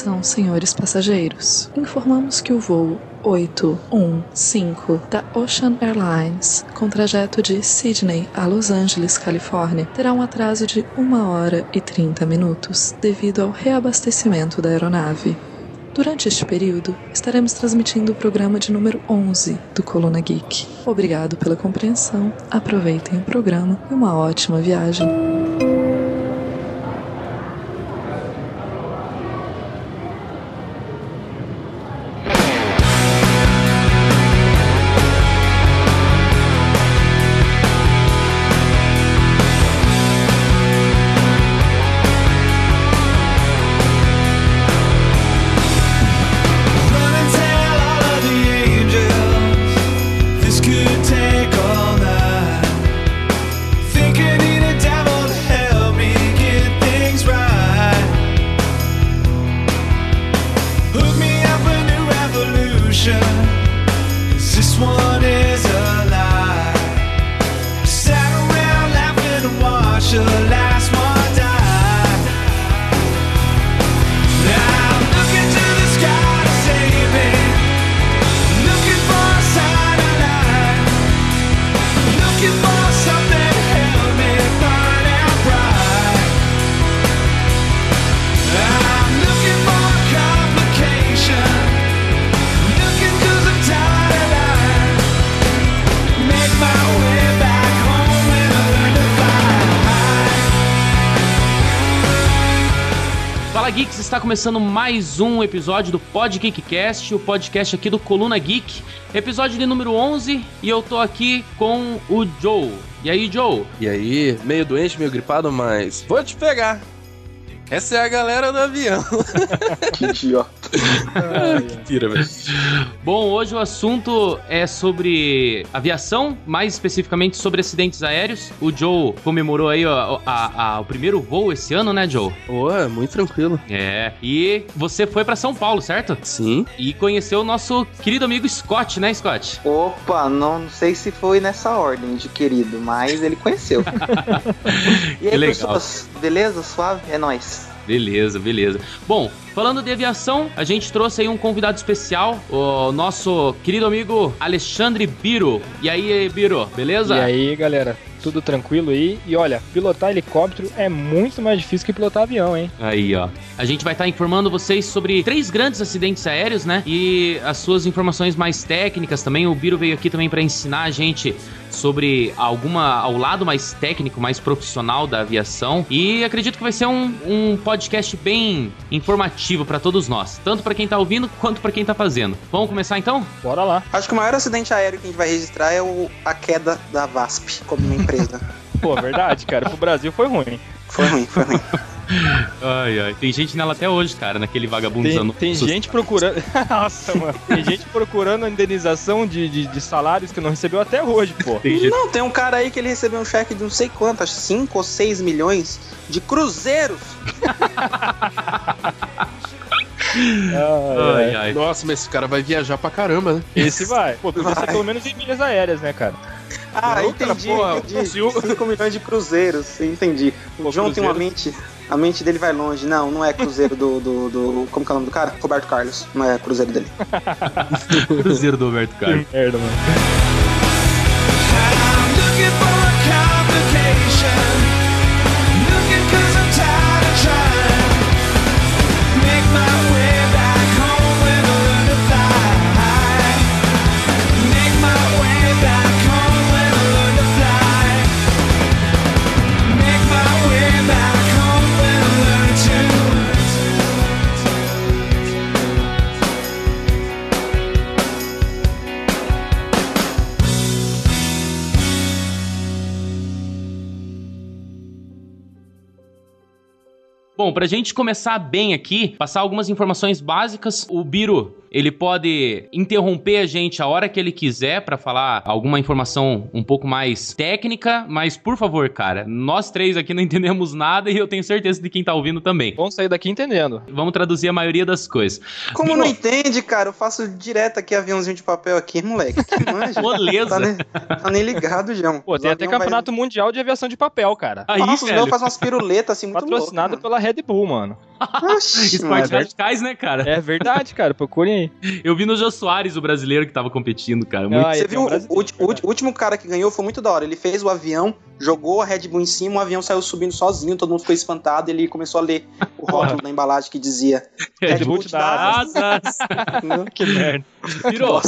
Atenção, senhores passageiros. Informamos que o voo 815 da Ocean Airlines, com trajeto de Sydney a Los Angeles, Califórnia, terá um atraso de 1 hora e 30 minutos devido ao reabastecimento da aeronave. Durante este período, estaremos transmitindo o programa de número 11 do Coluna Geek. Obrigado pela compreensão, aproveitem o programa e uma ótima viagem. Começando mais um episódio do Pod Geekcast, o podcast aqui do Coluna Geek, episódio de número 11, e eu tô aqui com o Joe. E aí, Joe? E aí, meio doente, meio gripado, mas vou te pegar. Essa é a galera do avião. Que idiota. que tira, velho. Bom, hoje o assunto é sobre aviação, mais especificamente sobre acidentes aéreos. O Joe comemorou aí ó, a- a- o primeiro voo esse ano, né, Joe? Pô, é muito tranquilo. É, e você foi pra São Paulo, certo? Sim. E conheceu o nosso querido amigo Scott, né, Scott? Opa, não sei se foi nessa ordem de querido, mas ele conheceu. e aí, Que legal. pessoas, beleza? Suave? É nóis. Beleza, beleza. Bom, falando de aviação, a gente trouxe aí um convidado especial, o nosso querido amigo Alexandre Biro. E aí, Biro, beleza? E aí, galera, tudo tranquilo aí? E olha, pilotar helicóptero é muito mais difícil que pilotar avião, hein? Aí, ó. A gente vai estar informando vocês sobre três grandes acidentes aéreos, né? E as suas informações mais técnicas também. O Biro veio aqui também para ensinar a gente sobre alguma ao lado mais técnico, mais profissional da aviação. E acredito que vai ser um, um podcast bem informativo para todos nós, tanto para quem tá ouvindo quanto para quem tá fazendo. Vamos começar então? Bora lá. Acho que o maior acidente aéreo que a gente vai registrar é o, a queda da VASP como Pô, verdade, cara, pro Brasil foi ruim. foi ruim, foi ruim. Ai, ai. Tem gente nela até hoje, cara, naquele vagabundo Tem, tem gente procurando. Nossa, mano. Tem gente procurando a indenização de, de, de salários que não recebeu até hoje, pô. Tem gente... Não, tem um cara aí que ele recebeu um cheque de não sei quanto, acho 5 ou 6 milhões de cruzeiros. Ai, Ai, ai. Nossa, mas esse cara vai viajar pra caramba, né? Esse vai. Pô, ser Vai. pelo menos em milhas aéreas, né, cara? Ah, Não, cara, entendi, porra, entendi. se o- 5 milhões de cruzeiros, entendi. O Pô, João tem uma cruzeiro. mente. A mente dele vai longe. Não, não é cruzeiro do, do, do- Como que é o nome do cara? Roberto Carlos. Não é cruzeiro dele. Cruzeiro do Roberto Carlos. Merda, mano. Bom, pra gente começar bem aqui, passar algumas informações básicas, o Biro ele pode interromper a gente a hora que ele quiser pra falar alguma informação um pouco mais técnica, mas por favor, cara, nós três aqui não entendemos nada e eu tenho certeza de quem tá ouvindo também. Vamos sair daqui entendendo. Vamos traduzir a maioria das coisas. Como não entende, cara? Eu faço direto aqui aviãozinho de papel aqui, moleque. Que manja. Moleza. Tá nem, tá nem ligado, João. Pô, tem até avião vai- campeonato mundial de aviação de papel, cara. Aí, Nossa, velho. João faz umas piruletas assim muito Patrocinado loucas, pela Red Bull, mano. Oxi, Esportes mano. radicais, né, cara? É verdade, cara. Procurem aí. Eu vi no Jô Soares, o brasileiro que tava competindo, cara. Muito... Ah, Você tem viu um o, último cara que ganhou foi muito da hora. Ele fez o avião, jogou a Red Bull em cima, o avião saiu subindo sozinho, todo mundo ficou espantado. Ele começou a ler o rótulo da embalagem que dizia Red Bull te te dá dá asas. Asas. Que merda. Virou.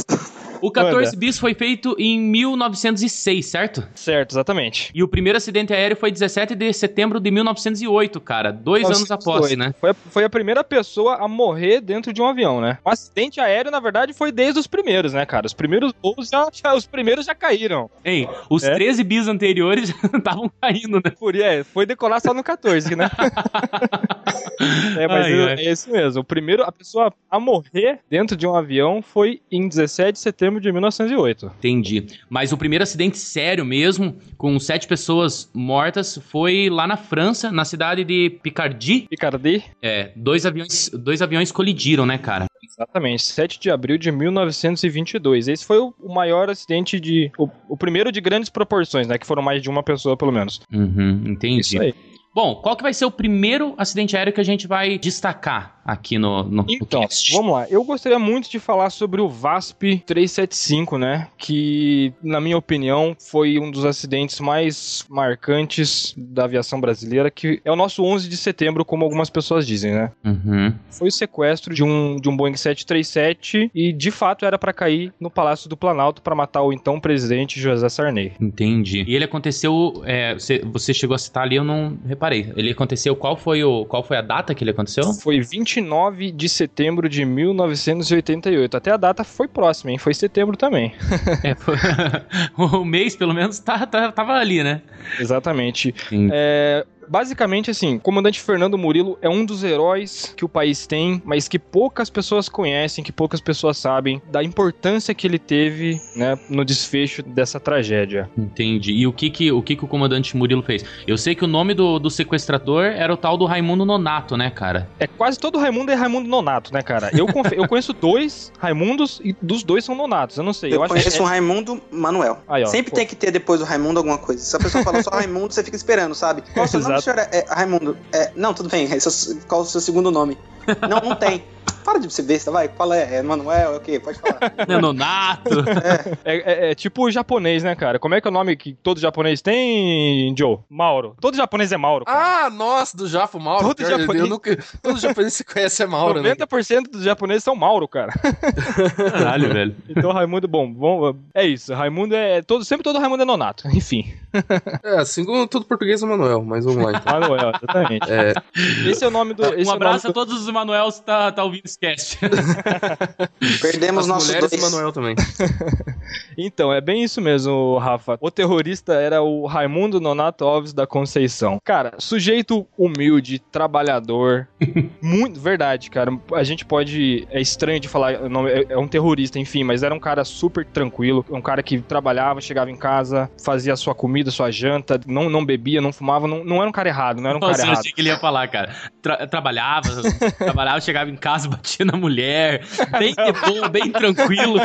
O 14 bis foi feito em 1906, certo? Certo, exatamente. E o primeiro acidente aéreo foi 17 de setembro de 1908, cara. Dois anos após, 1908. né? Foi, a- foi a primeira pessoa a morrer dentro de um avião, né? O acidente aéreo, na verdade, foi desde os primeiros, né, cara? Os primeiros voos já, já- os primeiros já caíram. Hein, os É? 13 bis anteriores já estavam caindo, né? Por é, foi decolar só no 14, né? é, mas Ai, é, ai. é isso mesmo. O primeiro, a pessoa a morrer dentro de um avião foi em 17 de setembro de 1908. Entendi. Mas o primeiro acidente sério mesmo, com sete pessoas mortas, foi lá na França, na cidade de Picardy. Picardy? É, dois aviões, dois aviões colidiram, né, cara? Exatamente, 7 de abril de 1922. Esse foi o, o maior acidente de. O, o primeiro de grandes proporções, né? Que foram mais de uma pessoa, pelo menos. Uhum, entendi. Isso aí. Bom, qual que vai ser o primeiro acidente aéreo que a gente vai destacar aqui no, no Então, cast? vamos lá. Eu gostaria muito de falar sobre o VASP 375, né? Que, na minha opinião, foi um dos acidentes mais marcantes da aviação brasileira, que é o nosso 11 de setembro, como algumas pessoas dizem, né? Uhum. Foi o sequestro de um, de um Boeing 737 e, de fato, era para cair no Palácio do Planalto para matar o então presidente José Sarney. Entendi. E ele aconteceu. é, você, você chegou a citar ali, eu não reparei. Ele aconteceu. Qual foi, o, qual foi a data que ele aconteceu? Foi 29 de setembro de 1988. Até a data foi próxima, hein? Foi setembro também. É, foi- o mês, pelo menos, tá, tá- tava ali, né? Exatamente. É, basicamente, assim, o comandante Fernando Murilo é um dos heróis que o país tem, mas que poucas pessoas conhecem, que poucas pessoas sabem da importância que ele teve, né, no desfecho dessa tragédia. Entendi. E o que que o, que que o comandante Murilo fez? Eu sei que o nome do, do sequestrador era o tal do Raimundo Nonato, né, cara? É quase todo Raimundo é Raimundo Nonato, né, cara? Eu, eu conheço dois Raimundos e dos dois são Nonatos. Eu não sei. Eu, Eu, acho conheço que um Raimundo Manuel. Aí, ó, Sempre pô. tem que ter depois do Raimundo alguma coisa. Se a pessoa fala só Raimundo, você fica esperando, sabe? Qual o seu nome, Exato. Senhor? É, é, Raimundo. É, não, tudo bem. É qual o seu segundo nome? Não, não tem. Para de ser besta, vai. Qual é? É Manuel? É o quê? Pode falar. Nonato. É, é- é tipo o japonês, né, cara? Como é que é o nome que todo japonês tem, Joe? Mauro. Todo japonês é Mauro. cara. Ah, nossa, do Jafo Mauro. Todo cara, japonês- Eu nunca, todo japonês se conhece é Mauro, né? 90% dos japoneses são Mauro, cara. Caralho, velho. Então Raimundo, bom, bom, é isso. Raimundo é todo, sempre todo Raimundo é nonato. Enfim, É, assim como todo português é Manuel, mas vamos lá então. Manuel, exatamente. É, Esse é o nome do. Esse Um é abraço a todos os Manuels que tá, tá ouvindo cast. Perdemos as nossos mulheres dois. e Manuel também. Então, é bem isso mesmo, Rafa. O terrorista era o Raimundo Nonato Alves da Conceição. Cara, sujeito humilde, trabalhador. muito. Verdade, cara. A gente pode. É estranho de falar. Não, é, é um terrorista, enfim, mas era um cara super tranquilo. Um cara que trabalhava, chegava em casa, fazia a sua comida, sua janta, não, não bebia, não fumava. Não, não era um cara errado, não era um Nossa, cara eu errado. achei que ele ia falar, cara. Tra- trabalhava, trabalhava, chegava em casa, batia na mulher. Bem de boa, bem tranquilo.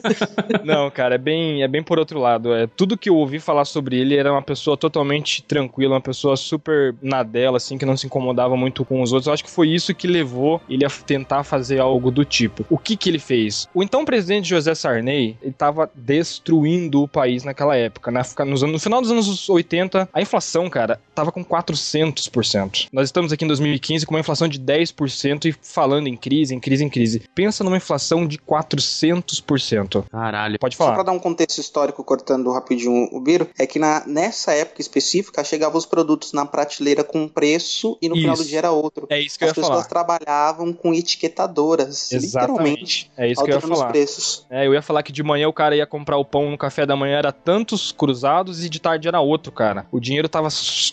Não, cara, é bem, é bem por outro lado. É, tudo que eu ouvi falar sobre ele era uma pessoa totalmente tranquila, uma pessoa super na dela, assim, que não se incomodava muito com os outros. Eu acho que foi isso que levou ele a tentar fazer algo do tipo. O que que ele fez? O então presidente José Sarney, ele tava destruindo o país naquela época, né? Nos anos- No final dos anos 80, a inflação, cara, tava com 400%. Nós estamos aqui em 2015 com uma inflação de 10% e falando em crise, em crise, em crise. Pensa numa inflação de 400%. Caralho. Pode Só falar. pra dar um contexto histórico, cortando rapidinho o Biro, é que na, nessa época específica chegavam os produtos na prateleira com um preço e no final do Isso. dia era outro. É isso que eu As ia pessoas falar. trabalhavam com etiquetadoras, literalmente, Exatamente. É isso que eu ia falar. preços. É, eu ia falar que de manhã o cara ia comprar o pão no café da manhã, era tantos cruzados, e de tarde era outro, cara. O dinheiro tava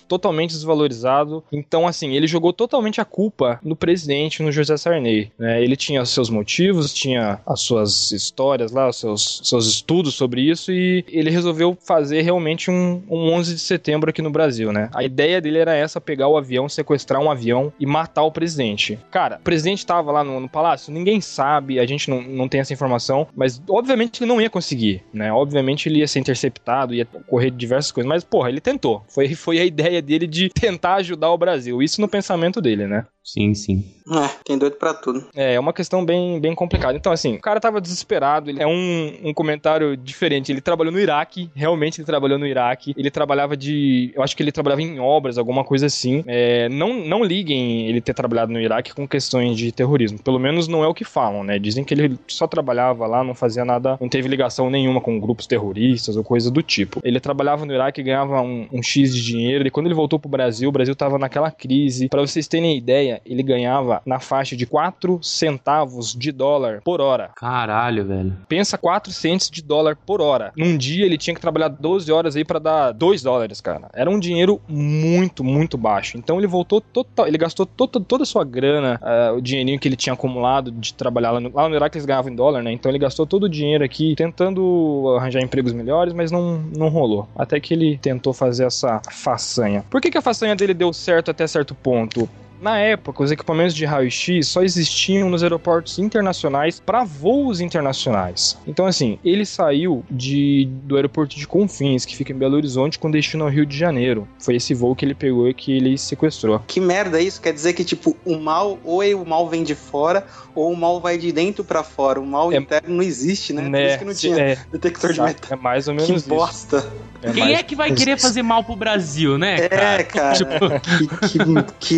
totalmente desvalorizado. Então, assim, ele jogou totalmente a culpa no presidente, no José Sarney. Né? Ele tinha seus motivos, tinha as suas histórias lá, os seus, seus estudos sobre isso e ele resolveu fazer realmente um, um 11 de setembro aqui no Brasil, né? A ideia dele era essa, pegar o avião, sequestrar um avião e matar o presidente. Cara, o presidente tava lá no, no palácio, ninguém sabe, a gente não, não tem essa informação, mas obviamente ele não ia conseguir, né? Obviamente ele ia ser interceptado, ia ocorrer diversas coisas, mas porra, ele tentou. Foi, foi a ideia dele de tentar ajudar o Brasil. Isso no pensamento dele, né? Sim, sim. É, tem doido pra tudo. É, é uma questão bem, bem complicada. Então, assim, o cara tava desesperado. Ele é um, um comentário diferente. Ele trabalhou no Iraque, realmente ele trabalhou no Iraque. Ele trabalhava de. Eu acho que ele trabalhava em obras, alguma coisa assim. É, não, não liguem ele ter trabalhado no Iraque com questões de terrorismo. Pelo menos não é o que falam, né? Dizem que ele só trabalhava lá, não fazia nada, não teve ligação nenhuma com grupos terroristas ou coisa do tipo. Ele trabalhava no Iraque e ganhava um, um X de dinheiro. E quando ele voltou pro Brasil, o Brasil tava naquela crise. Pra vocês terem ideia, ele ganhava na faixa de 4 centavos de dólar por hora. Caralho, velho. Pensa 4 cents de dólar por hora. Num dia ele tinha que trabalhar 12 horas aí pra dar 2 dólares, cara. Era um dinheiro muito, muito baixo. Então ele voltou total, ele gastou to- toda a sua grana, ah, o dinheirinho que ele tinha acumulado de trabalhar lá no, lá no Iraque eles ganhavam em dólar, né? Então ele gastou todo o dinheiro aqui tentando arranjar empregos melhores, mas não, não rolou. Até que ele tentou fazer essa façanha. Por que, que a façanha dele deu certo até certo ponto? Na época, os equipamentos de raio-x só existiam nos aeroportos internacionais para voos internacionais. Então, assim, ele saiu de, do aeroporto de Confins, que fica em Belo Horizonte, com destino ao Rio de Janeiro. Foi esse voo que ele pegou e que ele sequestrou. Que merda é isso? Quer dizer que, tipo, o mal, ou o mal vem de fora, ou o mal vai de dentro pra fora. O mal É- interno não existe, né? Por Né? isso que não tinha É, detector de metal. é mais ou menos Que isso. bosta. É Quem mais- é que vai querer fazer mal pro Brasil, né, É, cara? cara. Que, que, que,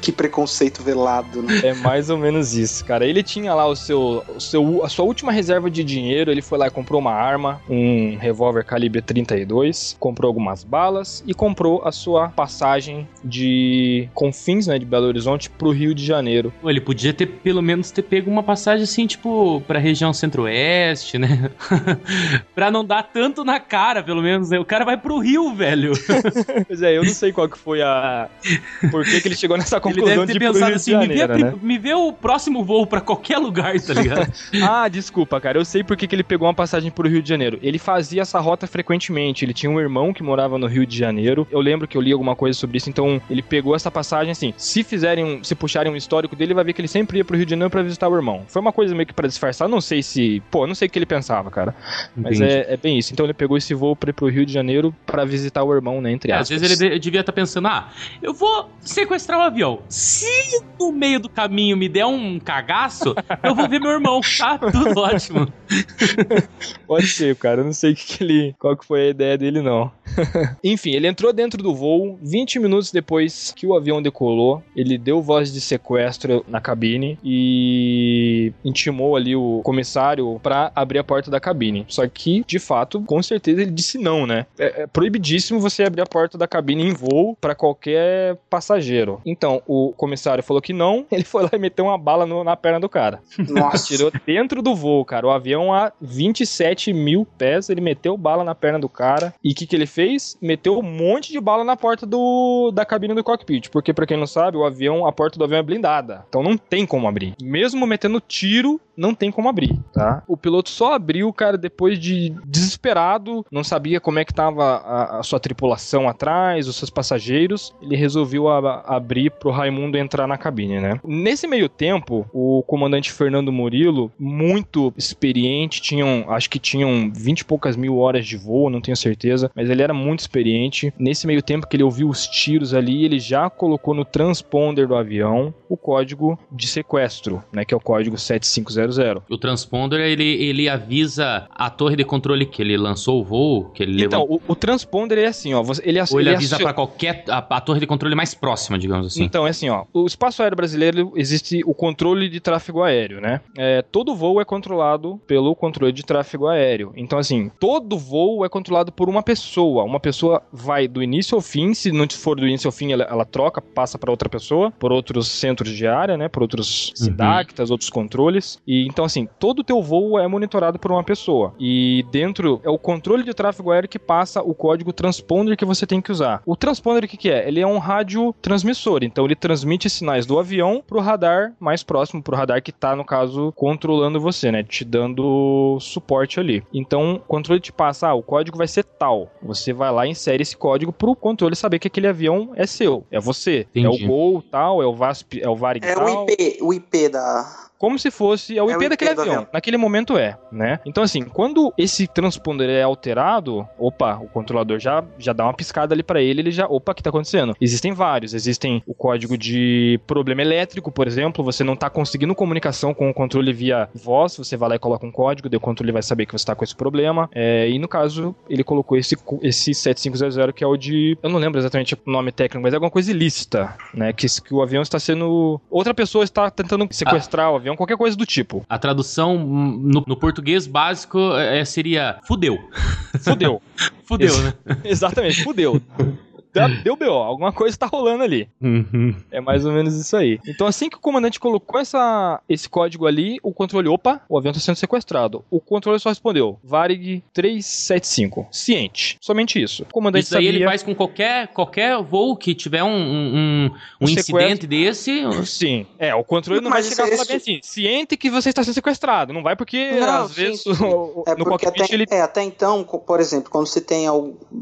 que preconceito velado, né? É mais ou menos isso, cara. Ele tinha lá o seu, o seu, a sua última reserva de dinheiro. Ele foi lá e comprou uma arma, um revólver calibre 32, comprou algumas balas e comprou a sua passagem de Confins, né, de Belo Horizonte, pro Rio de Janeiro. Pô, Ele podia ter, pelo menos, ter pego uma passagem assim, tipo, pra região centro-oeste, né? pra não dar tanto na cara, pelo menos, né? O cara vai pro Rio, velho. Pois é, eu não sei qual que foi a. Por que, que ele chegou nessa Ele deve ter de pensado assim, me, vê né? me vê o próximo voo pra qualquer lugar, tá ligado? Ah, desculpa, cara. Eu sei por que que ele pegou uma passagem pro Rio de Janeiro. Ele fazia essa rota frequentemente. Ele tinha um irmão que morava no Rio de Janeiro. Eu lembro que eu li alguma coisa sobre isso. Então, ele pegou essa passagem assim. Se fizerem, um- se puxarem um histórico dele, vai ver que ele sempre ia pro Rio de Janeiro pra visitar o irmão. Foi uma coisa meio que pra disfarçar. Não sei se. Pô, não sei o que ele pensava, cara. Mas é, é bem isso. Então, ele pegou esse voo pra ir pro Rio de Janeiro pra visitar o irmão, né? Entre É, às aspas. vezes ele de- devia estar pensando, ah, eu vou sequestrar o avião. Se no meio do caminho me der um cagaço, eu vou ver meu irmão. Tá tudo ótimo. Pode ser, cara. Eu não sei que, que ele. Qual que foi a ideia dele, não. Enfim, ele entrou dentro do voo. 20 minutos depois que o avião decolou, ele deu voz de sequestro na cabine e intimou ali o comissário pra abrir a porta da cabine. Só que, de fato, com certeza ele disse não, né? É, é proibidíssimo você abrir a porta da cabine em voo pra qualquer passageiro. Então, o comissário falou que não. Ele foi lá e meteu uma bala no- na perna do cara. Nossa. Tirou dentro do voo, cara. O avião a 27 mil pés, ele meteu bala na perna do cara. E o que, que ele fez? Meteu um monte de bala na porta do, da cabine do cockpit. Porque, pra quem não sabe, o avião, a porta do avião é blindada. Então não tem como abrir. Mesmo metendo tiro, não tem como abrir, tá? O piloto só abriu, cara, depois de desesperado, não sabia como é que tava a, a sua tripulação atrás, os seus passageiros. Ele resolveu a- abrir pro Raimundo entrar na cabine, né? Nesse meio tempo, o comandante Fernando Murilo, muito experiente, tinham, acho que tinham 20 e poucas mil horas de voo, não tenho certeza, mas ele era muito experiente. Nesse meio tempo que ele ouviu os tiros ali, ele já colocou no transponder do avião o código de sequestro, né, que é o código 7500. O transponder, ele, ele avisa a torre de controle que ele lançou o voo, que ele Então, levou. o, o transponder é assim, ó, você- ele, ass- Ou ele ele avisa acio- pra qualquer. A, a torre de controle mais próxima, digamos assim. Então, é assim, ó. O espaço aéreo brasileiro existe o controle de tráfego aéreo, né? É, todo voo é controlado pelo controle de tráfego aéreo. Então, assim, todo voo é controlado por uma pessoa. Uma pessoa vai do início ao fim. Se não for do início ao fim, ela, ela troca, passa para outra pessoa, por outros centros de área, né? Por outros Uhum. Outros controles. E então assim, todo o teu voo é monitorado por uma pessoa. E dentro é o controle de tráfego aéreo que passa o código transponder que você tem que usar. O transponder o que, que é? Ele é um rádio transmissor, então ele transmite sinais do avião pro radar mais próximo, pro radar que tá no caso controlando você, né, te dando suporte ali. Então, o controle te passa, ah, o código vai ser tal. Você vai lá e insere esse código pro controle saber que aquele avião é seu, é você. É Entendi. o Gol tal, é o VASP, é o Varig É tal. o IP, o IP da. Como se fosse é o É IP daquele avião. avião. Naquele momento é, né? Então, assim, quando esse transponder é alterado, opa, o controlador já, já dá uma piscada ali pra ele, ele já, opa, o que tá acontecendo? Existem vários. Existem o código de problema elétrico, por exemplo, você não tá conseguindo comunicação com o controle via voz, você vai lá e coloca um código, daí o controle vai saber que você tá com esse problema. É, e no caso, ele colocou esse, esse 7500, que é o de. Eu não lembro exatamente o nome técnico, mas é alguma coisa ilícita, né? Que, que o avião está sendo. Outra pessoa está tentando sequestrar o avião, qualquer coisa do tipo. A tradução no, no português básico é, seria fudeu. Fudeu. Fudeu, Esse- né? Exatamente, fudeu. Deu BO, alguma coisa tá rolando ali. Uhum. É mais ou menos isso aí. Então, assim que o comandante colocou essa, esse código ali, o controle, opa, o avião tá sendo sequestrado. O controle só respondeu, Varig 375, ciente. Somente isso. O comandante Isso aí sabia... ele faz com qualquer, qualquer voo que tiver um, um, um- um incidente desse. Sim, é, o controle não Mas vai chegar e isso- falar bem assim, ciente que você está sendo sequestrado. Não vai porque, Não, às sim, vezes, sim. o- É no porque cockpit até, ele... é, até então, por exemplo, quando você tem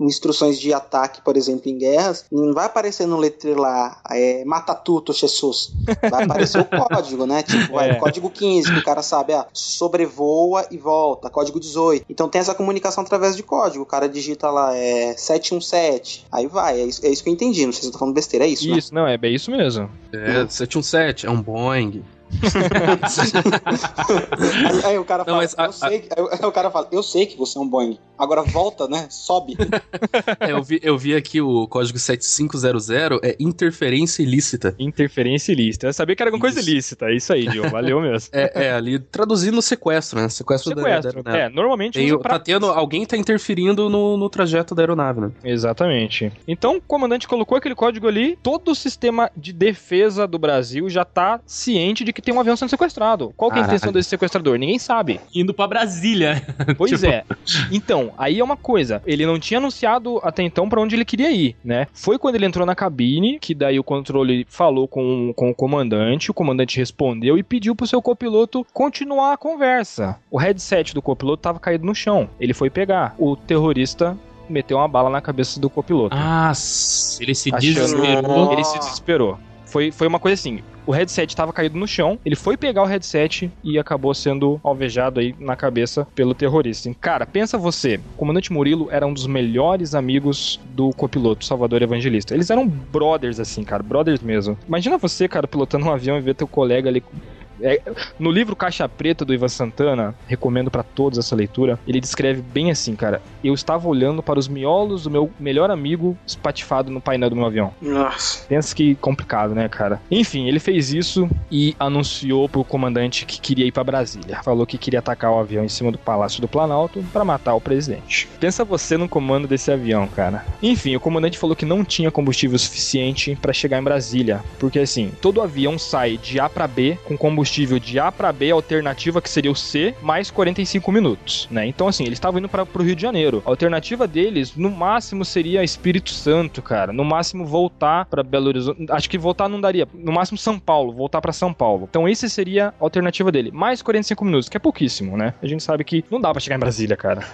instruções de ataque, por exemplo, em guerras, não vai aparecer no letreiro lá, é, mata tudo, Jesus. Vai aparecer o código, né? Tipo, vai, É. código 15, que o cara sabe, ah, sobrevoa e volta, código 18. Então tem essa comunicação através de código. O cara digita lá, é 717, aí vai. É isso, é isso que eu entendi, não sei se eu tô falando besteira, é isso, né? Isso, não, é bem isso mesmo. É, 717, é um Boeing. Aí, aí o cara Não, fala, mas a- eu sei, que- aí, aí o cara fala, eu sei que você é um Boeing. Agora volta, né? Sobe. É, eu, vi, eu vi aqui o código 7500 é interferência ilícita. Interferência ilícita. Eu sabia que era alguma coisa Isso. ilícita. É isso aí, Diogo. Valeu mesmo. É, é, ali traduzindo sequestro, né? Sequestro, da- Sequestro. da, da É, normalmente Tem, pra... tá tendo, alguém tá interferindo no, no trajeto da aeronave, né? Exatamente. Então, o comandante colocou aquele código ali, todo o sistema de defesa do Brasil já tá ciente de que tem um avião sendo sequestrado. Qual que é a intenção desse sequestrador? Ninguém sabe. Indo pra Brasília. Pois Tipo- é. Então, aí é uma coisa. Ele não tinha anunciado até então pra onde ele queria ir, né? Foi quando ele entrou na cabine que daí o controle falou com, com o comandante, o comandante respondeu e pediu pro seu copiloto continuar a conversa. O headset do copiloto tava caído no chão. Ele foi pegar. O terrorista meteu uma bala na cabeça do copiloto. Ah, ele se Achando- desesperou. Ele se desesperou. Foi, foi uma coisa assim. O headset estava caído no chão, ele foi pegar o headset e acabou sendo alvejado aí na cabeça pelo terrorista. Cara, pensa você, o comandante Murilo era um dos melhores amigos do copiloto Salvador Evangelista. Eles eram brothers assim, cara, brothers mesmo. Imagina você, cara, pilotando um avião e ver teu colega ali é, no livro Caixa Preta do Ivan Santana, recomendo pra todos essa leitura, ele descreve bem assim, cara. Eu estava olhando para os miolos do meu melhor amigo espatifado no painel do meu avião. Nossa. Pensa que complicado, né, cara? Enfim, ele fez isso e anunciou pro comandante que queria ir pra Brasília. Falou que queria atacar o avião em cima do Palácio do Planalto pra matar o presidente. Pensa você no comando desse avião, cara. Enfim, o comandante falou que não tinha combustível suficiente pra chegar em Brasília, porque assim, todo avião sai de A pra B com combustível de A pra B, a alternativa que seria o C, mais 45 minutos, né? Então assim, eles estavam indo para pro Rio de Janeiro. A alternativa deles, no máximo, seria Espírito Santo, cara. No máximo voltar pra Belo Horizonte. Acho que voltar não daria. No máximo São Paulo, voltar pra São Paulo. Então esse seria a alternativa dele. Mais 45 minutos, que é pouquíssimo, né? A gente sabe que não dá pra chegar em Brasília, cara.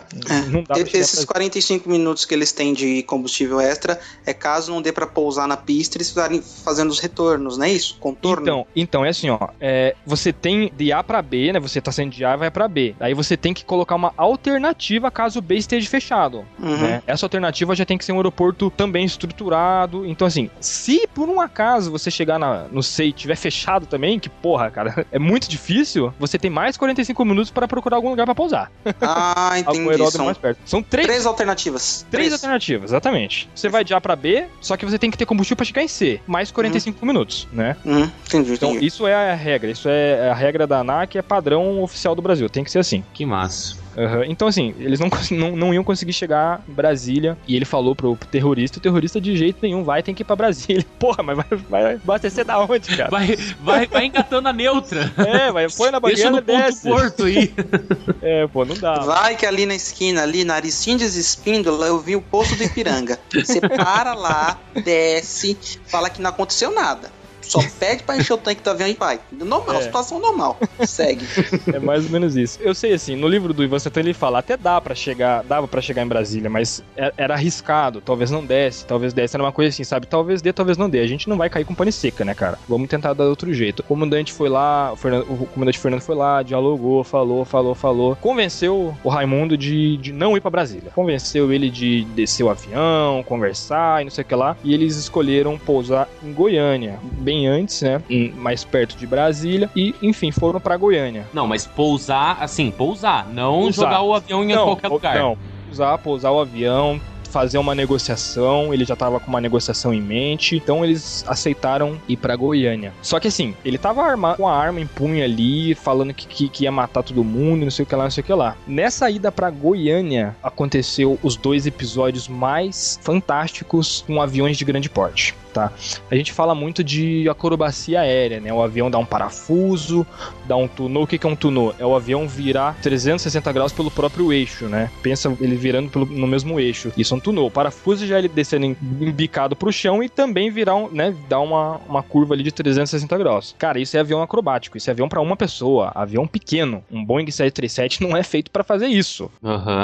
Não dá pra chegar Esses Brasília. 45 minutos que eles têm de combustível extra é caso não dê pra pousar na pista eles ficarem fazendo os retornos, não é isso? Contorno. Então, então é assim, ó. é, você tem de A pra B, né? Você tá saindo de A e vai pra B. Aí você tem que colocar uma alternativa caso o B esteja fechado. Uhum. né? Essa alternativa já tem que ser um aeroporto também estruturado. Então, assim, se por um acaso você chegar na, no C e tiver fechado também, que porra, cara, é muito difícil, você tem mais 45 minutos para procurar algum lugar pra pousar. Ah, entendi. São mais perto. São três, três alternativas. três alternativas, exatamente. Você vai de A pra B, só que você tem que ter combustível pra chegar em C, mais 45 minutos, né? Uhum, entendi, Então, entendi. isso é a regra. Isso é a regra da ANAC, é padrão oficial do Brasil. Tem que ser assim. Que massa. Aham. Então, assim, eles não, não, não iam conseguir chegar em Brasília. E ele falou pro, pro terrorista: o terrorista de jeito nenhum vai, tem que ir pra Brasília. Porra, mas vai, vai abastecer da onde, cara? Vai, vai, vai engatando a neutra. É, vai, põe na banheira no ponto desce. porto aí. É, pô, não dá. Vai que ali na esquina, ali na Aristides Espíndola, eu vi o poço do Ipiranga. Você para lá, desce, fala que não aconteceu nada. Só pede pra encher o tanque do avião e vai. Normal, É. situação normal. Segue. É mais ou menos isso. Eu sei, assim, no livro do Ivan Santana ele fala, até dá pra chegar, dava pra chegar em Brasília, mas é- era arriscado, talvez não desse, talvez desse, era uma coisa assim, sabe? Talvez dê, talvez não dê. A gente não vai cair com pane seca, né, cara? Vamos tentar dar outro jeito. O comandante foi lá, o, Fernando- o comandante Fernando foi lá, dialogou, falou, falou, falou, convenceu o Raimundo de, de não ir pra Brasília. Convenceu ele de descer o avião, conversar e não sei o que lá, e eles escolheram pousar em Goiânia, bem antes, né? Mais perto de Brasília, e enfim, foram pra Goiânia. Não, mas pousar, assim, pousar. Não Pousar. jogar o avião em qualquer po- lugar. Não, usar, pousar o avião, fazer uma negociação, ele já tava com uma negociação em mente, então eles aceitaram ir pra Goiânia. Só que assim, ele tava armado com a arma em punho ali, falando que, que, que ia matar todo mundo, não sei o que lá, não sei o que lá. Nessa ida pra Goiânia, aconteceu os dois episódios mais fantásticos com aviões de grande porte. Tá. A gente fala muito de acrobacia aérea, né? O avião dá um parafuso, dá um tunô. O que que é um tunô? É o avião virar 360 graus pelo próprio eixo, né? Pensa ele virando pelo- no mesmo eixo. Isso é um tunô. O parafuso já ele descendo em- embicado pro chão e também virar, um, né? Dar uma, uma curva ali de 360 graus. Cara, isso é avião acrobático. Isso é avião pra uma pessoa. Avião pequeno. Um Boeing 737 não é feito pra fazer isso.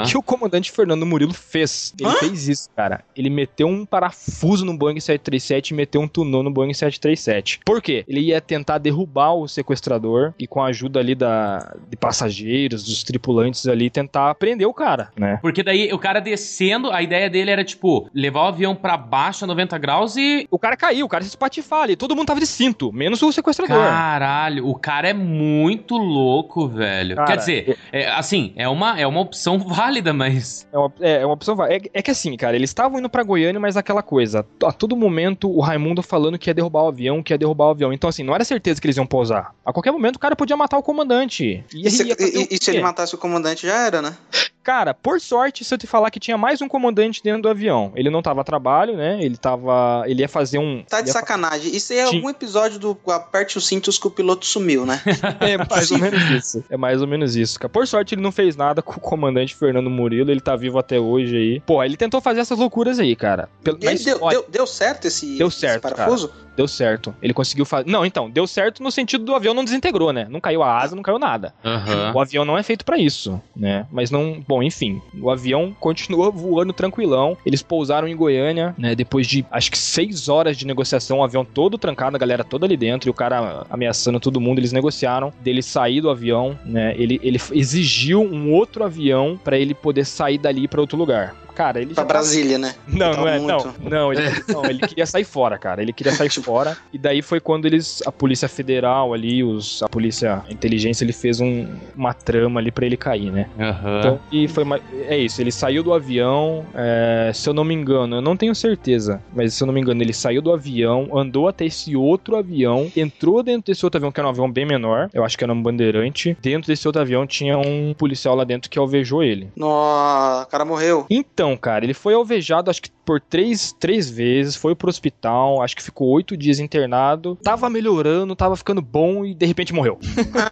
O que o comandante Fernando Murilo fez? Ele fez isso, cara. Ele meteu um parafuso no Boeing 737 e meteu um tunô no Boeing 737. Por quê? Ele ia tentar derrubar o sequestrador e com a ajuda ali da, de passageiros, dos tripulantes ali, tentar prender o cara, né? Porque daí o cara descendo, a ideia dele era, tipo, levar o avião pra baixo a 90 graus e. O cara caiu, o cara se espatifar ali. Todo mundo tava de cinto, menos o sequestrador. Caralho, o cara é muito louco, velho. Cara, Quer dizer, é, assim, é uma, é uma opção válida, mas. É uma, é, é uma opção. va- É, é que assim, cara, eles estavam indo pra Goiânia, mas aquela coisa. A todo momento o Raimundo falando que ia derrubar o avião, que ia derrubar o avião. Então, assim, não era certeza que eles iam pousar. A qualquer momento o cara podia matar o comandante. E, se, e- e se ele matasse o comandante, já era, né? Cara, por sorte, se eu te falar que tinha mais um comandante dentro do avião. Ele não tava a trabalho, né? Ele tava. Ele ia fazer um. Tá de sacanagem. Isso aí é Sim. algum episódio do Aperte os cintos que o piloto sumiu, né? É mais ou menos isso. É mais ou menos isso. cara. Por sorte, ele não fez nada com o comandante Fernando Murilo. Ele tá vivo até hoje aí. Pô, ele tentou fazer essas loucuras aí, cara. Pelo- ele deu, deu, deu certo esse, Deu esse certo, parafuso? Deu certo. Ele conseguiu fazer. Não, então, deu certo no sentido do avião não desintegrou, né? Não caiu a asa, não caiu nada. Aham. O avião não é feito pra isso, né? Mas não. Bom, enfim. O avião continua voando tranquilão. Eles pousaram em Goiânia, né? Depois de acho que seis horas de negociação, o avião todo trancado, a galera toda ali dentro, e o cara ameaçando todo mundo. Eles negociaram dele sair do avião, né? Ele, ele exigiu um outro avião pra ele poder sair dali pra outro lugar. Cara, ele Pra já Brasília, né? não, Tá não é, muito. não, não, ele, não, ele queria sair fora, cara. Ele queria sair fora. E daí foi quando eles, a polícia federal ali, os, a polícia a inteligência, ele fez um- uma trama ali pra ele cair, né? Aham. Então, e foi é isso, ele saiu do avião, é, se eu não me engano, eu não tenho certeza, mas se eu não me engano, ele saiu do avião, andou até esse outro avião, entrou dentro desse outro avião, que era um avião bem menor, eu acho que era um bandeirante. Dentro desse outro avião tinha um policial lá dentro que alvejou ele. Nossa, o cara morreu. Então, cara, ele foi alvejado, acho que por três, três vezes, foi pro hospital, acho que ficou oito dias internado, tava melhorando, tava ficando bom e de repente morreu.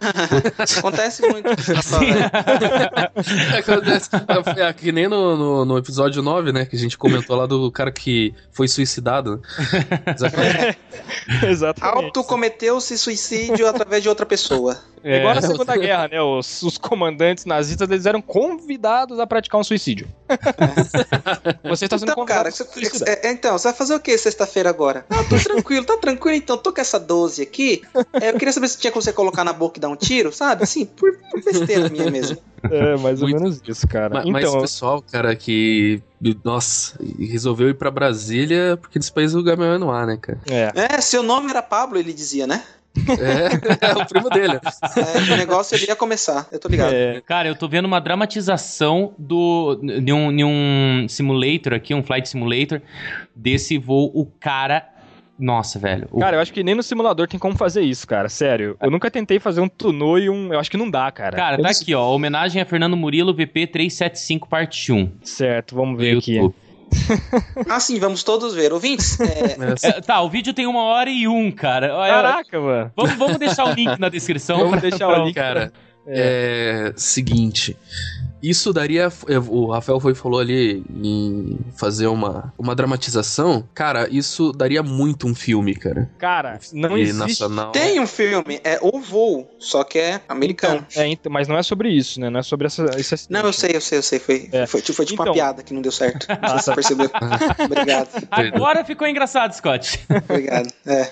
Acontece muito. na favela. Acontece. É, é que nem no, no, no episódio 9, né? Que a gente comentou lá do cara que foi suicidado. né? Exatamente. Exatamente. Autocometeu-se suicídio através de outra pessoa. É igual na Segunda Guerra, né? Os, os comandantes nazistas eles eram convidados a praticar um suicídio. Você está sendo Então, convidado cara, você, é, é, então, você vai fazer o que sexta-feira agora? Ah, tô tranquilo, tá tranquilo então. Tô com essa 12 aqui. É, eu queria saber se tinha como você colocar na boca e dar um tiro, sabe? Assim, por, por besteira minha mesmo. É, mais ou Muito. menos isso, cara. Ma- Mas então, o pessoal, cara, que. Nossa, resolveu ir pra Brasília porque nesse país o lugar melhor não há, né, cara? é. É, seu nome era Pablo, ele dizia, né? É, é o primo dele. É, o negócio ele ia começar, eu tô ligado. É, Cara, eu tô vendo uma dramatização do de um, de um simulator aqui, um flight simulator, desse voo. O cara Nossa, velho. O- Cara, eu acho que nem no simulador tem como fazer isso, cara. Sério. Eu nunca tentei fazer um tunô e um. Eu acho que não dá, cara. Cara, tá aqui, ó. Homenagem a Fernando Murilo, VP 375, parte 1. Certo, vamos ver aqui. YouTube. Ah, sim, vamos todos ver. Ouvintes, é, É, tá, o vídeo tem uma hora e um, cara. Olha, Caraca, mano. Vamos, vamos deixar o link na descrição. Vamos pra- deixar pra- o link. Cara, é. seguinte. Isso daria. é, O Rafael foi falou ali em fazer uma, uma dramatização. Cara, isso daria muito um filme, cara. Cara, não E existe. nacional. tem um filme, é O Voo, só que é americano. É, então, mas não é sobre isso, né? Não é sobre essa, esse. Não, eu sei, eu sei, eu sei. Foi, É. foi, foi tipo Então. uma piada que não deu certo. Não sei se você percebeu. Obrigado, Agora ficou engraçado, Scott. obrigado. É.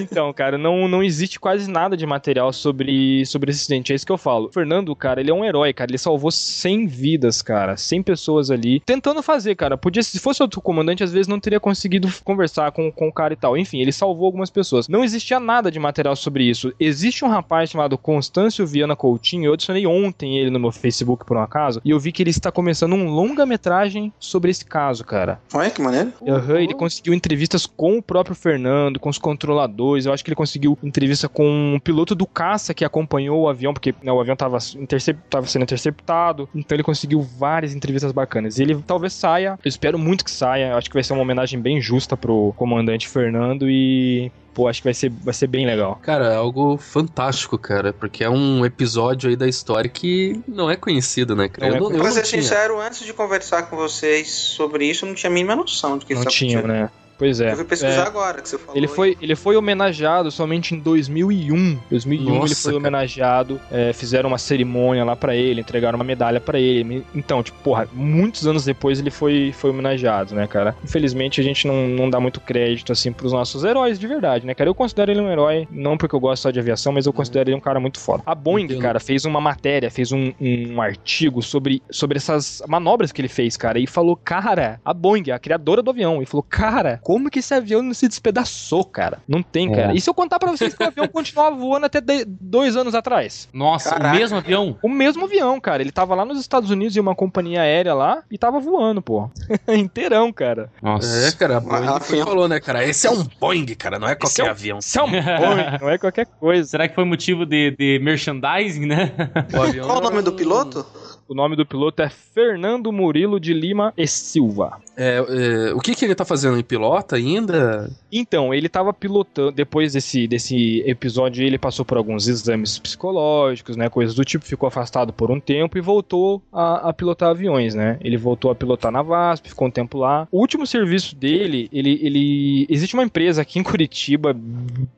Então, cara, não, não existe quase nada de material sobre, sobre esse acidente. É isso que eu falo. O Fernando, cara, ele é um herói, cara. Ele salvou 100 vidas, cara. 100 pessoas ali. Tentando fazer, cara. Podia, se fosse outro comandante, às vezes não teria conseguido conversar com, com o cara e tal. Enfim, ele salvou algumas pessoas. Não existia nada de material sobre isso. Existe um rapaz chamado Constâncio Viana Coutinho. Eu adicionei ontem ele no meu Facebook, por um acaso. E eu vi que ele está começando um longa-metragem sobre esse caso, cara. Olha que maneiro. Aham, ele conseguiu entrevistas com o próprio Fernando, com os controladores. Eu acho que ele conseguiu entrevista com o piloto do caça que acompanhou o avião, porque né, o avião estava sendo interceptado. Então ele conseguiu várias entrevistas bacanas. E ele talvez saia, eu espero muito que saia. Acho que vai ser uma homenagem bem justa pro comandante Fernando e. Pô, acho que vai ser, vai ser bem legal. Cara, é algo fantástico, cara. Porque é um episódio aí da história que não é conhecido, né, cara? Não é eu não, eu Pra não ser tinha. sincero, antes de conversar com vocês sobre isso, eu não tinha a mínima noção de que Não isso tinha, né? Pois é. Eu fui pesquisar É. agora que você falou. Ele aí. foi, ele foi homenageado somente em 2001. 2001 ele Nossa, foi cara. homenageado. é, fizeram uma cerimônia lá pra ele, entregaram uma medalha pra ele. Então, tipo, porra, muitos anos depois ele foi, foi homenageado, né, cara? Infelizmente a gente não, não dá muito crédito, assim, pros nossos heróis de verdade, né, cara? Eu considero ele um herói, não porque eu gosto só de aviação, mas eu considero ele um cara muito foda. A Boeing, Entendo. cara, fez uma matéria, fez um, um artigo sobre, sobre essas manobras que ele fez, cara, e falou, cara, a Boeing, a criadora do avião, e falou, cara, como que esse avião não se despedaçou, cara? Não tem, É. cara. E se eu contar pra vocês que o avião continuava voando até de- dois anos atrás? Nossa, Caraca. o mesmo avião? O mesmo avião, cara. Ele tava lá nos Estados Unidos em uma companhia aérea lá e tava voando, pô. Inteirão, cara. Nossa. É, cara, a avião. falou, né, cara? Esse é um Boeing, cara, não é qualquer Esse é um- avião. Isso é um Boeing, não é qualquer coisa. Será que foi motivo de, de merchandising, né? O avião Qual o nome do piloto? O nome do piloto é Fernando Murilo de Lima e Silva. É, é, o que que ele tá fazendo? Em pilota ainda? Então, ele tava pilotando, depois desse, desse episódio, ele passou por alguns exames psicológicos, né, coisas do tipo, ficou afastado por um tempo e voltou a, a pilotar aviões, né, ele voltou a pilotar na VASP, ficou um tempo lá. O último serviço dele, ele, ele, existe uma empresa aqui em Curitiba,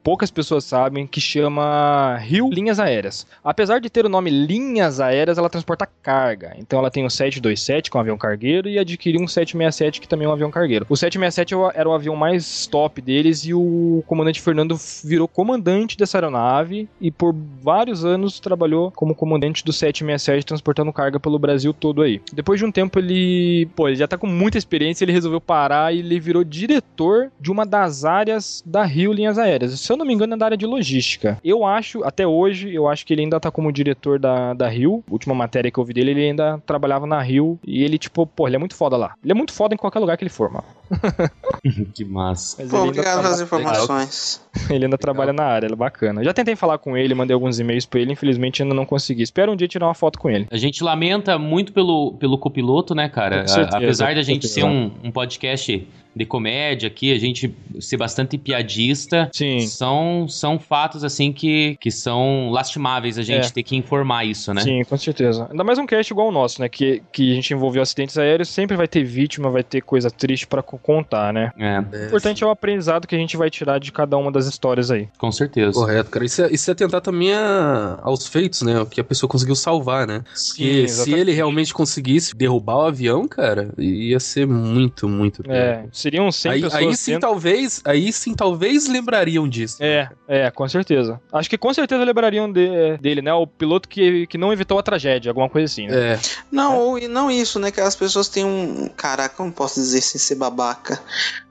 poucas pessoas sabem, que chama Rio Linhas Aéreas. Apesar de ter o nome Linhas Aéreas, ela transporta carga, então ela tem o 727, que é um avião cargueiro, e adquiriu um 767, que também é um avião cargueiro. O 767 era o- era o avião mais top deles e o comandante Fernando virou comandante dessa aeronave e por vários anos trabalhou como comandante do 767 transportando carga pelo Brasil todo aí. Depois de um tempo ele, pô, ele já tá com muita experiência, ele resolveu parar e ele virou diretor de uma das áreas da Rio Linhas Aéreas. Se eu não me engano é da área de logística. Eu acho, até hoje, eu acho que ele ainda tá como diretor da, da Rio. Última matéria que eu vi dele, ele ainda trabalhava na Rio e ele, tipo, pô, ele é muito foda lá. Ele é muito foda qualquer lugar que ele for, mano. que massa. Mas Pô, ele ainda obrigado trabalha- pelas informações. Ele ainda trabalha na área, ele é bacana. Já tentei falar com ele, mandei alguns e-mails pra ele, infelizmente ainda não consegui. Espero um dia tirar uma foto com ele. A gente lamenta muito pelo, pelo copiloto, né, cara? Com certeza, A- Apesar da com gente ser um, um podcast de comédia aqui, a gente ser bastante piadista, Sim. são, são fatos, assim, que, que são lastimáveis a gente É. ter que informar isso, né? Sim, com certeza. Ainda mais um cast igual o nosso, né? Que, que a gente envolveu acidentes aéreos, sempre vai ter vítima, vai ter coisa triste pra co- contar, né? É, O importante é o aprendizado que a gente vai tirar de cada uma das histórias aí. com certeza. Correto, cara. Isso é, isso é tentar também a- aos feitos, né? O que a pessoa conseguiu salvar, né? Porque se ele realmente conseguisse derrubar o avião, cara, ia ser muito, muito pior. É, seriam 100 Aí, pessoas aí sim, dentro- talvez, aí sim, talvez lembrariam disso. É, é, com certeza. Acho que com certeza lembrariam de- dele, né? O piloto que, que não evitou a tragédia, alguma coisa assim, né? É, Não, ou, não isso, né? Que as pessoas têm um. Caraca, eu não posso dizer sem ser babaca.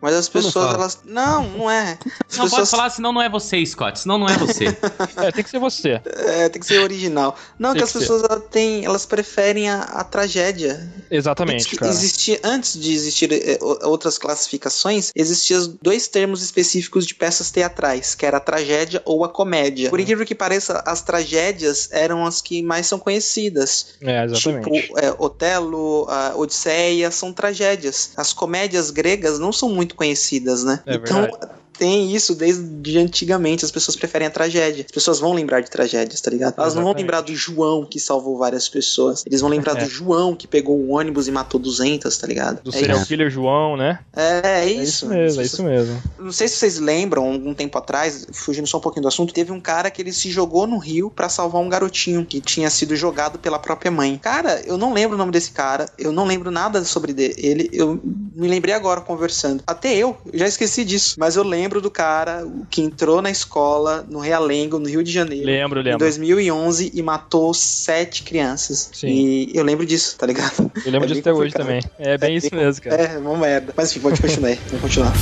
Mas as pessoas, elas. Não, não é. As Não pode pessoas. falar, senão não é você, Scott. Senão não é você. É, tem que ser você. É, tem que ser original. Não, Tem que as que pessoas elas, têm, elas preferem a, a tragédia. Exatamente, cara. Existia, antes de existir o- outras classificações, existiam dois termos específicos de peças teatrais, que era a tragédia ou a comédia. Por incrível que pareça, as tragédias eram as que mais são conhecidas. É, exatamente. Tipo, é, Otelo, a Odisseia, são tragédias. As comédias gregas não são muito conhecidas, né? É então, verdade. Tem isso desde antigamente. As pessoas preferem a tragédia. As pessoas vão lembrar de tragédias, tá ligado? Elas não vão Exatamente. lembrar do João que salvou várias pessoas. Eles vão lembrar É. do João que pegou um ônibus e matou 200, tá ligado? Do é, serial isso. killer João, né? é, é É isso. isso mesmo, é isso mesmo. não sei se vocês lembram, algum tempo atrás, fugindo só um pouquinho do assunto, teve um cara que ele se jogou no rio pra salvar um garotinho que tinha sido jogado pela própria mãe. Cara, eu não lembro o nome desse cara, eu não lembro nada sobre ele, eu me lembrei agora conversando. Até eu, eu já esqueci disso, mas eu lembro do cara que entrou na escola no Realengo, no Rio de Janeiro. Lembro, Em lembro. 2011 e matou sete crianças. Sim. E eu lembro disso, tá ligado? Eu lembro É disso até hoje também. É bem É isso bem- mesmo, cara. É, uma merda. Mas enfim, pode continuar aí. Vamos continuar.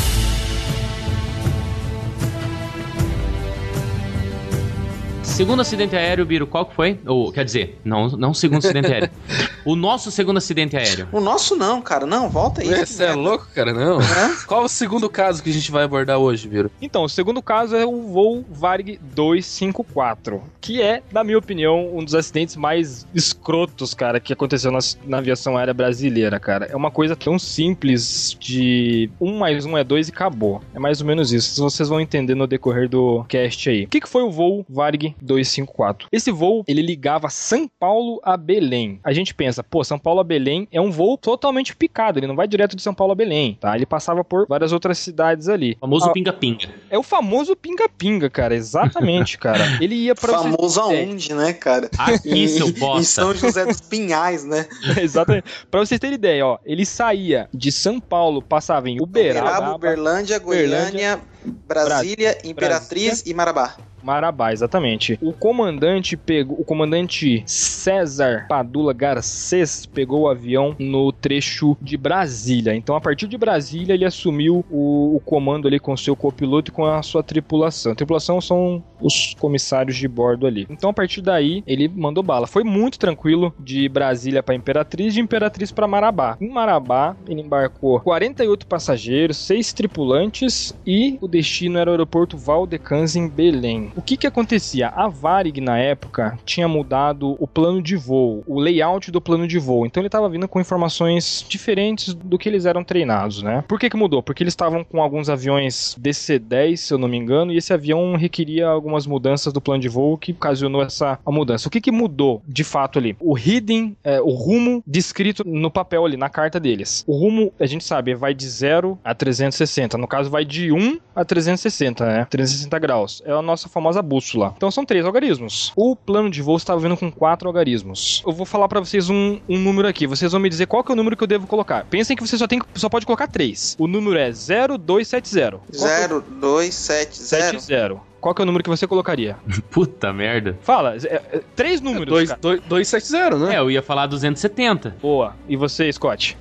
Segundo acidente aéreo, Biro, qual que foi? Ou, quer dizer, não, não o segundo acidente aéreo. O nosso segundo acidente aéreo. O nosso não, cara. Não, volta aí. Você é louco, cara? Não. Hã? Qual o segundo caso que a gente vai abordar hoje, Viro? Então, o segundo caso é o voo Varg 254, que é, na minha opinião, um dos acidentes mais escrotos, cara, que aconteceu na, na aviação aérea brasileira, cara. É uma coisa tão simples de um mais um é dois e acabou. É mais ou menos isso. Vocês vão entender no decorrer do cast aí. O que, que foi o voo Varg 254? Esse voo, ele ligava São Paulo a Belém. A gente pensa, pô, São Paulo a Belém é um voo totalmente picado, ele não vai direto de São Paulo a Belém, tá? Ele passava por várias outras cidades ali. O famoso Ah, pinga-pinga. é o famoso pinga-pinga, cara. Exatamente, cara. Ele ia pra vocês- Famoso aonde, né, cara? Aqui, seu Em bosta. São José dos Pinhais, né? Exatamente. Pra vocês terem ideia, ó. Ele saía de São Paulo, passava em Uberaba, Uberaba, Uberlândia, Goiânia, Brasília, Imperatriz e Marabá. Marabá, exatamente. O comandante pegou, o comandante César Padula Garcês pegou o avião no trecho de Brasília. Então, a partir de Brasília, ele assumiu o, o comando ali com seu copiloto e com a sua tripulação. A tripulação são os comissários de bordo ali. Então, a partir daí, ele mandou bala. Foi muito tranquilo de Brasília para Imperatriz, de Imperatriz para Marabá. Em Marabá, ele embarcou 48 passageiros, 6 tripulantes e o destino era o aeroporto Valdecans em Belém. O que que acontecia? A Varig na época tinha mudado o plano de voo, o layout do plano de voo. Então ele estava vindo com informações diferentes do que eles eram treinados, né? Por que que mudou? Porque eles estavam com alguns aviões DC-10, se eu não me engano, e esse avião requeria algumas mudanças do plano de voo que ocasionou essa mudança. O que que mudou de fato ali? O hidden, é, o rumo descrito no papel ali, na carta deles. O rumo, a gente sabe, vai de 0 a 360. No caso, vai de 1 a 360, né? 360 graus. É a nossa famosa bússola. Então são três algarismos. O plano de voo estava vindo com quatro algarismos. Eu vou falar pra vocês um, um número aqui. Vocês vão me dizer qual que é o número que eu devo colocar. Pensem que você só, tem, só pode colocar três. O número é 0270. Qual que é o- 0270. 70. Qual que é o número que você colocaria? Puta merda. Fala, é, é, três números. Dois- cara. dois- 270, né? É, eu ia falar 270. Boa. E você, Scott?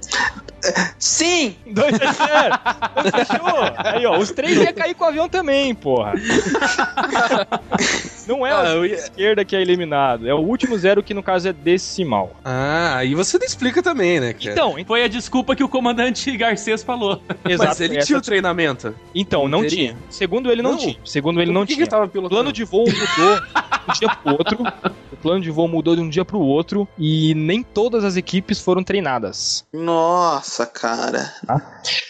Sim! 270. Fechou. Aí, ó, os três ia cair com o avião também, porra. Não é Ah, a ia- esquerda que é eliminado, é o último zero que no caso é decimal. Ah, aí você não explica também, né, cara? Então, Foi a desculpa que o comandante Garcês falou. Mas ele essa- tinha o treinamento. Então, não teria. tinha. Segundo ele, não, Não. tinha. Segundo ele, não Por que que tinha. ele tava pilotando? plano de voo mudou de um dia pro outro. O plano de voo mudou de um dia pro outro e nem todas as equipes foram treinadas. Nossa, cara.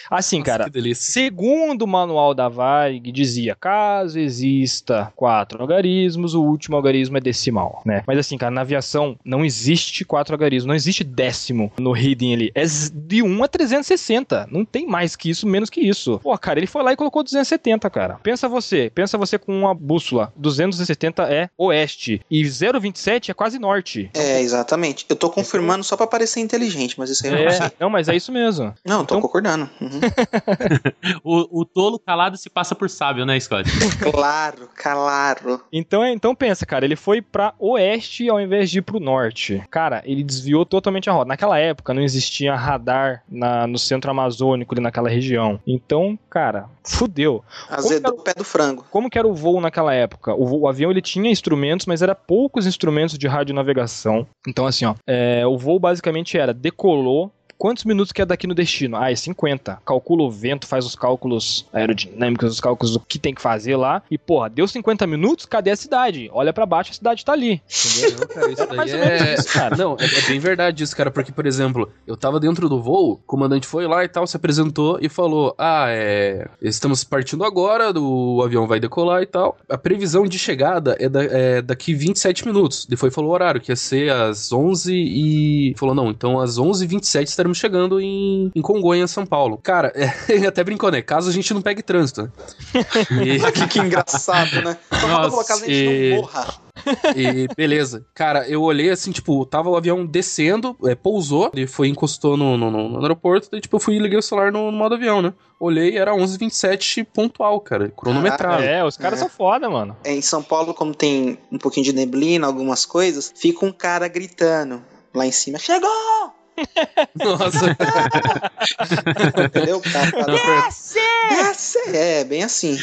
Assim, Nossa, cara, Que delícia. Segundo o manual da Varig, dizia: caso exista quatro algarismos, o último algarismo é decimal, né? Mas assim, cara, na aviação não existe quatro algarismos, não existe décimo no reading ali. É de 1 a 360. Não tem mais que isso, menos que isso. Pô, cara, ele foi lá e colocou 270, cara. Pensa você, pensa você com uma bússola. 270 é oeste e 027 é quase norte. É, exatamente. Eu tô confirmando só pra parecer inteligente, mas isso aí eu não sei. É, não, mas é isso mesmo. Não, tô Então- concordando. Uhum. O, o tolo calado se passa por sábio, né, Scott? claro, claro. Então, é- então pensa, cara, ele foi pra oeste ao invés de ir pro norte. Cara, ele desviou totalmente a rota. Naquela época não existia radar na- no centro amazônico ali naquela região. Então, cara, fudeu. Azedou o pé do frango. Como que era o voo naquela época? O, voo- o avião ele tinha instrumentos instrumentos, mas era poucos instrumentos de radionavegação. Então, assim, ó, é, o voo basicamente era decolou. Quantos minutos que é daqui no destino? Ah, é 50. Calcula o vento, faz os cálculos aerodinâmicos, os cálculos do que tem que fazer lá. E, porra, deu 50 minutos, cadê a cidade? Olha pra baixo, a cidade tá ali. Entendeu? Não, cara, isso Era daí mais ou menos é... isso, cara. Não, é, é bem verdade isso, cara, porque, por exemplo, eu tava dentro do voo, o comandante foi lá e tal, se apresentou e falou: Ah, é. Estamos partindo agora, o avião vai decolar e tal. A previsão de chegada é, da- é daqui 27 minutos. Depois falou o horário, que ia ser às 11 e. Falou: Não, então às 11h27 estaremos chegando em, em Congonha, São Paulo. Cara, ele até brincou, né? Caso a gente não pegue trânsito. né? E- Que, que engraçado, né? Só falta Nossa, colocar a gente e- não morra. E beleza. Cara, eu olhei assim, tipo, tava o avião descendo, é, pousou, ele foi encostou no, no, no- aeroporto, daí tipo, eu fui e liguei o celular no, no modo avião, né? Olhei, era 11h27 pontual, cara, cronometrado. É, os caras É. são foda, mano. É, Em São Paulo, como tem um pouquinho de neblina, algumas coisas, fica um cara gritando lá em cima: Chegou! Nossa, Entendeu? Cara tá- Desce! Desce! É, bem assim.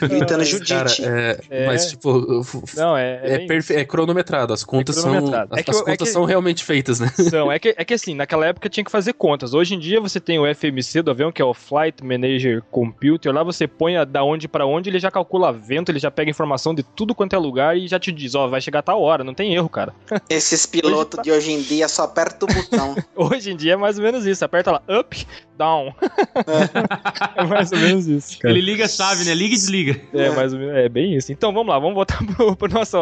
Gritando Judite. cara, é, É. mas tipo, Não, é. é, bem perfe- é cronometrado, as contas são cronometrado. as, É que as é contas que- são realmente feitas, né? São. É que, é que assim, naquela época tinha que fazer contas. Hoje em dia você tem o FMC do avião, que é o Flight Manager Computer. Lá você põe a- da onde pra onde, ele já calcula vento, ele já pega informação de tudo quanto é lugar e já te diz, ó, vai chegar a tal hora, não tem erro, cara. Esses pilotos de hoje em dia só aperta o botão. Hoje em dia é mais ou menos isso. Aperta lá, up, down. é mais ou menos isso, cara. Ele liga a chave, né? Liga e desliga. É, mais ou menos, é bem isso. Então vamos lá, vamos voltar pro, pro nosso,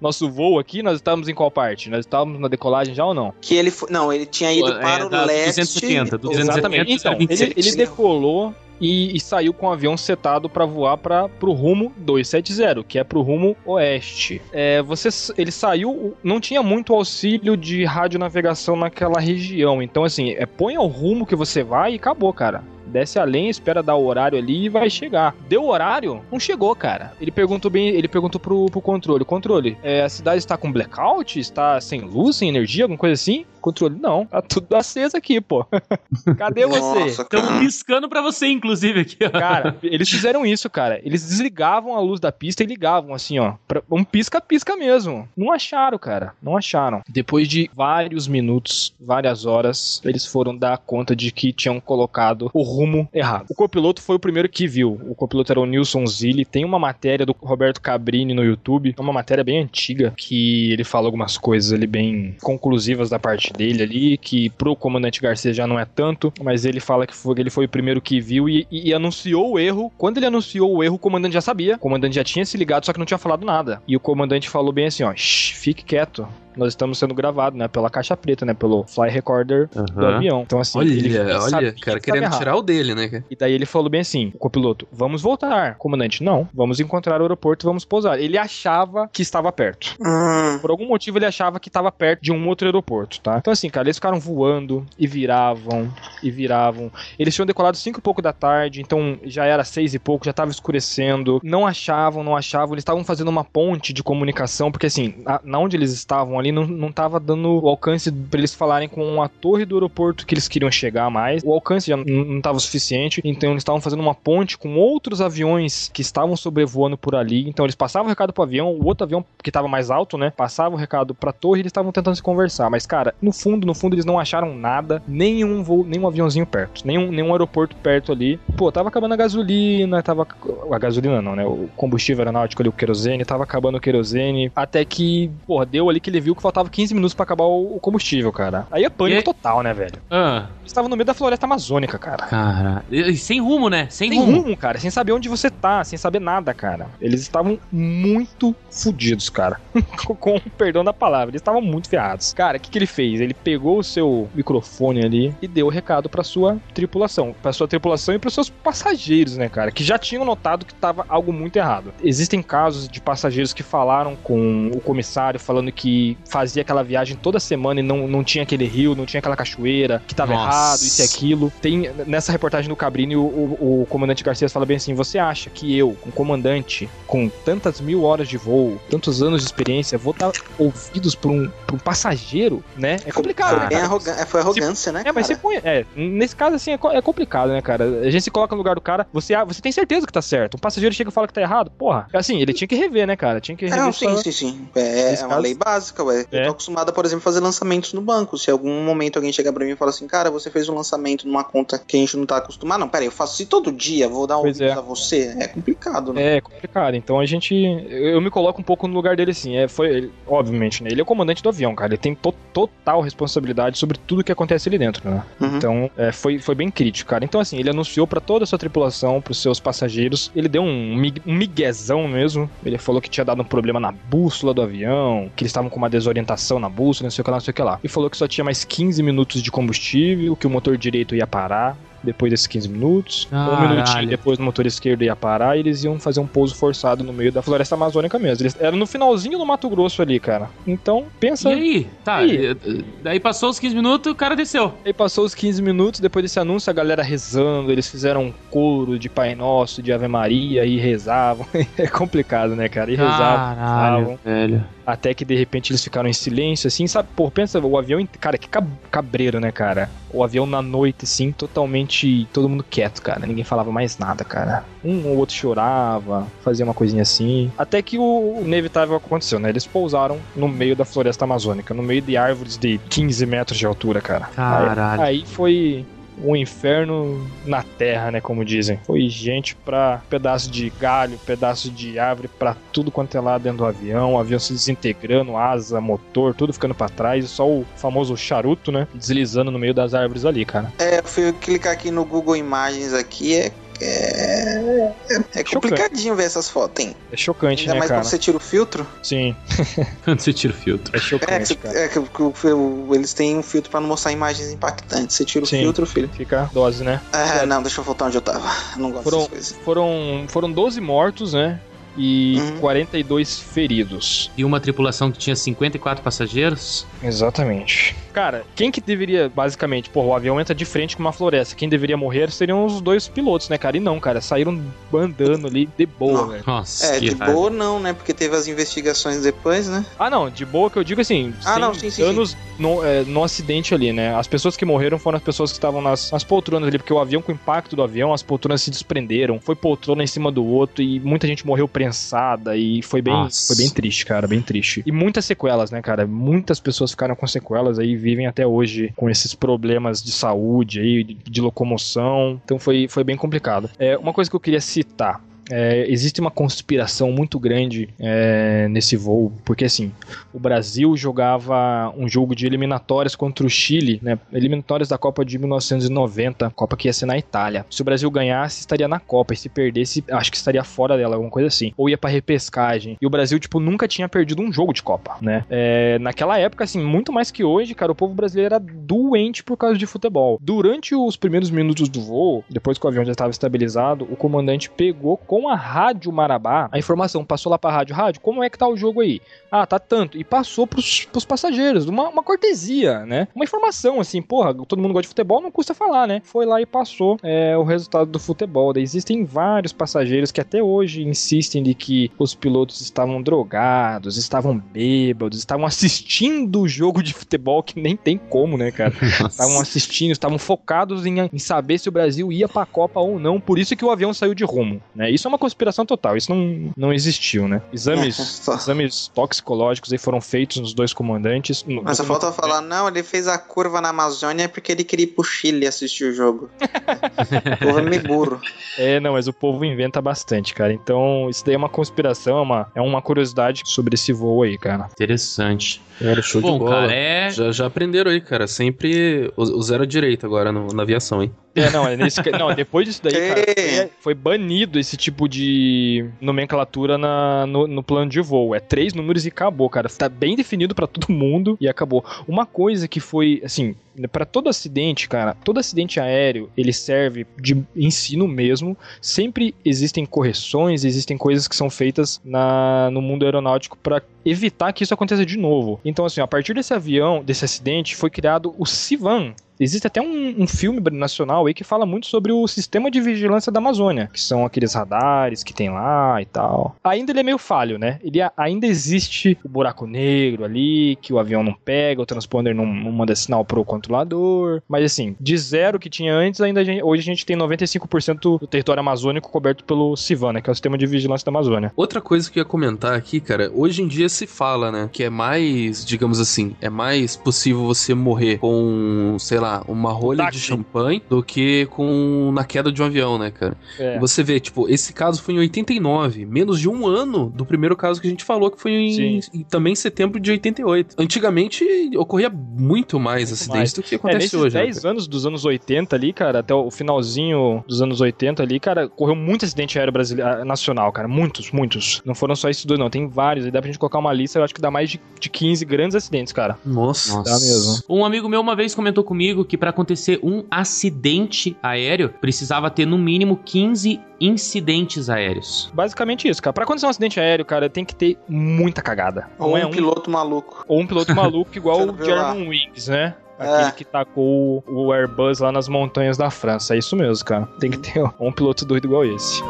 nosso voo aqui. Nós estávamos em qual parte? Nós estávamos na decolagem já ou não? Que ele foi. Não, ele tinha ido É, para o da leste. 280, do Exatamente. 270, Então, 27. ele, ele decolou e, e saiu com o avião setado para voar para pro rumo 270, que é pro rumo oeste. É, você, ele saiu, não tinha muito auxílio de radionavegação naquela região. Então, assim, é, põe o rumo que você vai e acabou, cara. Desce além, espera dar o horário ali e vai chegar. Deu o horário? Não chegou, cara. Ele perguntou bem, ele perguntou pro, pro controle. Controle, é, a cidade está com blackout? Está sem luz, sem energia, alguma coisa assim? Controle, não. Tá tudo aceso aqui, pô. Cadê você? Estamos piscando pra você, inclusive, aqui, ó. Cara, eles fizeram isso, cara. Eles desligavam a luz da pista e ligavam, assim, ó. Pra um pisca-pisca mesmo. Não acharam, cara. Não acharam. Depois de vários minutos, várias horas, eles foram dar conta de que tinham colocado o rumo errado. O copiloto foi o primeiro que viu. O copiloto era o Nilson Zilli. Tem uma matéria do Roberto Cabrini no YouTube. É uma matéria bem antiga que ele fala algumas coisas ali bem conclusivas da parte dele ali, que pro comandante Garcia já não é tanto, mas ele fala que foi, ele foi o primeiro que viu e, e- e anunciou o erro. Quando ele anunciou o erro, o comandante já sabia. O comandante já tinha se ligado, só que não tinha falado nada. E o comandante falou bem assim, ó, "Shh, fique quieto. Nós estamos sendo gravados, né? Pela caixa preta, né? Pelo fly recorder do Aham. avião. Então, assim, Olha, ele olha, que cara, tava querendo errado. tirar o dele, né? cara? E daí ele falou bem assim, o copiloto, vamos voltar. Comandante, não, vamos encontrar o aeroporto e vamos pousar. Ele achava que estava perto. Hum, Por algum motivo ele achava que estava perto de um outro aeroporto, tá? Então assim, cara, eles ficaram voando e viravam e viravam. Eles tinham decolado cinco e pouco da tarde, então já era seis e pouco, já tava escurecendo. Não achavam, não achavam. Eles estavam fazendo uma ponte de comunicação, porque assim, na, na onde eles estavam ali não, não tava dando o alcance pra eles falarem com a torre do aeroporto que eles queriam chegar mais. O alcance já não, não tava o suficiente, então eles estavam fazendo uma ponte com outros aviões que estavam sobrevoando por ali. Então eles passavam o recado pro avião, o outro avião que tava mais alto, né? Passava o recado pra torre e eles estavam tentando se conversar. Mas, cara, no fundo, no fundo, eles não acharam nada, nenhum voo, nenhum aviãozinho perto, nenhum, nenhum aeroporto perto ali. Pô, tava acabando a gasolina, tava. A gasolina não, né? O combustível aeronáutico ali, o querosene, tava acabando o querosene. Até que, porra, deu ali que ele viu que faltava 15 minutos pra acabar o, combustível, cara. Aí é pânico aí- total, né, velho? Ah, Eles estavam no meio da floresta amazônica, cara. cara. E- Sem rumo, né? Sem, Sem rumo. rumo, cara, sem saber onde você tá, sem saber nada, cara. Eles estavam muito fudidos, cara. com, perdão da palavra, eles estavam muito ferrados. Cara, o que, que ele fez? Ele pegou o seu microfone ali e deu o recado pra sua tripulação. Pra sua tripulação e pros seus passageiros, né, cara? Que já tinham notado que tava algo muito errado. Existem casos de passageiros que falaram com o comissário falando que fazia aquela viagem toda semana e não, não tinha aquele rio, não tinha aquela cachoeira, que tava Nossa. Errado, isso e aquilo. Tem, nessa reportagem do Cabrini, o, o, o comandante Garcia fala bem assim: você acha que eu, um comandante com tantas mil horas de voo, tantos anos de experiência, vou dar ouvidos pra um, pra um passageiro, né? É complicado, né? Bem cara? arrogan- é, foi arrogância, né? É, mas você cara? põe. É, nesse caso, assim, é, é complicado, né, cara? A gente se coloca no lugar do cara, você, ah, você tem certeza que tá certo. Um passageiro chega e fala que tá errado. Porra, assim, ele tinha que rever, né, cara? Tinha que É, rever. não, sua- sim, sim, sim. É, é uma caso- lei básica, ué. Eu É. tô acostumada, por exemplo, a fazer lançamentos no banco. Se algum momento alguém chegar pra mim e falar assim, cara, você fez um lançamento numa conta que a gente não tá acostumado. Não, peraí, eu faço isso todo dia, vou dar ouvidos é. a você. É complicado, né? É complicado. Então a gente. Eu, me coloco um pouco no lugar dele, assim. É, foi, ele- obviamente, né? Ele é o comandante do avião, cara. Ele tem to- total responsabilidade sobre tudo que acontece ali dentro, né? Uhum. Então, é, foi, foi bem crítico, cara. Então, assim, ele anunciou pra toda a sua tripulação, pros seus passageiros. Ele deu um, mig, um miguezão mesmo. Ele falou que tinha dado um problema na bússola do avião, que eles estavam com uma desorientação na bússola, não sei o que lá, não sei o que lá. E falou que só tinha mais 15 minutos de combustível, que o motor direito ia parar. Depois desses 15 minutos, um Caralho. minutinho depois no motor esquerdo ia parar e eles iam fazer um pouso forçado no meio da floresta amazônica mesmo. Eles, era no finalzinho do Mato Grosso ali, cara. Então, pensa. E aí? Tá, E eh, daí passou os 15 minutos e o cara desceu. Aí passou os 15 minutos, depois desse anúncio, a galera rezando, eles fizeram um coro de Pai Nosso, de Ave Maria e rezavam. é complicado, né, cara? E rezavam, rezavam. velho. Até que de repente eles ficaram em silêncio, assim, sabe? Pô, pensa, o avião. Cara, que cab- cabreiro, né, cara? O avião na noite, assim, totalmente. Todo mundo quieto, cara. Ninguém falava mais nada, cara. Um ou outro chorava, fazia uma coisinha assim. Até que o inevitável aconteceu, né? Eles pousaram no meio da floresta amazônica, no meio de árvores de 15 metros de altura, cara. Caralho. Aí, aí foi um inferno na terra, né, como dizem. Foi gente pra pedaço de galho, pedaço de árvore, pra tudo quanto é lá dentro do avião, o avião se desintegrando, asa, motor, tudo ficando pra trás, só o famoso charuto, né, deslizando no meio das árvores ali, cara. É, fui clicar aqui no Google Imagens aqui, é. É, é, é complicadinho ver essas fotos, hein? É chocante, Ainda né, mais cara? quando você tira o filtro. Sim, Quando você tira o filtro. é É, que, chocante, é que, o- eles têm um filtro pra não mostrar imagens impactantes. Você tira o Sim. filtro, filho. Fica a dose, né? É, não, deixa eu voltar onde eu tava. Eu não gosto Foram, dessas coisas. foram, foram 12 mortos, né? E Uhum. 42 feridos. E uma tripulação que tinha 54 passageiros. Exatamente. Cara, quem que deveria, basicamente, pô, o avião entra de frente com uma floresta. Quem deveria morrer seriam os dois pilotos, né, cara? E não, cara, saíram andando ali de boa, velho. Nossa, É, de raiva. boa não, né? Porque teve as investigações depois, né? Ah, não, de boa que eu digo assim, Ah, sem não, sim, sim, danos No, é, no acidente ali, né? As pessoas que morreram foram as pessoas que estavam nas, nas poltronas ali, porque o avião, com o impacto do avião, as poltronas se desprenderam, foi poltrona em cima do outro e muita gente morreu prensada e foi bem, Nossa. foi bem triste, cara, bem triste. E muitas sequelas, né, cara? Muitas pessoas ficaram com sequelas aí, vivem até hoje com esses problemas de saúde aí, de, de locomoção. Então foi, foi bem complicado. É, uma coisa que eu queria citar. É, existe uma conspiração muito grande é, nesse voo, porque assim, o Brasil jogava um jogo de eliminatórias contra o Chile, né? Eliminatórias da Copa de 1990, Copa que ia ser na Itália. Se o Brasil ganhasse, estaria na Copa, e se perdesse, acho que estaria fora dela, alguma coisa assim. Ou ia pra repescagem. E o Brasil, tipo, nunca tinha perdido um jogo de Copa, né? É, naquela época, assim, muito mais que hoje, cara, o povo brasileiro era doente por causa de futebol. Durante os primeiros minutos do voo, depois que o avião já estava estabilizado, o comandante pegou com a Rádio Marabá a informação, passou lá pra rádio, rádio, como é que tá o jogo aí? Ah, tá tanto. E passou pros, pros passageiros, uma, uma cortesia, né? Uma informação, assim, porra, todo mundo gosta de futebol, não custa falar, né? Foi lá e passou é, o resultado do futebol. Daí existem vários passageiros que até hoje insistem de que os pilotos estavam drogados, estavam bêbados, estavam assistindo o jogo de futebol, que nem tem como, né, cara? Estavam assistindo, estavam focados em, em saber se o Brasil ia pra Copa ou não. Por isso que o avião saiu de rumo, né? Isso é uma conspiração total, isso não, não existiu, né? Exames, exames toxicológicos aí foram feitos nos dois comandantes. No- Mas só falta falar, não, ele fez a curva na Amazônia porque ele queria ir pro Chile assistir o jogo. o povo é meio burro. É, não, mas o povo inventa bastante, cara. Então, isso daí é uma conspiração, é uma, é uma curiosidade sobre esse voo aí, cara. Interessante. Era show de Bom, bola. cara, é. Já, já aprenderam aí, cara. Sempre o, o zero direito agora no- na aviação, hein? É, não, é nesse, não, depois disso daí, cara, foi, banido esse tipo de nomenclatura na, no, no plano de voo. É três números e acabou, cara. Tá bem definido pra todo mundo e acabou. Uma coisa que foi, assim, Pra todo acidente, cara, todo acidente aéreo, ele serve de ensino mesmo. Sempre existem correções, existem coisas que são feitas na, no mundo aeronáutico pra evitar que isso aconteça de novo. Então, assim, a partir desse avião, desse acidente, foi criado o CIVAN. Existe até um, um filme nacional aí que fala muito sobre o sistema de vigilância da Amazônia, que são aqueles radares que tem lá e tal. Ainda ele é meio falho, né? Ele a- ainda existe o buraco negro ali, que o avião não pega, o transponder não, não manda sinal pro controlador. Mas assim, de zero que tinha antes, ainda a gente- hoje a gente tem 95% do território amazônico coberto pelo CIVAN, né? Que é o sistema de vigilância da Amazônia. Outra coisa que eu ia comentar aqui, cara, hoje em dia se fala, né, que é mais, digamos assim, é mais possível você morrer com, sei lá, uma rolha Táxi. de champanhe do que com na queda de um avião, né, cara? É. Você vê, tipo, esse caso foi em 89, menos de um ano do primeiro caso que a gente falou, que foi em, em também setembro de 88. Antigamente ocorria muito mais acidentes mais. Do que É, acontece nesses hoje. né, 10 cara? anos dos anos 80 ali, cara, até o finalzinho dos anos 80 ali, cara, correu muito acidente aéreo brasileiro, nacional, cara. Muitos, muitos. Não foram só esses dois, não. Tem vários. Aí dá pra gente colocar uma lista, eu acho que dá mais de, de 15 grandes acidentes, cara. Nossa. Dá mesmo. Um amigo meu uma vez comentou comigo que pra acontecer um acidente aéreo, precisava ter no mínimo 15 incidentes aéreos. Basicamente isso, cara. Pra acontecer um acidente aéreo, cara, tem que ter muita cagada. Ou Não um é um piloto maluco. Ou um piloto maluco igual o German Wings, né? É. Aquele que tacou o o Airbus lá nas montanhas da França. É isso mesmo, cara. Tem que ter um piloto doido igual esse.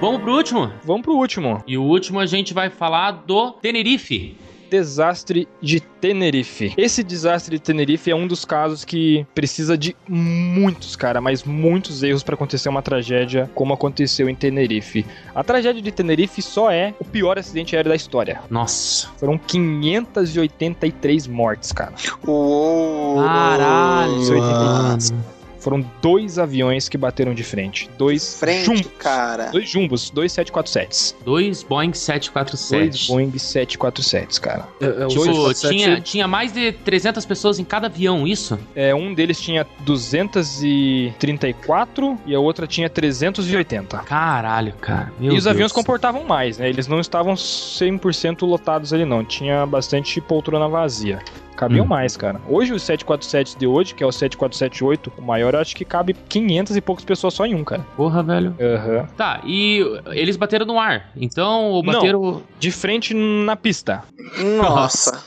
Vamos pro último? Vamos pro último. E o último a gente vai falar do Tenerife. Desastre de Tenerife. Esse desastre de Tenerife é um dos casos que precisa de muitos, cara, mas muitos erros pra acontecer uma tragédia como aconteceu em Tenerife. A tragédia de Tenerife só é o pior acidente aéreo da história. Nossa. Foram 583 mortes, cara. Uou! Caralho, Isso, 83. mano. Foram dois aviões que bateram de frente. Dois Frente, jumbos. cara. Dois jumbos, dois 747s. Dois Boeing Dois 747. Boeing 747s, cara. É, o Tipo, 747 tinha, tinha mais de 300 pessoas em cada avião, isso? É, um deles tinha 234 e a outra tinha 380. Caralho, cara. Meu e os Deus. aviões comportavam mais, né? Eles não estavam 100% lotados ali, não. Tinha bastante poltrona vazia. Cabiam Hum. mais, cara. Hoje, os 747 de hoje, que é o 7478, o maior, eu acho que cabe 500 e poucas pessoas só em um, cara. Porra, velho. Aham. Tá, e eles bateram no ar. Então, ou Não. bateram. De frente na pista. Nossa.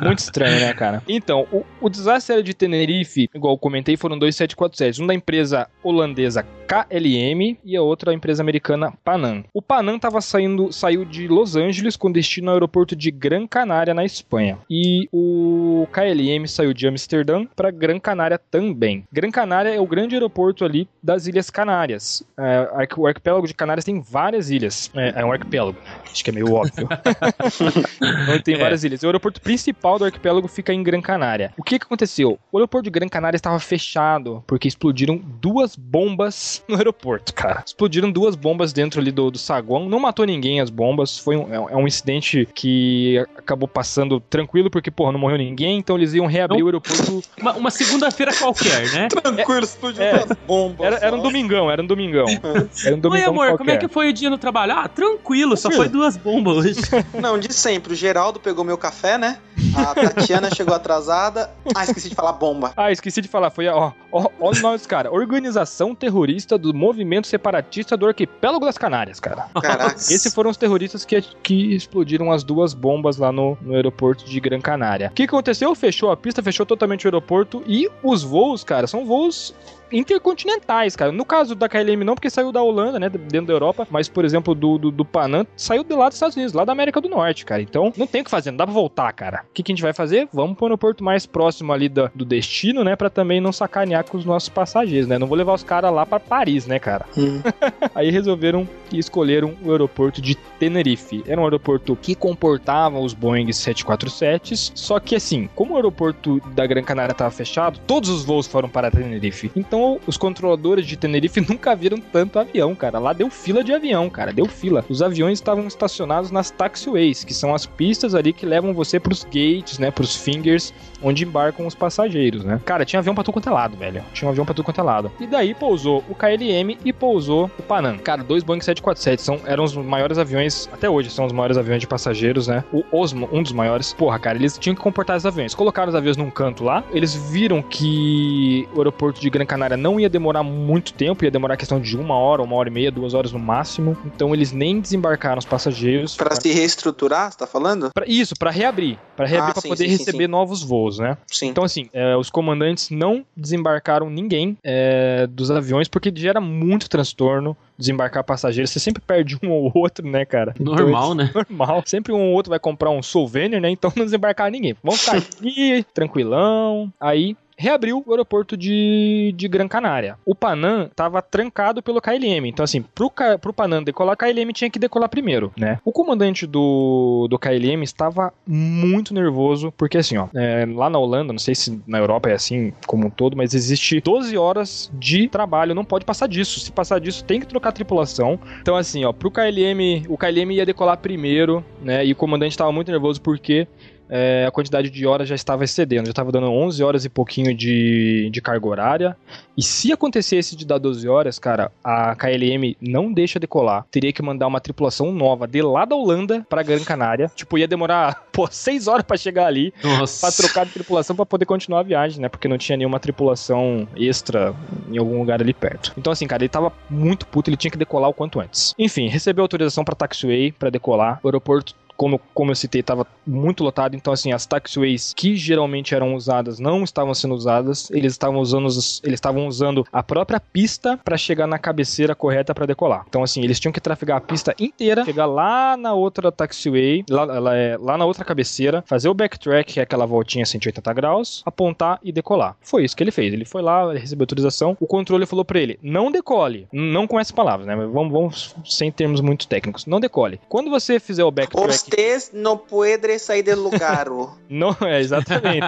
Muito estranho, né, cara? Então, o, o desastre de Tenerife, igual eu comentei, foram dois 747. Um da empresa holandesa KLM e a outra a empresa americana Panam. O Panam tava saindo, saiu de Los Angeles com destino ao aeroporto de Gran Canária, na Espanha. E o KLM saiu de Amsterdã para Gran Canária também. Gran Canária é o grande aeroporto ali das Ilhas Canárias. É, o arquipélago de Canárias tem várias ilhas. É, é um arquipélago. Acho que é meio óbvio. Tem É. várias ilhas. O aeroporto principal do arquipélago fica em Gran Canária. O que, que aconteceu? O aeroporto de Gran Canária estava fechado porque explodiram duas bombas no aeroporto, cara. Explodiram duas bombas dentro ali do, do saguão. Não matou ninguém as bombas. Foi um, é um- é um incidente que acabou passando tranquilo porque, porra, não morreu ninguém. Então eles iam reabrir Não. o aeroporto. Uma, uma segunda-feira qualquer, né? Tranquilo, explodiu É. duas bombas. Era, era um domingão, era um domingão. Era um Oi, domingão amor, qualquer. como é que foi o dia no trabalho? Ah, tranquilo, só foi duas bombas hoje. Não, de sempre. O Geraldo pegou meu café, né? A Tatiana chegou atrasada. Ah, esqueci de falar bomba. Ah, esqueci de falar, foi a, ó, ó, olha o nome dos Organização Terrorista do Movimento Separatista do Arquipélago das Canárias, cara. Caraca. Esses foram os terroristas que, que explodiram as duas bombas lá no, no aeroporto de Gran Canária. O que aconteceu? Fechou a pista, fechou totalmente o aeroporto e os voos, cara, são voos intercontinentais, cara. No caso da KLM não, porque saiu da Holanda, né, dentro da Europa, mas, por exemplo, do, do, do Panam, saiu de lá dos Estados Unidos, lá da América do Norte, cara. Então, não tem o que fazer, não dá pra voltar, cara. O que, que a gente vai fazer? Vamos pro aeroporto mais próximo ali da- do destino, né, pra também não sacanear com os nossos passageiros, né. Não vou levar os caras lá pra Paris, né, cara. Hum. Aí resolveram e escolheram o aeroporto de Tenerife. Era um aeroporto que comportava os Boeing 747s, só que assim, como o aeroporto da Gran Canária estava fechado, todos os voos foram para Tenerife. Então, os controladores de Tenerife nunca viram tanto avião, cara. Lá deu fila de avião, cara, deu fila. Os aviões estavam estacionados nas taxiways, que são as pistas ali que levam você para os gates gates, né, pros fingers, onde embarcam os passageiros, né? Cara, tinha avião pra tudo quanto é lado, velho. Tinha um avião pra tudo quanto é lado. E daí pousou o KLM e pousou o Panam. Cara, dois Boeing 747 são, eram os maiores aviões, até hoje são os maiores aviões de passageiros, né? O Osmo, um dos maiores. Porra, cara, eles tinham que comportar os aviões. Colocaram os aviões num canto lá, eles viram que o aeroporto de Gran Canária não ia demorar muito tempo, ia demorar questão de uma hora, uma hora e meia, duas horas no máximo. Então eles nem desembarcaram os passageiros. Pra se reestruturar, você tá falando? Pra- isso, pra reabrir. Pra reabrir Ah, pra sim, poder sim, sim, receber sim. novos voos, né? Sim. Então, assim, é, os comandantes não desembarcaram ninguém é, dos aviões porque gera muito transtorno desembarcar passageiros. Você sempre perde um ou outro, né, cara? Normal, Então, né? Normal. Sempre um ou outro vai comprar um souvenir, né? Então não desembarcar ninguém. Vamos ficar aqui, tranquilão. Aí. Reabriu o aeroporto de, de Gran Canária. O Panam tava trancado pelo KLM. Então, assim, K- pro Panam decolar, o KLM tinha que decolar primeiro, né? O comandante do, do KLM estava muito nervoso, porque assim, ó, é, lá na Holanda, não sei se na Europa é assim como um todo, mas existe 12 horas de trabalho, não pode passar disso. Se passar disso, tem que trocar tripulação. Então, assim, ó, pro KLM, o KLM ia decolar primeiro, né? E o comandante estava muito nervoso porque é, a quantidade de horas já estava excedendo, já estava dando 11 horas e pouquinho de, de carga horária. E se acontecesse de dar 12 horas, cara, a KLM não deixa decolar. Teria que mandar uma tripulação nova de lá da Holanda pra Gran Canária. Tipo, ia demorar, pô, 6 horas pra chegar ali pra trocar de tripulação pra poder continuar a viagem, né? Porque não tinha nenhuma tripulação extra em algum lugar ali perto. Então, assim, cara, ele tava muito puto, ele tinha que decolar o quanto antes. Enfim, recebeu autorização pra taxiway pra decolar. O aeroporto como, como eu citei, estava muito lotado, então assim, as taxiways que geralmente eram usadas não estavam sendo usadas, eles estavam usando, eles estavam usando a própria pista para chegar na cabeceira correta para decolar. Então assim, eles tinham que trafegar a pista inteira, chegar lá na outra taxiway, lá, lá, é, lá na outra cabeceira, fazer o backtrack, que é aquela voltinha 180 graus, apontar e decolar. Foi isso que ele fez. Ele foi lá, ele recebeu autorização, o controle falou para ele: não decole, não com essas palavras, né? Vamos, vamos sem termos muito técnicos. Não decole. Quando você fizer o backtrack Usted no puede sair del lugar. Não, é exatamente.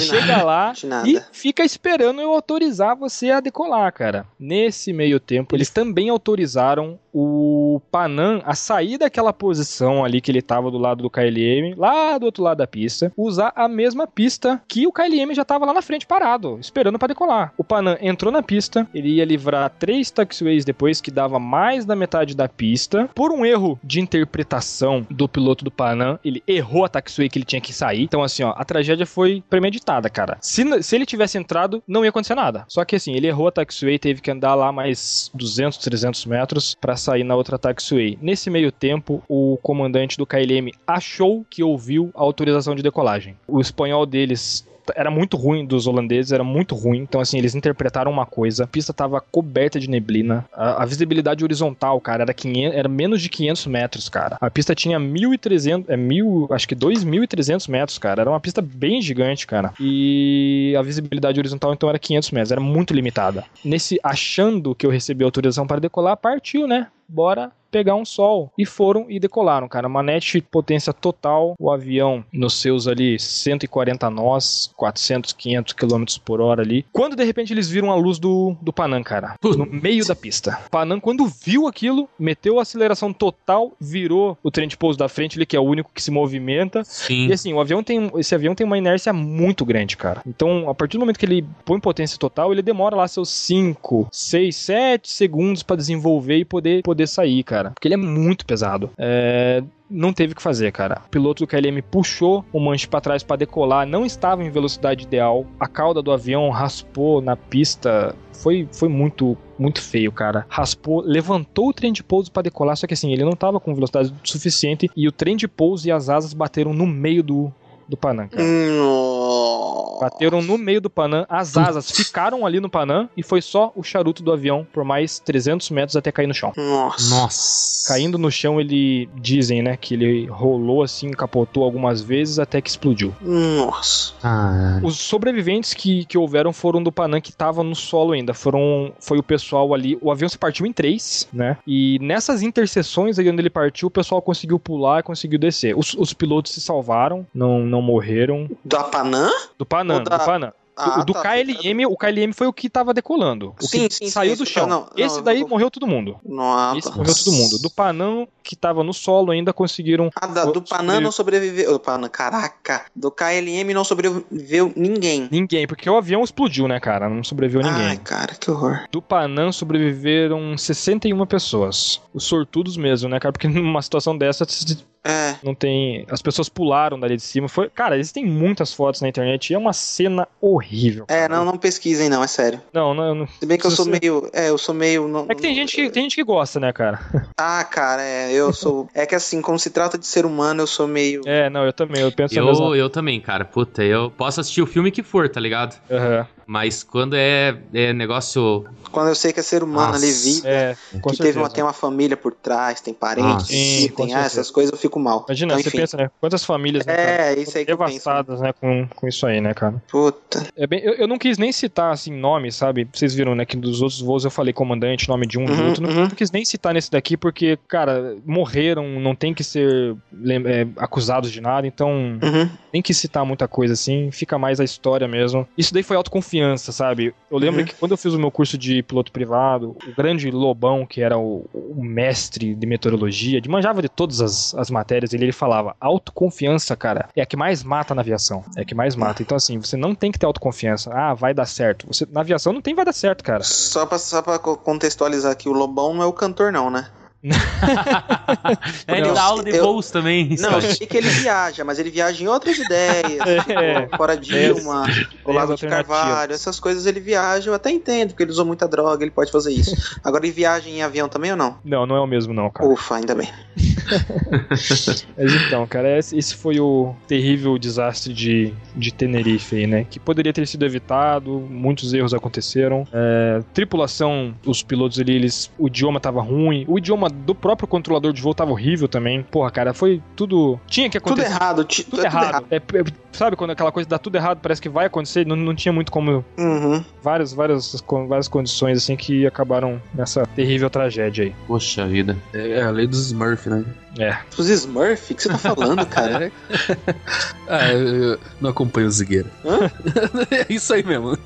Chega lá e fica esperando eu autorizar você a decolar, cara. Nesse meio tempo, eles também autorizaram o Panam a sair daquela posição ali que ele tava do lado do KLM, lá do outro lado da pista, usar a mesma pista que o KLM já tava lá na frente parado, esperando pra decolar. O Panam entrou na pista, ele ia livrar três taxiways depois que dava mais da metade da pista. Por um erro de interpretação do piloto do Panam, ele errou a taxiway que ele tinha que sair. Então, assim, ó, a tragédia foi premeditada, cara. Se, se ele tivesse entrado, não ia acontecer nada. Só que, assim, ele errou a taxiway, teve que andar lá mais 200, 300 metros pra sair na outra taxiway. Nesse meio tempo, o comandante do KLM achou que ouviu a autorização de decolagem. O espanhol deles era muito ruim dos holandeses, era muito ruim. Então, assim, eles interpretaram uma coisa. A pista tava coberta de neblina. A, a visibilidade horizontal, cara, era, 500, era menos de 500 metros, cara. A pista tinha 1.300, é mil, acho que 2.300 metros, cara. Era uma pista bem gigante, cara. E a visibilidade horizontal, então, era 500 metros. Era muito limitada. Nesse, achando que eu recebi autorização para decolar, partiu, né? Bora pegar um sol. E foram e decolaram, cara. Manete potência total. O avião nos seus ali 140 nós, 400, 500 km por hora ali. Quando de repente eles viram a luz do, do Panam, cara. No meio da pista. Panam, quando viu aquilo, meteu a aceleração total, virou o trem de pouso da frente, ele que é o único que se movimenta. Sim. E assim, o avião tem, esse avião tem uma inércia muito grande, cara. Então, a partir do momento que ele põe potência total, ele demora lá seus 5, 6, 7 segundos pra desenvolver e poder, poder sair, cara. Porque ele é muito pesado. É, não teve o que fazer, cara. O piloto do KLM puxou o manche pra trás pra decolar, não estava em velocidade ideal. A cauda do avião raspou na pista. Foi, foi muito muito feio, cara. Raspou, levantou o trem de pouso pra decolar, só que assim, ele não tava com velocidade suficiente e o trem de pouso e as asas bateram no meio do do Panam, cara. Bateram no meio do Panam, as asas ficaram ali no Panam e foi só o charuto do avião por mais 300 metros até cair no chão. Nossa. Nossa. Caindo no chão, ele dizem, né, que ele rolou assim, capotou algumas vezes até que explodiu. Nossa. Caralho. Os sobreviventes que, que houveram foram do Panam que tava no solo ainda. Foram foi o pessoal ali. O avião se partiu em três, né? E nessas interseções aí onde ele partiu, o pessoal conseguiu pular e conseguiu descer. Os, os pilotos se salvaram, não, não morreram. Da Panam? Do Panam, da- do Panam. Ah, o do tá. KLM, o KLM foi o que tava decolando. O Sim, que sim, sim, saiu do isso. chão. Não, não, Esse daí morreu todo mundo. Não, Esse tá. morreu todo mundo. Do Panam, que tava no solo, ainda conseguiram. Ah, da- do Panam não sobreviveu. Do Panam, caraca. Do KLM não sobreviveu ninguém. Ninguém, porque o avião explodiu, né, cara? Não sobreviveu ninguém. Ai, cara, que horror. Do Panam sobreviveram 61 pessoas. Os sortudos mesmo, né, cara? Porque numa situação dessa É. não tem. As pessoas pularam dali de cima. Foi... Cara, existem muitas fotos na internet e é uma cena horrível. É, cara. não, não pesquisem, não, é sério. Não, não, não. Se bem que eu sou meio. É, eu sou meio. não- É que tem gente que, tem gente que gosta, né, cara? Ah, cara, é, eu sou. É que assim, quando se trata de ser humano, eu sou meio. É, não, eu também. Eu penso. Eu, eu também, cara. Puta, eu posso assistir o filme que for, tá ligado? Aham. Mas quando é, é negócio. Quando eu sei que é ser humano Nossa. ali, vida. É, que certeza. teve uma, tem uma família por trás, tem parentes. Sim, tem ah, certeza. essas coisas, eu fico mal. Imagina, Então, você pensa, né? Quantas famílias né, cara, É, isso aí penso. devastadas, né, com, com isso aí, né, cara? Puta. É bem, eu, eu não quis nem citar, assim, nomes, sabe? Vocês viram, né, que dos outros voos eu falei comandante, nome de um, de Uhum, outro. Não, uhum. não quis nem citar nesse daqui, porque, cara, morreram, não tem que ser é, acusados de nada, então Uhum. nem quis citar muita coisa, assim, fica mais a história mesmo. Isso daí foi autoconfiança, sabe? Eu lembro Uhum. que quando eu fiz o meu curso de piloto privado, o grande Lobão, que era o, o mestre de meteorologia, de manjava de todas as, as matérias, ele, ele falava, autoconfiança, cara, é a que mais mata na aviação. É a que mais mata. Então, assim, você não tem que ter autoconfiança. Ah, vai dar certo. Você, na aviação não tem vai dar certo, cara. Só pra, só pra co- contextualizar aqui, o Lobão não é o cantor, não, né? É, ele dá aula de eu- voos também. Não, eu sei que ele viaja, mas ele viaja em outras ideias. É. tipo, fora Dilma, o Lago de. Carvalho, essas coisas ele viaja, eu até entendo, porque ele usou muita droga, ele pode fazer isso. Agora ele viaja em avião também ou não? Não, não é o mesmo, não, cara. Ufa, ainda bem. Mas então, cara, esse foi o terrível desastre de, de Tenerife aí, né? Que poderia ter sido evitado, muitos erros aconteceram. É, tripulação, os pilotos ali, eles, o idioma tava ruim, o idioma do próprio controlador de voo tava horrível também. Porra, cara, foi tudo. Tinha que Tudo acontecer. errado, ti- Tudo errado. É, é, sabe quando aquela coisa dá tudo errado, parece que vai acontecer, não, não tinha muito como. Uhum. Várias, várias, várias condições assim que acabaram nessa terrível tragédia aí. Poxa vida. É a lei dos Smurf, né? É. Os Smurf, o que você tá falando, cara? ah, eu, não acompanho o Zigueira. Hã? é isso aí mesmo.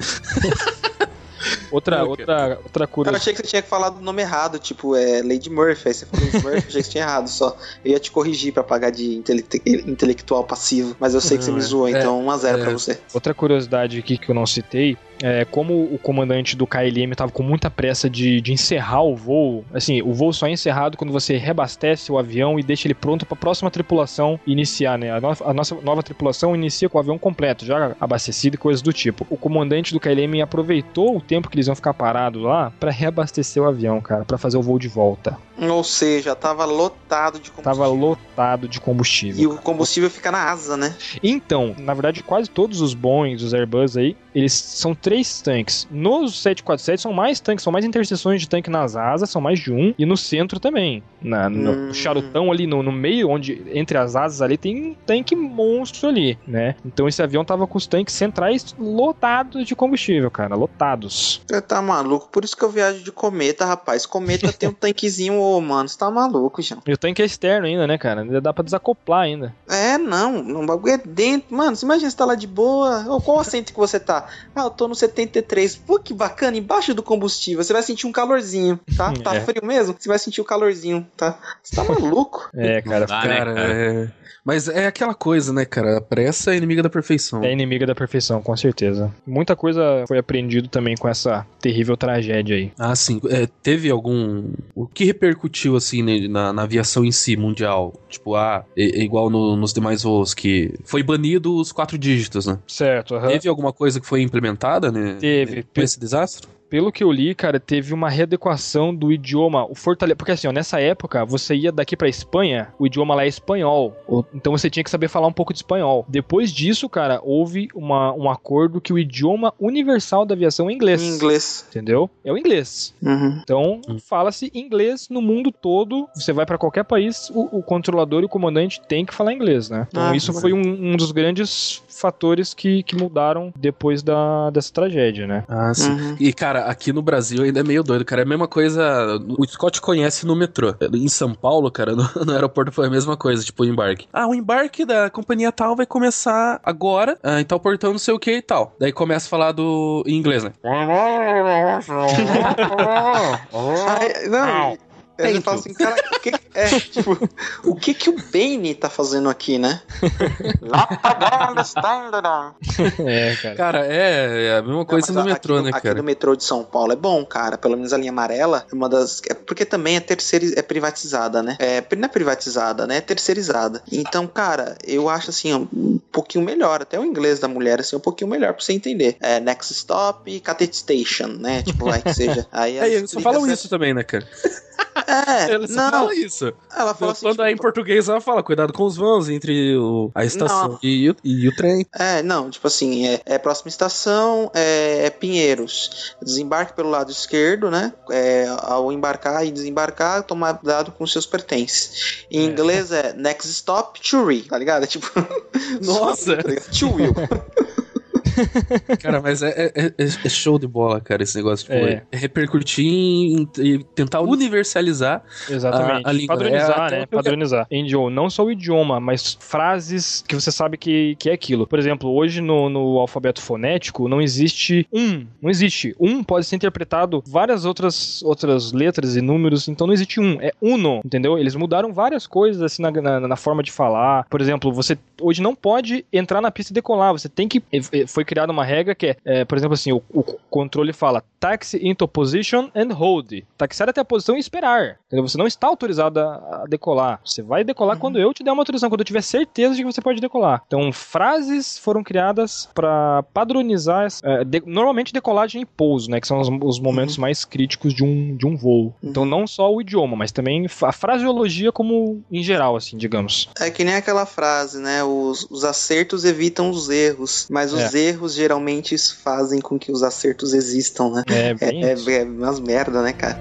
Outra, Não, outra, outra Eu curiosidade. achei que você tinha falado o nome errado, tipo, é Lady Murphy. Aí você falou Smurf, eu achei que você tinha errado só. Eu ia te corrigir pra pagar de intele- intelectual passivo, mas eu sei que você Não, me é. zoou, É, então 1x0 é. pra você. Outra curiosidade aqui que eu não citei é como o comandante do KLM tava com muita pressa de, de encerrar o voo. Assim, o voo só é encerrado quando você reabastece o avião e deixa ele pronto para a próxima tripulação iniciar, né? A, no- a nossa nova tripulação inicia com o avião completo, já abastecido e coisas do tipo. O comandante do KLM aproveitou o tempo que eles iam ficar parados lá para reabastecer o avião, cara, para fazer o voo de volta. Ou seja, tava lotado de combustível. Tava lotado de combustível. E o combustível fica na asa, né? Então, na verdade, quase todos os Boeing, os Airbus aí, eles são três tanques. Nos 747 são mais tanques, são mais interseções de tanque nas asas, são mais de um, e no centro também. Na, no Hum. charutão ali no, no meio, onde entre as asas ali, tem um tanque monstro ali, né? Então esse avião tava com os tanques centrais lotados de combustível, cara, lotados. Você tá maluco? Por isso que eu viajo de cometa, rapaz. Cometa tem um tanquezinho, ô, mano. Você tá maluco, João. E o tanque é externo ainda, né, cara? Ainda dá pra desacoplar ainda. É, não. O bagulho é dentro. Mano, você imagina você tá lá de boa. Ô, qual assento que você tá? Ah, eu tô no 73. Pô, que bacana. Embaixo do combustível. Você vai sentir um calorzinho, tá? Tá É. frio mesmo? Você vai sentir o calorzinho, tá? Você tá maluco? É, cara. dá, né, cara, cara? é... Mas é aquela coisa, né, cara? A pressa é inimiga da perfeição. É inimiga da perfeição, com certeza. Muita coisa foi aprendido também com essa terrível tragédia aí. Ah, sim. É, teve algum. O que repercutiu, assim, ne- na, na aviação em si, mundial? Tipo, ah, é, é igual no- nos demais voos, que foi banido os quatro dígitos, né? Certo, aham. Teve alguma coisa que foi implementada, né? Teve. Com esse desastre? Pelo que eu li, cara, teve uma readequação do idioma, o fortale... Porque assim, ó, nessa época, você ia daqui pra Espanha, o idioma lá é espanhol. Então você tinha que saber falar um pouco de espanhol. Depois disso, cara, houve uma, um acordo que o idioma universal da aviação é inglês. Inglês. Entendeu? É o inglês. Uhum. Então, Hum. fala-se inglês no mundo todo. Você vai pra qualquer país, o, o controlador e o comandante tem que falar inglês, né? Então, Ah, isso foi um, um dos grandes fatores que, que mudaram depois da, dessa tragédia, né? Ah, sim. Uhum. E, Cara, aqui no Brasil ainda é meio doido, cara. É a mesma coisa. O Scott conhece no metrô. Em São Paulo, cara, no, no aeroporto foi a mesma coisa, tipo o embarque. Ah, o embarque da companhia tal vai começar agora, ah, em tal portão, não sei o que e tal. Daí começa a falar do em inglês, né? Não, aí você fala assim, cara, o que, que- é, tipo, o que que o Bane tá fazendo aqui, né? É, cara. Cara, é, é a mesma coisa Não, no mas metrô, aqui né, Aqui cara? do metrô de São Paulo é bom, cara. Pelo menos a linha amarela é uma das. é porque também é terceira, é privatizada, né? É, não é privatizada, né? É terceirizada. Então, cara, eu acho assim, um pouquinho melhor. Até o inglês da mulher, assim, um pouquinho melhor pra você entender. É Next Stop, Catete Station, né? Tipo, vai que seja. Aí É, as eles só falam explica- isso também, né, cara? É, só não. falam isso. Ela fala assim. Quando é em tipo, português, ela fala, cuidado com os vãos entre o- a estação e o, e o trem. É, não, tipo assim, é, é próxima estação, é, é Pinheiros. Desembarque pelo lado esquerdo, né? É, ao embarcar e desembarcar, tomar cuidado com seus pertences. Em inglês é next stop, Churi, tá ligado? É tipo. Nossa! tá ligado? To will. Cara, mas é, é- é- é show de bola, cara, esse negócio. Tipo, É. é repercutir e tentar universalizar. Exatamente. A- a língua. Padronizar, É né? Padronizar. Em idioma, não só o idioma, mas frases que você sabe que, que é aquilo. Por exemplo, hoje no, no alfabeto fonético não existe um. Não existe. Um pode ser interpretado várias outras, outras letras e números, então não existe um. É uno, entendeu? Eles mudaram várias coisas assim na, na, na forma de falar. Por exemplo, você hoje não pode entrar na pista e decolar. Você tem que. eh, eh, Foi criada uma regra que é, eh, por exemplo, assim, o, o controle fala taxi into position and hold. Taxiar até a posição e esperar. Entendeu? Você não está autorizado a, a decolar. Você vai decolar quando eu te der uma autorização, quando eu tiver certeza de que você pode decolar. Então, frases foram criadas para padronizar. eh, de- normalmente decolagem e pouso, né? Que são os, os momentos mais críticos de um, de um voo. Então, não só o idioma, mas também a fraseologia como em geral, assim, digamos. É que nem aquela frase, né? Os, os acertos evitam os erros, mas os erros geralmente fazem com que os acertos existam, né? É, bem É, é, é umas merda, né, cara?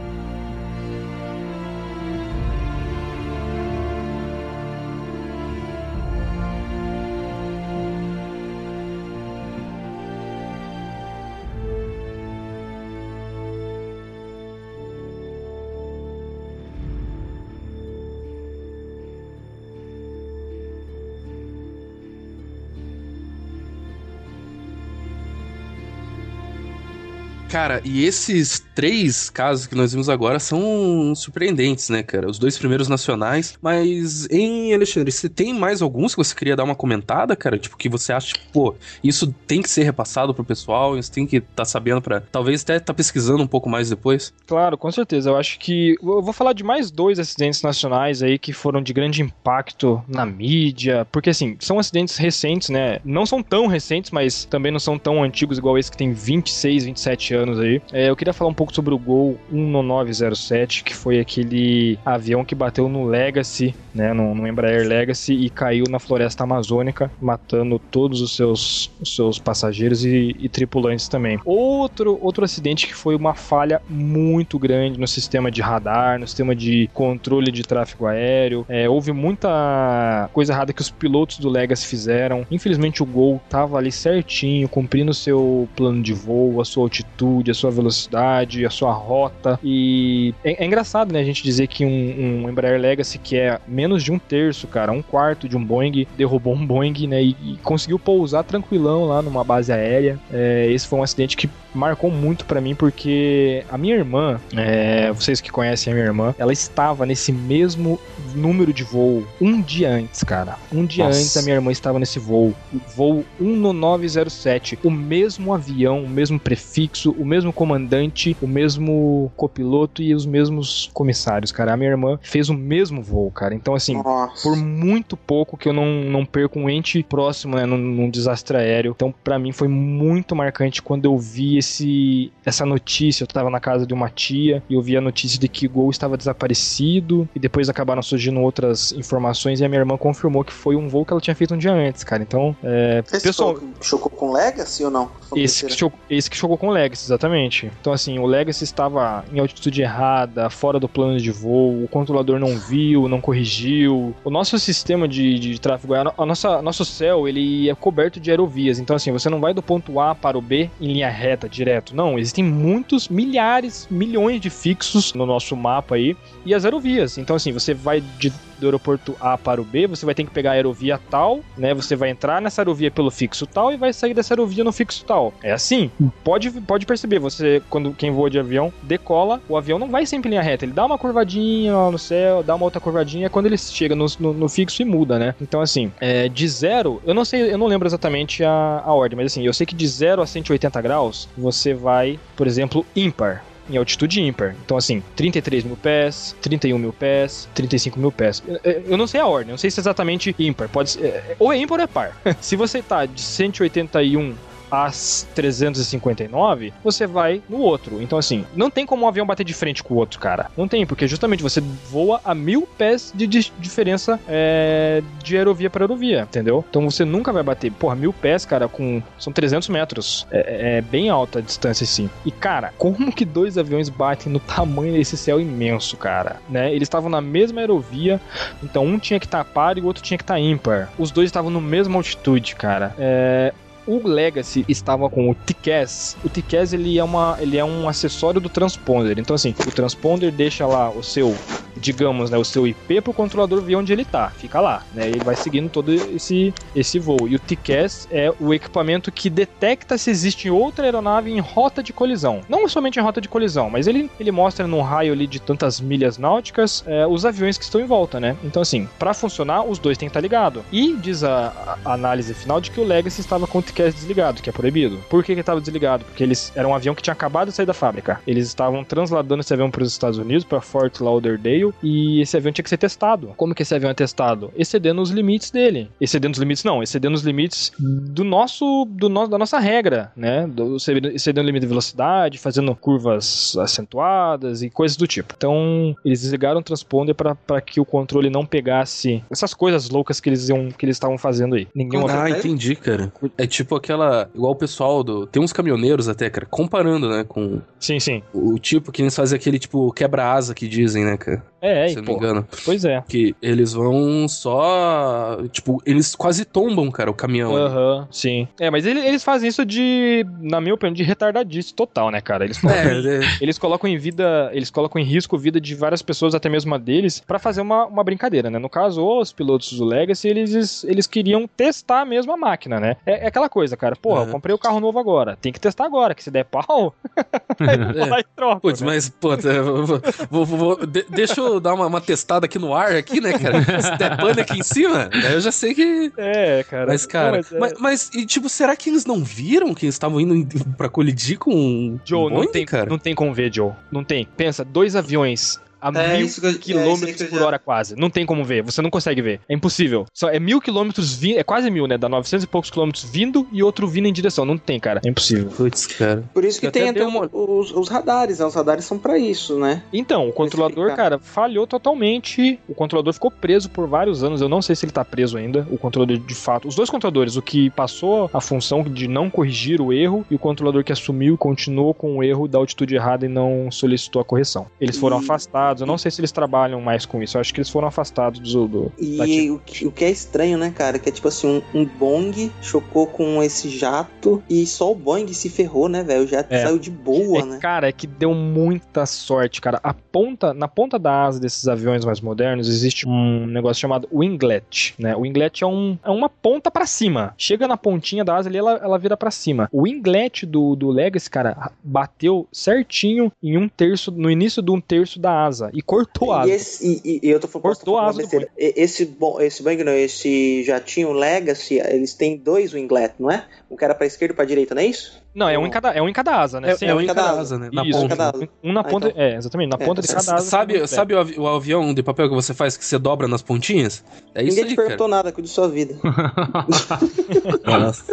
Cara, e esses três casos que nós vimos agora são surpreendentes, né, cara? Os dois primeiros nacionais. Mas, hein, Alexandre, você tem mais alguns que você queria dar uma comentada, cara? Tipo, que você acha, pô, isso tem que ser repassado pro pessoal, isso tem que estar tá sabendo pra. Talvez até tá pesquisando um pouco mais depois. Claro, com certeza. Eu acho que. Eu vou falar de mais dois acidentes nacionais aí que foram de grande impacto na mídia. Porque, assim, são acidentes recentes, né? Não são tão recentes, mas também não são tão antigos igual esse que tem 26, 27 anos aí. É, eu queria falar um pouco sobre o Gol 11907, que foi aquele avião que bateu no Legacy, né? No, no Embraer Legacy e caiu na floresta amazônica, matando todos os seus, os seus passageiros e, e tripulantes também. Outro, outro acidente que foi uma falha muito grande no sistema de radar, no sistema de controle de tráfego aéreo. É, houve muita coisa errada que os pilotos do Legacy fizeram. Infelizmente o Gol tava ali certinho, cumprindo seu plano de voo, a sua altitude, a sua velocidade, a sua rota. E é, é engraçado, né, a gente dizer que um, um Embraer Legacy que é menos de um terço, cara, um quarto de um Boeing, derrubou um Boeing, né, e, e conseguiu pousar tranquilão lá numa base aérea. É, esse foi um acidente que marcou muito pra mim porque a minha irmã, é, vocês que conhecem a minha irmã, ela estava nesse mesmo número de voo um dia antes, cara. Um dia Nossa. antes a minha irmã estava nesse voo, o voo 19907, o mesmo avião, o mesmo prefixo, o mesmo comandante, o mesmo copiloto e os mesmos comissários, cara. A minha irmã fez o mesmo voo, cara. Então assim, Nossa. por muito pouco que eu não, não perco um ente próximo, né, num, num desastre aéreo. Então, pra mim foi muito marcante quando eu vi esse essa notícia. Eu tava na casa de uma tia e eu vi a notícia de que o Gol estava desaparecido e depois acabaram surgindo outras informações e a minha irmã confirmou que foi um voo que ela tinha feito um dia antes, cara. Então, é, Esse pessoal, chocou, com Legacy ou não? Esse que, chocou, esse que chocou com o Legacy, exatamente. Então, assim, o Legacy estava em altitude errada, fora do plano de voo, o controlador não viu, não corrigiu. O nosso sistema de, de tráfego a nossa, nosso céu, ele é coberto de aerovias. Então, assim, você não vai do ponto A para o B em linha reta, direto. Não, existem muitos, milhares, milhões de fixos no nosso mapa aí e as aerovias. Então, assim, você vai de do aeroporto A para o B, você vai ter que pegar a aerovia tal, né? Você vai entrar nessa aerovia pelo fixo tal e vai sair dessa aerovia no fixo tal. É assim. Pode, pode perceber, você, quando quem voa de avião decola, o avião não vai sempre em linha reta, ele dá uma curvadinha no céu, dá uma outra curvadinha, quando ele chega no, no, no fixo e muda, né? Então, assim, é, de zero, eu não sei, eu não lembro exatamente a, a ordem, mas assim, eu sei que de 0 a 180 graus, você vai, por exemplo, ímpar em altitude ímpar. Então, assim, 33 mil pés, 31 mil pés, 35 mil pés. Eu- não sei a ordem, não sei se é exatamente ímpar. Pode ser, é, ou é ímpar ou é par. se você tá de 181 às 359, você vai no outro. Então, assim, não tem como um avião bater de frente com o outro, cara. Não tem, porque justamente você voa a mil pés de diferença é, de aerovia para aerovia, entendeu? Então você nunca vai bater. Porra, mil pés, cara, com. São 300 metros. É, é bem alta a distância, sim. E, cara, como que dois aviões batem no tamanho desse céu imenso, cara? Né? Eles estavam na mesma aerovia, então um tinha que estar par e o outro tinha que estar ímpar. Os dois estavam no mesma altitude, cara. É, o Legacy estava com o TCAS. O TCAS ele é, uma, ele é um acessório do transponder. Então, assim, o transponder deixa lá o seu, digamos, né, o seu IP para o controlador ver onde ele tá. Fica lá, né? Ele vai seguindo todo esse, esse voo. E o TCAS é o equipamento que detecta se existe outra aeronave em rota de colisão. Não somente em rota de colisão, mas ele, ele mostra num raio ali de tantas milhas náuticas é, os aviões que estão em volta, né? Então, assim, para funcionar, os dois têm que estar ligados. E diz a, a análise final de que o Legacy estava com o TCAS desligado, que é proibido. Por que que estava desligado? Porque eles era um avião que tinha acabado de sair da fábrica. Eles estavam transladando esse avião para os Estados Unidos, para Fort Lauderdale, e esse avião tinha que ser testado. Como que esse avião é testado? Excedendo os limites dele. Excedendo os limites não, excedendo os limites do nosso, do no, da nossa regra, né? Do, excedendo o limite de velocidade, fazendo curvas acentuadas e coisas do tipo. Então, eles desligaram o transponder para que o controle não pegasse essas coisas loucas que eles iam, que eles estavam fazendo aí. Ninguém Ah, entendi, cara. É tipo aquela. Igual o pessoal do. Tem uns caminhoneiros até, cara, comparando, né, com Sim, sim. o tipo que eles fazem aquele tipo quebra-asa que dizem, né, cara? É, Se e, eu não me pô, engano. Pois é. Que eles vão só. Tipo, eles quase tombam, cara, o caminhão. Aham, sim. É, mas ele- eles fazem isso de, na minha opinião, de retardadice total, né, cara? Eles colocam, É, é, eles colocam em vida, eles colocam em risco a vida de várias pessoas, até mesmo a deles, pra fazer uma, uma brincadeira, né? No caso, os pilotos do Legacy, eles, eles queriam testar mesmo a máquina, né? É, é aquela coisa, cara. Porra, eu Uhum. comprei o carro novo agora. Tem que testar agora, que se der pau, aí eu lá e troco. Putz, né? mas, puta, eu vou, vou- vou- de- deixa eu dar uma, uma testada aqui no ar, aqui, né, cara? Se der pane aqui em cima, eu já sei que. É, cara. Mas, cara, Não, mas é- mas, mas, e, tipo, será que eles não viram que eles estavam indo pra colidir com Joe, um não Boeing, tem, cara? não tem como ver, Joe. Não tem. Pensa, dois aviões a É, mil que é, quilômetros eu por já- hora quase. Não tem como ver. Você não consegue ver. É impossível. Só é mil quilômetros vindo. É quase mil, né? Dá 900 e poucos quilômetros vindo e outro vindo em direção. Não tem, cara. É impossível. Putz, cara. Por isso que Eu tem até uma- os, os radares, né? Os radares são pra isso, né? Então, o controlador, cara, falhou totalmente. O controlador ficou preso por vários anos. Eu não sei se ele tá preso ainda. O controlador, de fato. Os dois controladores, o que passou a função de não corrigir o erro e o controlador que assumiu continuou com o erro da altitude errada e não solicitou a correção. Eles foram E- afastados. Eu não sei se eles trabalham mais com isso. Eu acho que eles foram afastados do. do E o que, o que é estranho, né, cara? Que é tipo assim, um, um Boeing chocou com esse jato e só o Boeing se ferrou, né, velho? O jato É. saiu de boa, É, né? cara, é que deu muita sorte, cara. A ponta, na ponta da asa desses aviões mais modernos existe um negócio chamado winglet, né? O winglet é, um, é uma ponta pra cima. Chega na pontinha da asa ali, ela, ela vira pra cima. O winglet do, do Legacy, cara, bateu certinho em um terço, no início de um terço da asa e cortou a E, asa. esse, e, e eu tô falando, Cortou a asa besteira. E- Esse, esse Boeing, não, esse jatinho Legacy, eles têm dois winglet, não é? Um cara pra esquerda e pra direita, não é isso? Não, é um em cada, é um em cada asa, né? É, Sim, é um um em cada cada asa. asa, né? Na Isso, ponta. cada asa. Um na Ah, ponta, então. é, exatamente, na É, ponta de cada asa. Sabe, um sabe o, avi- o avião de papel que você faz que você dobra nas pontinhas? É isso Ninguém aí, te cara. perguntou nada, cuide da sua vida. Nossa.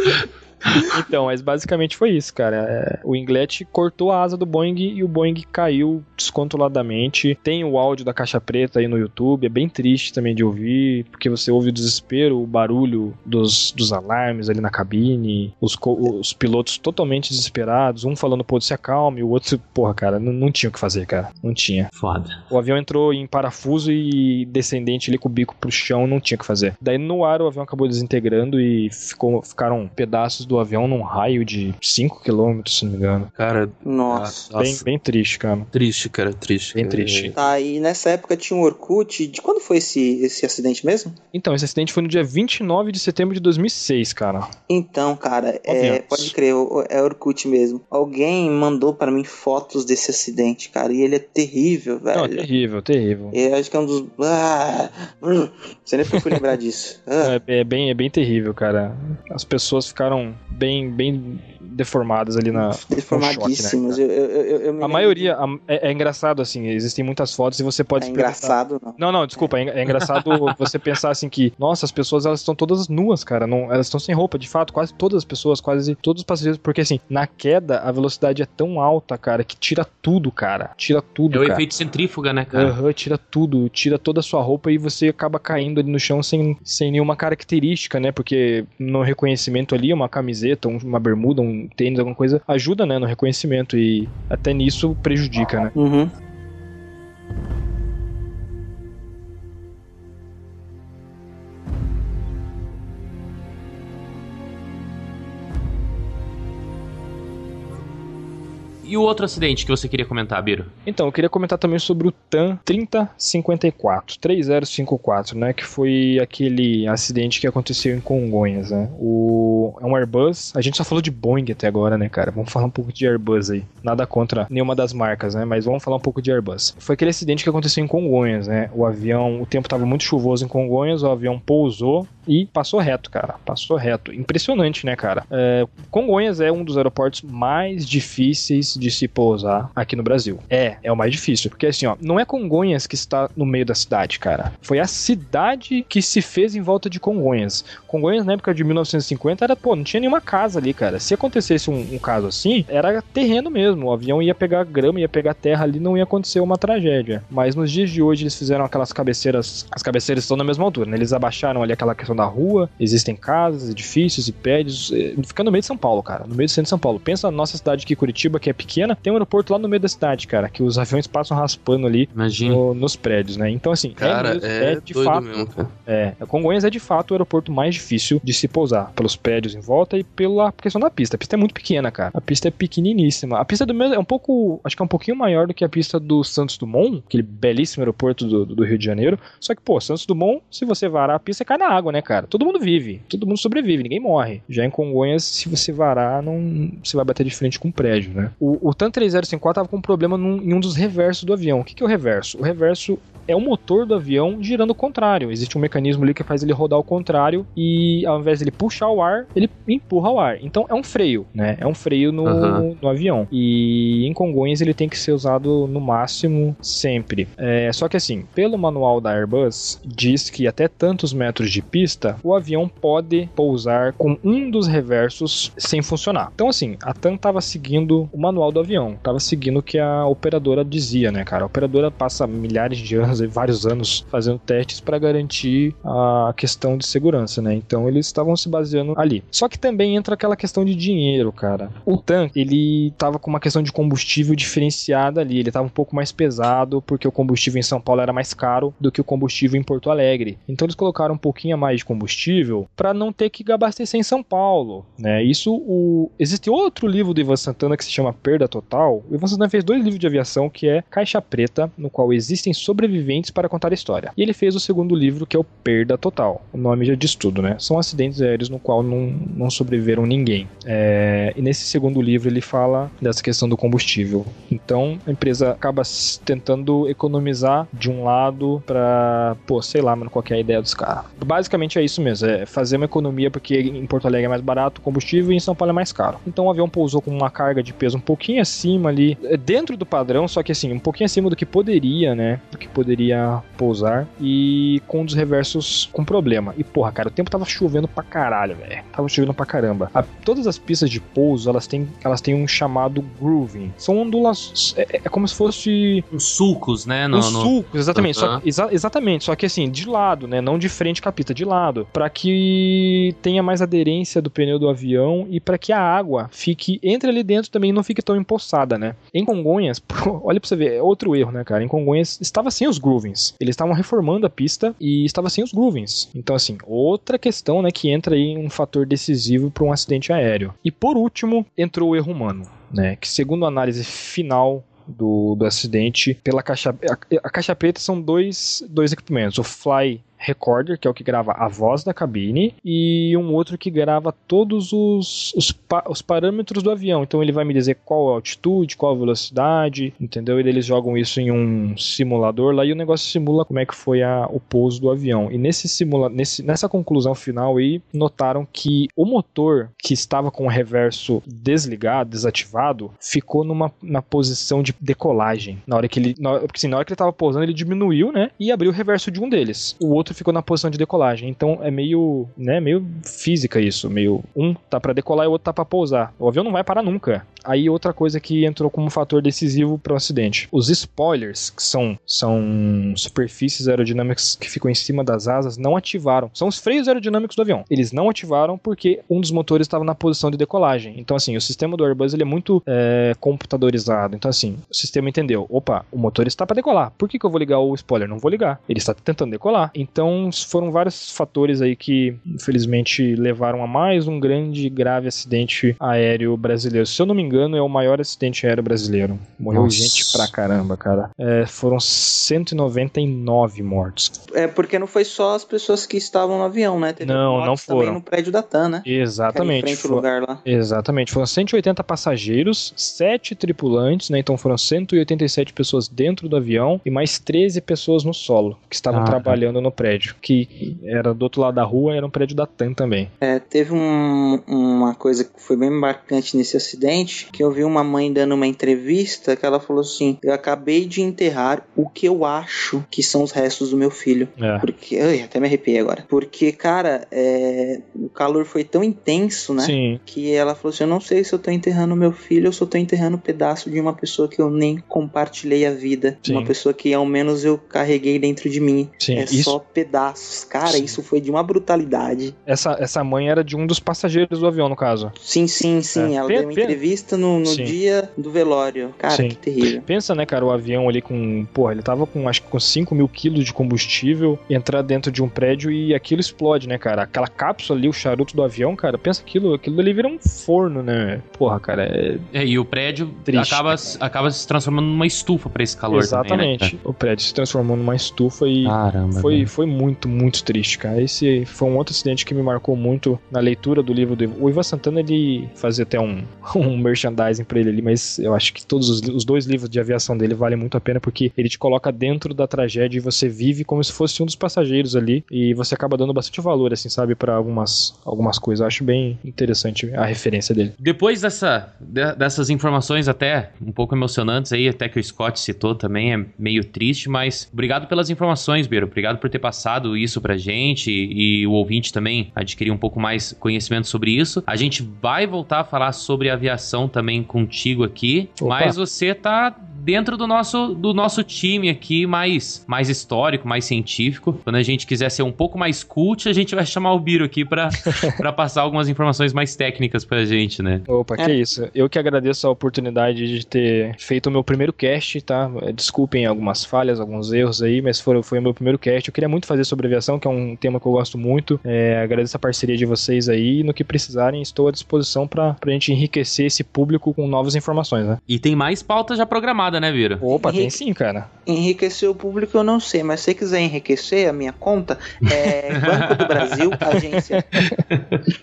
Então, mas basicamente foi isso, cara. É, o Inglet cortou a asa do Boeing e o Boeing caiu descontroladamente. Tem o áudio da caixa preta aí no YouTube, é bem triste também de ouvir, porque você ouve o desespero, o barulho dos, dos alarmes ali na cabine, os, os pilotos totalmente desesperados, um falando, pô, se acalme, o outro, porra, cara, não, não tinha o que fazer, cara. Não tinha. Foda. O avião entrou em parafuso e descendente ali com o bico pro chão, não tinha o que fazer. Daí no ar o avião acabou desintegrando e ficou, ficaram pedaços do avião num raio de 5 km, se não me engano. Cara, Nossa. nossa, Bem, bem triste, cara. triste, cara, triste. Bem É, triste. Tá, e nessa época tinha um Orkut. De quando foi esse, esse acidente mesmo? Então, esse acidente foi no dia 29 de setembro de 2006, cara. Então, cara, é, pode crer, o- é Orkut mesmo. Alguém mandou pra mim fotos desse acidente, cara, e ele é terrível, Não, é velho. terrível, terrível. Eu acho que é um dos. Ah, hum, você nem fui lembrar disso. Ah, É, é bem, é bem terrível, cara. As pessoas ficaram bem, bem deformadas ali na. deformadíssimos. choque, né, eu, eu, eu, A maioria a- é, é engraçado, assim, existem muitas fotos e você de- pode É engraçado, não. Não, não, desculpa, é, é engraçado você pensar assim que, nossa, as pessoas elas estão todas nuas, cara, não, elas estão sem roupa, de fato, quase todas as pessoas, quase todos os passageiros, porque assim, na queda a velocidade é tão alta, cara, que tira tudo, cara, tira tudo, É o cara. efeito centrífuga, né, cara? Aham, tira tudo, tira toda a sua roupa e você acaba caindo ali no chão sem, sem nenhuma característica, né? Porque no reconhecimento ali, uma camiseta, um- uma bermuda, um tênis, alguma coisa, ajuda, né, no reconhecimento e até nisso prejudica, né? Uhum. E o outro acidente que você queria comentar, Biro? Então, eu queria comentar também sobre o TAM 3054, 3054, né, que foi aquele acidente que aconteceu em Congonhas, né? O é um Airbus, a gente só falou de Boeing até agora, né, cara? Vamos falar um pouco de Airbus aí. Nada contra nenhuma das marcas, né, mas vamos falar um pouco de Airbus. Foi aquele acidente que aconteceu em Congonhas, né? O avião, o tempo estava muito chuvoso em Congonhas, o avião pousou e passou reto, cara. Passou reto. Impressionante, né, cara? É, Congonhas é um dos aeroportos mais difíceis de se pousar aqui no Brasil. É, é o mais difícil. Porque assim, ó, não é Congonhas que está no meio da cidade, cara. Foi a cidade que se fez em volta de Congonhas. Congonhas, na época de 1950, era, pô, não tinha nenhuma casa ali, cara. Se acontecesse um, um caso assim, era terreno mesmo. O avião ia pegar grama, ia pegar terra ali, não ia acontecer uma tragédia. Mas nos dias de hoje eles fizeram aquelas cabeceiras. As cabeceiras estão na mesma altura, né? Eles abaixaram ali aquela questão da rua. Existem casas, edifícios e prédios. eh, Fica no meio de São Paulo, cara. No meio do centro de São Paulo. Pensa na nossa cidade aqui, Curitiba, que é pequena. Tem um aeroporto lá no meio da cidade, cara. Que os aviões passam raspando ali Imagina. no- nos prédios, né? Então, assim, Cara, mesmo- é, de doido fato. mesmo, cara. É, Congonhas é de fato o aeroporto mais difícil de se pousar, pelos prédios em volta e pela questão da pista. A pista é muito pequena, cara. A pista é pequeniníssima. A pista do meu é um pouco, acho que é um pouquinho maior do que a pista do Santos Dumont, aquele belíssimo aeroporto do, do Rio de Janeiro. Só que, pô, Santos Dumont, se você varar a pista, cai na água, né, cara? Todo mundo vive, todo mundo sobrevive, ninguém morre. Já em Congonhas, se você varar, não, você vai bater de frente com um prédio, né? O, o TAN 3054 tava com um problema num- em um dos reversos do avião. O que, que é o reverso? O reverso é o motor do avião girando ao contrário. Existe um mecanismo ali que faz ele rodar ao contrário e ao invés de ele puxar o ar, ele empurra o ar. Então é um freio, né? É um freio no, Aham. no avião. E em Congonhas ele tem que ser usado no máximo sempre. É, só que assim, pelo manual da Airbus, diz que até tantos metros de pista, o avião pode pousar com um dos reversos sem funcionar. Então assim, a TAM estava seguindo o manual do avião, estava seguindo o que a operadora dizia, né, cara? A operadora passa milhares de anos, vários anos fazendo testes para garantir a questão de segurança, né? Então eles estavam se baseando ali. Só que também entra aquela questão de dinheiro, cara. O TAM, ele tava com uma questão de combustível diferenciada ali, ele tava um pouco mais pesado porque o combustível em São Paulo era mais caro do que o combustível em Porto Alegre. Então eles colocaram um pouquinho a mais de combustível para não ter que abastecer em São Paulo, né? Isso o existe outro livro do Ivan Santana que se chama Perda Total. O Ivan Santana fez dois livros de aviação que é Caixa Preta, no qual existem sobreviventes para contar a história. E ele fez o segundo livro que é o Perda Total. O nome já diz tudo, né? São acidentes aéreos no qual não, não sobreviveram ninguém. É, e nesse segundo livro ele fala dessa questão do combustível. Então a empresa acaba tentando economizar de um lado para, pô, sei lá, mano, qual que é ideia dos caras. Basicamente é isso mesmo, é fazer uma economia porque em Porto Alegre é mais barato o combustível e em São Paulo é mais caro. Então o avião pousou com uma carga de peso um pouquinho acima ali, é, dentro do padrão, só que assim, um pouquinho acima do que poderia, né? Do que poderia pousar e com um dos reversos com problema. E porra, cara, o tempo tava chovendo pra caralho, velho. Tava chovendo pra caramba. A- todas as pistas de pouso, elas têm, elas têm um chamado grooving. São ondulações. É, é como se fosse Uns sulcos, né? Uns no- sulcos, exatamente. Só, exa- exatamente. Só que assim, de lado, né? Não de frente com a pista, de lado. lado, para que tenha mais aderência do pneu do avião e para que a água fique entre ali dentro também e não fique tão empoçada, né? Em Congonhas, olha pra você ver, é outro erro, né, cara? Em Congonhas estava sem os groovings. Eles estavam reformando a pista e estava sem os groovings. Então, assim, outra questão, né, que entra aí um fator decisivo para um acidente aéreo. E por último, entrou o erro humano, né? Que segundo a análise final do, do acidente pela caixa a, a caixa preta são dois, dois equipamentos o Fly Recorder, que é o que grava a voz da cabine, e um outro que grava todos os, os, pa- os parâmetros do avião. Então ele vai me dizer qual a altitude, qual a velocidade, entendeu? E eles jogam isso em um simulador lá e o negócio simula como é que foi a, o pouso do avião. E nesse simula, nesse, nessa conclusão final aí, notaram que o motor que estava com o reverso desligado, desativado, ficou numa na posição de decolagem. Na hora que ele, na, porque assim, na hora que ele estava pousando, ele diminuiu, né? E abriu o reverso de um deles. O outro ficou na posição de decolagem. Então é meio, né, meio física isso, meio um tá para decolar e o outro tá para pousar. O avião não vai parar nunca. Aí outra coisa que entrou como fator decisivo para o acidente. Os spoilers, que são, são superfícies aerodinâmicas que ficam em cima das asas, não ativaram. São os freios aerodinâmicos do avião. Eles não ativaram porque um dos motores estava na posição de decolagem. Então assim, o sistema do Airbus ele é muito é, computadorizado. Então assim, o sistema entendeu, opa, o motor está para decolar. Por que, que eu vou ligar o spoiler? Não vou ligar. Ele está tentando decolar. Então foram vários fatores aí que infelizmente levaram a mais um grande e grave acidente aéreo brasileiro. Se eu não me engano, é o maior acidente aéreo brasileiro. Morreu Nossa. gente pra caramba, cara. É, foram 199 mortos. É porque não foi só as pessoas que estavam no avião, né? Teve Não, não também foram. no prédio da TAM, né? Que era em Exatamente. frente ao Fo- lugar lá. Exatamente, foram 180 passageiros, 7 tripulantes, né? Então foram 187 pessoas dentro do avião e mais 13 pessoas no solo, que estavam Ah, trabalhando no prédio, que era do outro lado da rua, era um prédio da TAM também. É, teve um- uma coisa que foi bem marcante nesse acidente, que eu vi uma mãe dando uma entrevista que ela falou assim: "Eu acabei de enterrar o que eu acho que são os restos do meu filho". É. Porque, ai, até me arrepiei agora. Porque, cara, é, o calor foi tão intenso, né? Sim, Que ela falou assim: Eu não sei se eu tô enterrando meu filho ou se eu tô enterrando um pedaço de uma pessoa que eu nem compartilhei a vida. Sim. Uma pessoa que ao menos eu carreguei dentro de mim. sim. é Isso, só pedaços. Cara, Sim. isso foi de uma brutalidade. essa, essa mãe era de um dos passageiros do avião, no caso. Sim, sim, sim. É. Ela Pe- deu uma entrevista no, no dia do velório. Cara, Sim. que terrível. Pensa, né, cara, o avião ali com. Porra, ele tava com acho que com 5 mil quilos de combustível, entrar dentro de um prédio e aquilo explode, né, cara? Aquela cápsula ali, o charuto do avião, cara, pensa aquilo, aquilo ali vira um forno, né? Porra, cara, é. É, e o prédio Triste, acaba, cara. acaba se transformando numa estufa pra esse calor Exatamente. também, né, o prédio se transformou numa estufa e. cara? Caramba. Foi, foi muito, muito triste, cara. Esse foi um outro acidente que me marcou muito na leitura do livro do. O Santana, ele fazia até um, um merchandising pra ele ali, mas eu acho que todos os, os dois livros de aviação dele valem muito a pena porque ele te coloca dentro da tragédia e você vive como se fosse um dos passageiros ali e você acaba dando bastante valor, assim, sabe, pra algumas, algumas coisas. Eu acho bem interessante a referência dele. Depois dessa, de- dessas informações até um pouco emocionantes aí, até que o Scott citou também, é meio triste, mas obrigado pelas informações, Biro. Obrigado por ter passado isso pra gente e, e o ouvinte também adquirir um pouco mais conhecimento sobre isso. A gente vai voltar a falar sobre aviação também contigo aqui, Opa. mas você tá dentro do nosso, do nosso time aqui, mais, mais histórico, mais científico. Quando a gente quiser ser um pouco mais cult, a gente vai chamar o Biro aqui pra, pra passar algumas informações mais técnicas pra gente, né? Opa, que É. isso. Eu que agradeço a oportunidade de ter feito o meu primeiro cast, tá? É, Desculpem algumas falhas, alguns erros aí, mas foi, foi o meu primeiro cast. Eu queria muito fazer sobre aviação, que é um tema que eu gosto muito. É, agradeço a parceria de vocês aí. e No que precisarem, estou à disposição pra, pra gente enriquecer esse público com novas informações, né? E tem mais pauta já programada, né, Vira? Opa, tem Henrique. sim, cara. Enriquecer o público eu não sei, mas se você quiser enriquecer a minha conta, é Banco do Brasil, agência.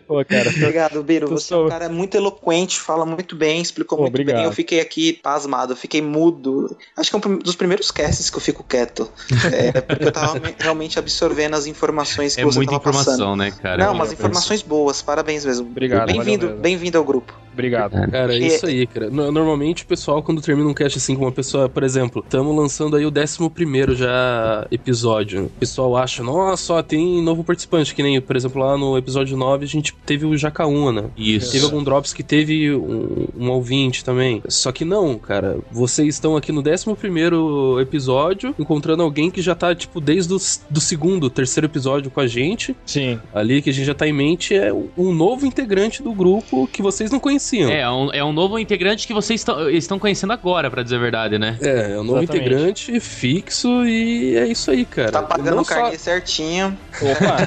Pô, cara. Obrigado, Biro. Você é um sou- cara muito eloquente, fala muito bem, explicou Pô, muito obrigado. bem. Eu fiquei aqui pasmado, eu fiquei mudo. Acho que é um dos primeiros casts que eu fico quieto. É, porque eu tava me- realmente absorvendo as informações que É você muita tava passando. informação, né, cara? Não, mas informações boas, parabéns mesmo. Obrigado, Bem-vindo, bem-vindo ao grupo. Obrigado. Cara, é isso aí, cara. No- Normalmente o pessoal, quando termina um cast assim com uma pessoa, por exemplo, estamos lançando aí o 11 já episódio. O pessoal acha, nossa, ó, tem novo participante, que nem, por exemplo, lá no episódio 9 a gente teve o Jacaúna. Isso. Teve algum drops que teve um, um ouvinte também. Só que não, cara. Vocês estão aqui no 11 episódio, encontrando alguém que já tá, tipo, desde o do segundo, terceiro episódio com a gente. Sim. Ali que a gente já tá em mente é um novo integrante do grupo que vocês não conheciam. É, é um, é um novo integrante que vocês estão- estão conhecendo agora, pra dizer a verdade, né? É, é um novo Exatamente. integrante fixo e é isso aí, cara. Tá pagando o carnê certinho. Opa!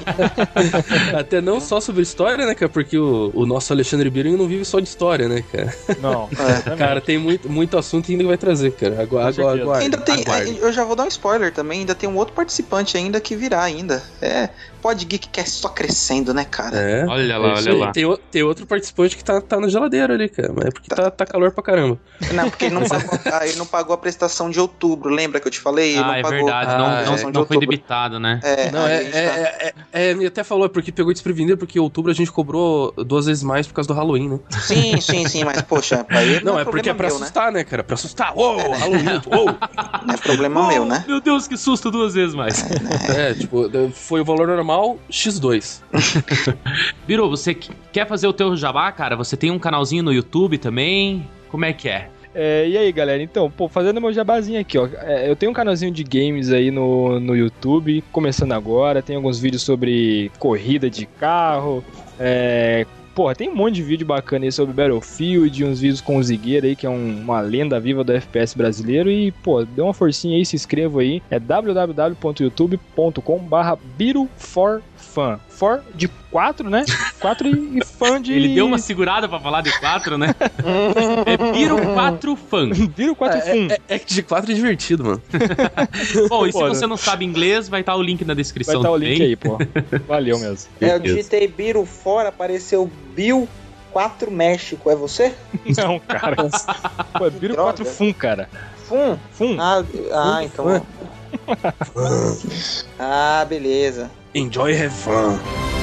só, até não só sobre história, né, cara? Porque o, o nosso Alexandre Biring não vive só de história, né, cara? Não. É. Cara, tem muito, muito assunto ainda que vai trazer, cara. Agora, agora, aguarde, ainda tem. aguarde. Eu já vou dar um spoiler também. Ainda tem um outro participante ainda que virá ainda. É. Pod Geekcast só crescendo, né, cara? É. Olha é lá, isso olha lá. Tem, tem outro participante que tá, tá na geladeira ali, cara. Mas é porque tá, tá calor pra caramba. Não, porque ele não, pagou, ah, ele não pagou a prestação de outubro. Lembra que eu te falei? Ele Ah, não é pagou verdade. Ah, Não, é. não, de não foi debitado, né? É, Não, é, é, tá- é, é, é, ele até falou, porque pegou desprevenido, porque outubro a gente cobrou duas vezes mais por causa do Halloween, né? Sim, sim, sim, mas poxa, pra ele Não, não, é porque é pra meu, né? assustar, né, cara? Pra assustar. Uou, Halloween, uou! Não é problema meu, né? Meu Deus, que susto duas vezes mais. É, tipo, foi o valor normal X2. Biro, você que- quer fazer o teu jabá, cara? Você tem um canalzinho no YouTube também? Como é que é? É, e aí, galera? Então, pô, fazendo meu jabazinho aqui, ó. É, eu tenho um canalzinho de games aí no, no YouTube, começando agora. Tem alguns vídeos sobre corrida de carro. É. Porra, tem um monte de vídeo bacana aí sobre Battlefield, uns vídeos com o Zigueira aí, que é um- uma lenda viva do FPS brasileiro. E, pô, dê uma forcinha aí, se inscreva aí. É www.youtube.com/barra BiroForFan. For de 4, né? 4 e, e fã de. Ele deu uma segurada pra falar de quatro, né? é Biro 4 fã. Biro 4 fun. É, é que de 4 é divertido, mano. Bom, e se você não sabe inglês, vai estar o link na Vai descrição estar o também. link aí, pô. Valeu mesmo. É, eu digitei Biro fora, apareceu Bill 4 México. É você? Não, cara. Pô, é Biro Droga. 4 Fun, cara. Fum. Fun. Ah, ah então. Ah, beleza. Enjoy, have fun.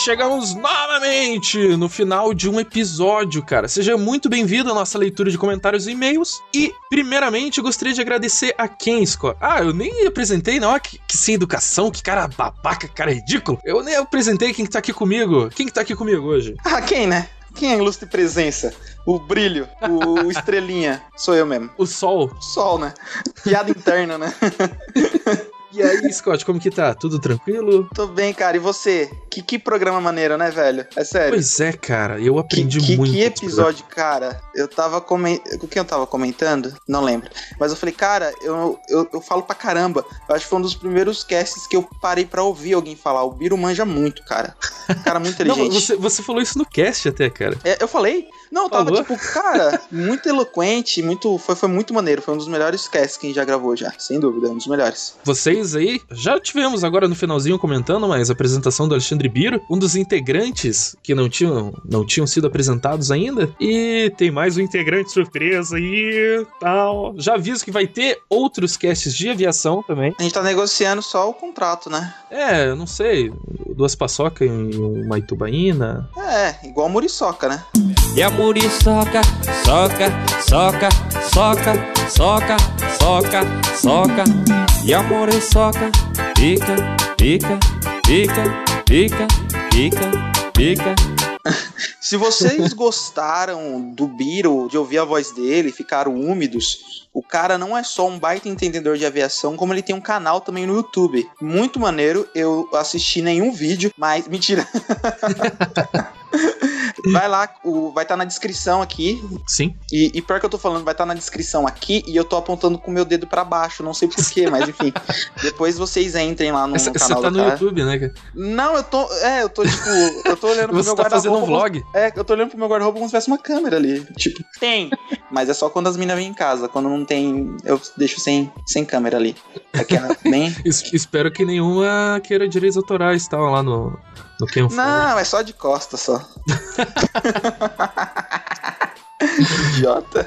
Chegamos novamente no final de um episódio, cara. Seja muito bem-vindo à nossa leitura de comentários e e-mails. E, primeiramente, gostaria de agradecer a quem, Scott? Ah, eu nem apresentei, não. Que, que sem educação, que cara babaca, que cara ridículo. Eu nem apresentei quem que tá aqui comigo. Quem que tá aqui comigo hoje? Ah, quem, né? Quem é a ilustre presença? O brilho, o estrelinha. Sou eu mesmo. O Sol. Sol, né? Piada interna, né? E aí, Scott, como que tá? Tudo tranquilo? Tô bem, cara. E você? Que, que programa maneiro, né, velho? É sério. Pois é, cara. Eu Que, aprendi que, muito. que com esse episódio, cara. Eu tava comentando. Com quem eu tava comentando? Não lembro. Mas eu falei, cara, eu, eu, eu falo pra caramba. Eu acho que foi um dos primeiros casts que eu parei pra ouvir alguém falar. O Biro manja muito, cara. Cara muito Não, inteligente. você, você falou isso no cast até, cara. É, eu falei? Não, eu tava Falou? tipo, cara, muito eloquente, muito, foi, foi muito maneiro. Foi um dos melhores casts que a gente já gravou já, sem dúvida, um dos melhores. Você apresentações aí. Já tivemos agora no finalzinho comentando, mas a apresentação do Alexandre Biro, um dos integrantes que não tinham, não tinham sido apresentados ainda. E tem mais um integrante surpresa aí, tal. Já aviso que vai ter outros casts de aviação também. A gente tá negociando só o contrato, né? É, eu não sei, duas paçoca e uma itubaína. É, igual muriçoca, né? E a muriçoca, soca, soca, soca, soca, soca, soca. E a muriçoca, pica, pica, pica, pica, pica, pica. Se vocês gostaram do Biro, de ouvir a voz dele, ficaram úmidos, o cara não é só um baita entendedor de aviação, como ele tem um canal também no YouTube. Muito maneiro. Eu assisti nenhum vídeo, mas. Mentira. Vai lá, o, vai estar na descrição aqui. Sim. E, e pior que eu tô falando, vai estar na descrição aqui e eu tô apontando com o meu dedo pra baixo, não sei porquê, mas enfim. Depois vocês entrem lá no Você canal tá do no cara. YouTube, né? cara? Não, eu tô. É, eu tô tipo. Eu tô olhando pro Você meu tá fazendo um guarda-roupa. vlog? É, eu tô olhando pro meu guarda-roupa como se tivesse uma câmera ali. Tipo, tem. Mas é só quando as minas vêm em casa. Quando não tem, eu deixo sem, sem câmera ali. Aqui é bem. Es- espero que nenhuma queira direitos autorais tal lá no, Ford. Não, é só de costa só. Idiota.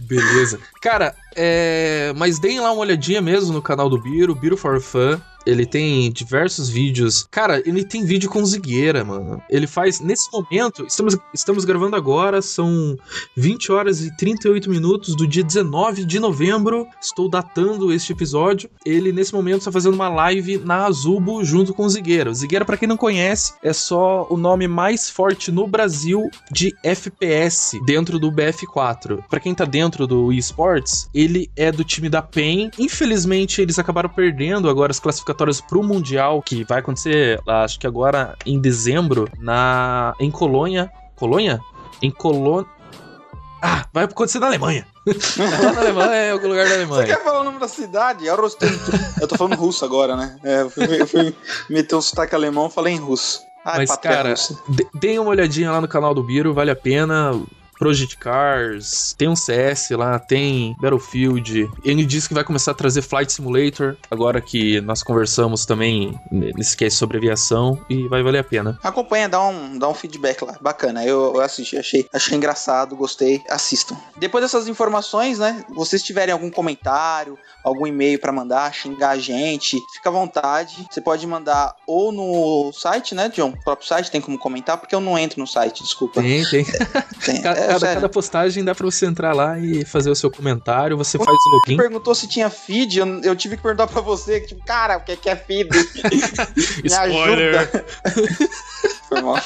Beleza. Cara, é... mas deem lá uma olhadinha mesmo no canal do Biro, Biro for Fun. Ele tem diversos vídeos. Cara, ele tem vídeo com Zigueira, mano. Ele faz, nesse momento, estamos, estamos gravando agora, são 20 horas e 38 minutos do dia 19 de novembro. Estou datando este episódio. Ele, nesse momento, está fazendo uma live na Azubo junto com o Zigueira. O Zigueira, pra quem não conhece, é só o nome mais forte no Brasil de FPS dentro do BF4. Pra quem tá dentro do eSports, ele é do time da PEN. Infelizmente, eles acabaram perdendo agora as classificatórias pro Mundial, que vai acontecer, acho que agora em dezembro, na em Colônia. Colônia? Em Colônia. Ah, vai acontecer na Alemanha. Lá na Alemanha é algum lugar da Você Alemanha. quer falar o nome da cidade? É. Eu tô falando russo agora, né? É, eu, fui, eu fui meter um sotaque alemão, falei em russo. Ai, Mas, cara, deem uma olhadinha lá no canal do Biro, vale a pena. Project Cars, tem um CS lá, tem Battlefield. Ele disse que vai começar a trazer Flight Simulator, agora que nós conversamos também nesse cast sobre aviação, e vai valer a pena. Acompanha, dá um, dá um feedback lá. Bacana. Eu, eu assisti, achei, achei engraçado, gostei. Assistam. Depois dessas informações, né? Vocês tiverem algum comentário, algum e-mail pra mandar, xingar a gente, fica à vontade. Você pode mandar ou no site, né, John? O próprio site tem como comentar, porque eu não entro no site, desculpa. Tem, tem. Tem. Ca- É, cada, cada postagem dá pra você entrar lá e fazer o seu comentário, você faz o login. perguntou se tinha feed, eu, eu tive que perguntar pra você, tipo, cara, o que é, que é feed? Me ajuda. Foi mal.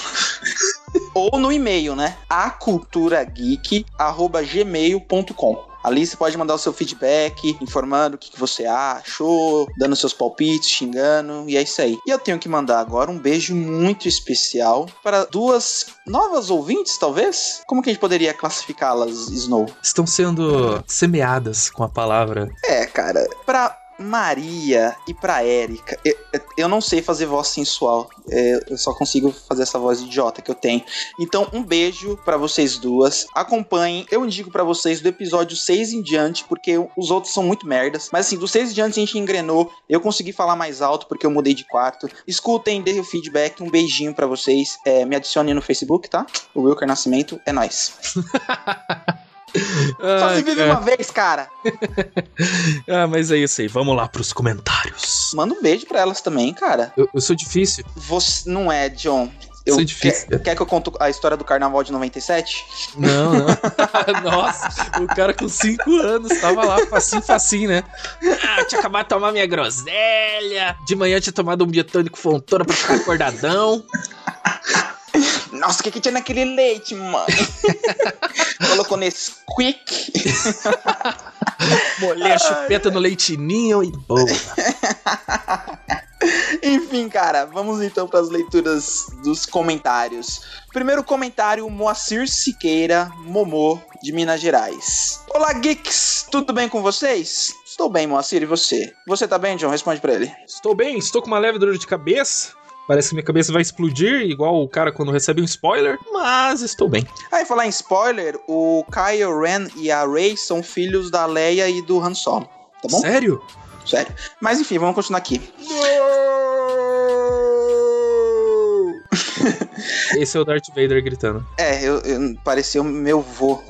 Ou no e-mail, né? aculturageek.gmail.com Ali você pode mandar o seu feedback, informando o que, que você achou, dando seus palpites, xingando, e é isso aí. E eu tenho que mandar agora um beijo muito especial para duas novas ouvintes, talvez? Como que a gente poderia classificá-las, Snow? Estão sendo semeadas com a palavra. É, cara, pra Maria e pra Érica, eu, eu não sei fazer voz sensual. é, eu só consigo fazer essa voz idiota que eu tenho. Então, um beijo pra vocês duas. Acompanhem. Eu indico pra vocês do episódio 6 em diante, porque os outros são muito merdas. Mas assim, do 6 em diante a gente engrenou. Eu consegui falar mais alto porque eu mudei de quarto. Escutem, deem o feedback. Um beijinho pra vocês. É, me adicione no Facebook, tá? O Wilker Nascimento é nóis. Só Ai, se vive cara. uma vez, cara. Ah, mas é isso aí, vamos lá pros comentários. Manda um beijo pra elas também, cara. Eu, eu sou difícil. Você não é, John. Eu, Sou difícil. Quer, quer que eu conte a história do carnaval de 97? Não, não. Nossa, o cara com 5 anos tava lá, facinho, facinho, né? Ah, tinha acabado de tomar minha groselha. De manhã tinha tomado um biotônico fontona pra ficar acordadão. Nossa, o que, que tinha naquele leite, mãe? Colocou nesse quick. Molhei a chupeta no leitinho e boa. Enfim, cara, vamos então para as leituras dos comentários. Primeiro comentário, Moacir Siqueira, Momô, de Minas Gerais. Olá, geeks! Tudo bem com vocês? Estou bem, Moacir, e você? Você tá bem, John? Responde pra ele. Estou bem, estou com uma leve dor de cabeça. Parece que minha cabeça vai explodir, igual o cara quando recebe um spoiler, mas estou bem. Aí, falar em spoiler, o Kylo Ren e a Rey são filhos da Leia e do Han Solo, tá bom? Sério? sério. Mas enfim, vamos continuar aqui. Esse é o Darth Vader gritando. É, eu, eu- pareceu meu vô.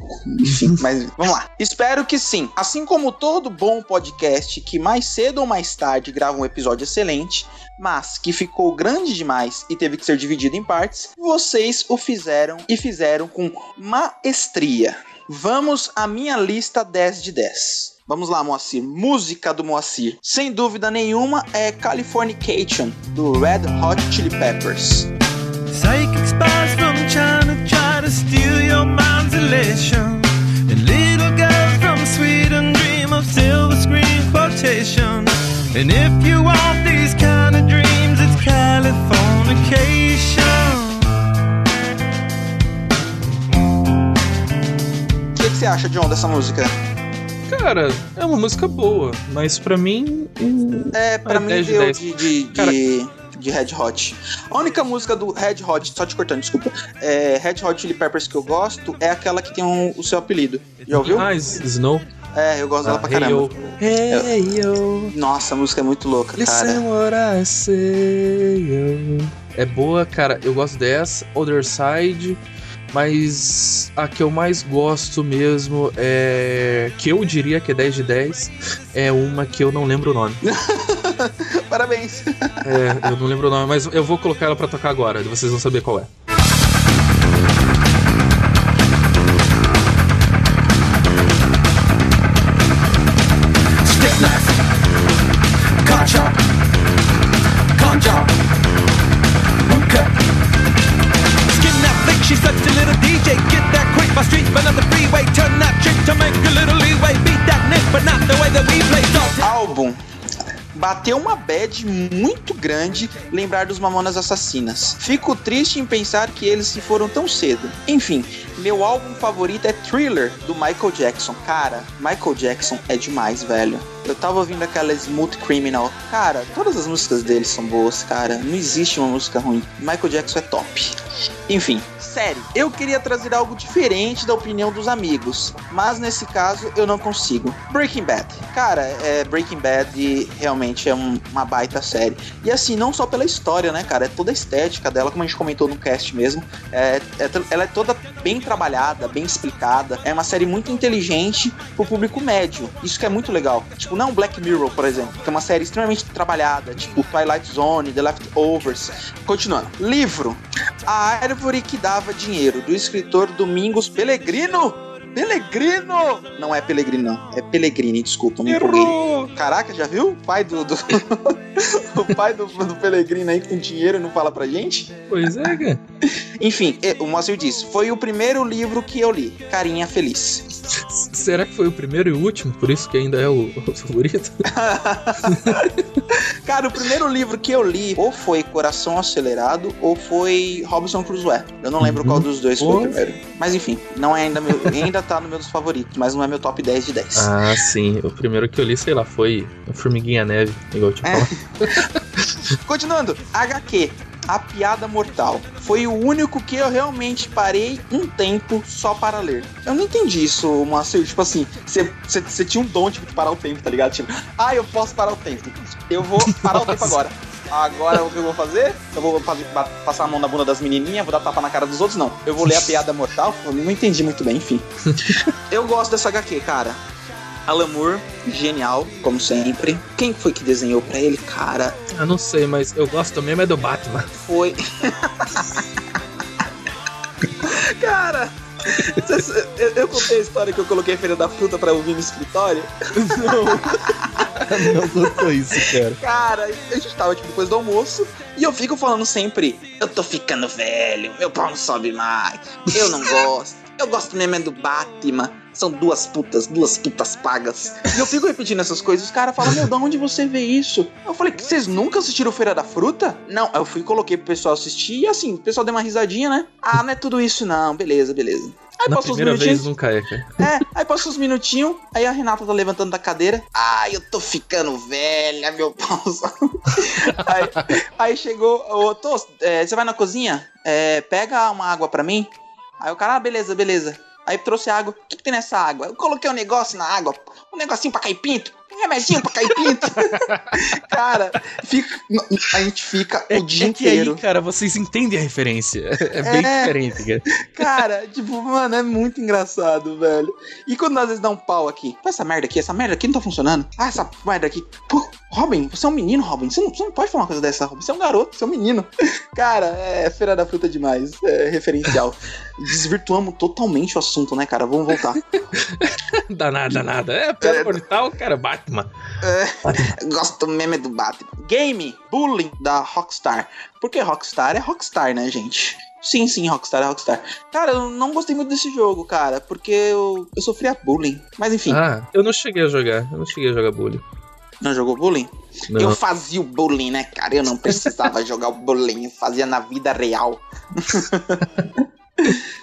Enfim, mas vamos lá. Espero que sim. Assim como todo bom podcast que mais cedo ou mais tarde grava um episódio excelente, mas que ficou grande demais e teve que ser dividido em partes, vocês o fizeram e fizeram com maestria. Vamos à minha lista 10 de 10. Vamos lá, Moacir. Música do Moacir. Sem dúvida nenhuma é Californication, do Red Hot Chili Peppers. Psychic spies from China try to steal your mind's elation. And little girls from Sweden dream of silver screen quotation. And if you want these kind of dreams, it's Californication. O que, que você acha, John, dessa música? Cara, é uma música boa, mas pra mim. É, pra Ah, mim 10 de deu 10. de, de, Cara- de, Red Hot. A única música do Red Hot, só te cortando, desculpa, é Red Hot Chili Peppers que eu gosto é aquela que tem um- o seu apelido. Já ouviu? Ah, Snow. É, eu gosto dela Ah, pra hey, caramba. yo. Hey, yo. Nossa, a música é muito louca, Listen cara. what I say, yo. É boa, cara. Eu gosto dessa, Other Side. Mas a que eu mais gosto mesmo é. Que eu diria que é 10 de 10. É uma que eu não lembro o nome. Parabéns. É, eu não lembro o nome, mas eu vou colocar ela pra tocar agora. Vocês vão saber qual é. Bateu uma bad muito grande lembrar dos Mamonas Assassinas. Fico triste em pensar que eles se foram tão cedo. Enfim, meu álbum favorito é Thriller, do Michael Jackson. Cara, Michael Jackson é demais, velho. Eu tava ouvindo aquela Smooth Criminal. Cara, todas as músicas dele são boas, cara. Não existe uma música ruim. Michael Jackson é top. Enfim, sério, eu queria trazer algo diferente da opinião dos amigos, mas nesse caso eu não consigo. Breaking Bad. Cara, é, Breaking Bad realmente é um- uma baita série. E assim, não só pela história, né, cara? É toda a estética dela, como a gente comentou no cast mesmo. É, é ela é toda bem trabalhada, bem explicada. É uma série muito inteligente pro público médio. Isso que é muito legal. Tipo, não Black Mirror, por exemplo, que é uma série extremamente trabalhada, tipo Twilight Zone, The Leftovers. Continuando. Livro. A Árvore que Dava Dinheiro, do escritor Domingos Pellegrino. Pellegrino! Não é Pellegrino, não. É Pellegrini, desculpa, me empolguei. Caraca, já viu? O pai do. do- o pai do, do Pellegrino aí com dinheiro não fala pra gente? Pois é, cara. Enfim, o Moacir disse: Foi o primeiro livro que eu li. Carinha feliz. Será que foi o primeiro e o último? Por isso que ainda é o, o favorito? Cara, o primeiro livro que eu li ou foi Coração Acelerado ou foi Robinson Crusoe. Eu não lembro Uhum. qual dos dois foi o primeiro. Mas enfim, não é ainda meu, ainda tá no meus favoritos, mas não é meu top 10 de 10. Ah, sim. O primeiro que eu li, sei lá, foi Formiguinha Neve, igual eu te É. Continuando, HQ. A Piada Mortal. Foi o único que eu realmente parei um tempo só para ler. Eu não entendi isso, Moacir. Tipo assim, você- tinha um dom tipo, de parar o tempo, tá ligado? Tipo, ah, eu posso parar o tempo. Eu vou parar o tempo Nossa. agora. Agora o que eu vou fazer? Eu vou fazer- passar a mão na bunda das menininhas, vou dar tapa na cara dos outros? Não. Eu vou ler a piada mortal? Eu não entendi muito bem, enfim. eu gosto dessa HQ, cara. Alan Moore, genial, como sempre. Quem foi que desenhou pra ele? Cara, Ah, não sei, mas eu gosto mesmo é do Batman. foi. Cara, eu, eu contei a história que eu coloquei a Feira da Fruta pra ouvir no escritório. Não contou isso, cara. Cara, a gente tava tipo depois do almoço e eu fico falando sempre: Eu tô ficando velho, meu pau não sobe mais, eu não gosto, eu gosto mesmo é do Batman. São duas putas, duas putas pagas. E eu fico repetindo essas coisas. Os caras falam, meu, da onde você vê isso? Eu falei, vocês nunca assistiram Feira da Fruta? Não, eu fui e coloquei pro pessoal assistir e assim, o pessoal deu uma risadinha, né? Ah, não é tudo isso não, beleza, beleza. Aí Na passou uns primeira minutinhos. vez nunca é, cara. É, aí passou uns minutinhos, aí a Renata tá levantando da cadeira. Ai, eu tô ficando velha, meu pau. aí, aí chegou, ô, Tô, é, você vai na cozinha? É, pega uma água pra mim. Aí o cara, ah, beleza, beleza. Aí trouxe água. O que, que tem nessa água? Eu coloquei um negócio na água, um negocinho pra cair pinto. um remedinho pra cair pinto. cara, fica, a gente fica o dia é que inteiro. aí, cara, vocês entendem a referência. É bem É. diferente, cara. Cara, tipo, mano, é muito engraçado, velho. E quando às vezes dá um pau aqui, "Pô, essa merda aqui, essa merda aqui não tá funcionando. Ah, essa merda aqui. Pô, Robin, você é um menino, Robin. Você não, você não pode falar uma coisa dessa, Robin. Você é um garoto, você é um menino. Cara, é feira da fruta demais. É referencial. Desvirtuamos totalmente o assunto, né, cara? Vamos voltar. Danada, danada. É, pelo portal, cara, Batman. Gosto mesmo é do Batman. Game, bullying da Rockstar. Porque Rockstar é Rockstar, né, gente? Sim, sim, Rockstar é Rockstar. Cara, eu não gostei muito desse jogo, cara, porque eu, eu sofria bullying. Mas enfim, Ah, eu não cheguei a jogar. Eu não cheguei a jogar bullying. Não jogou bullying? Não. Eu fazia o bullying, né, cara? Eu não precisava jogar o bullying, eu fazia na vida real.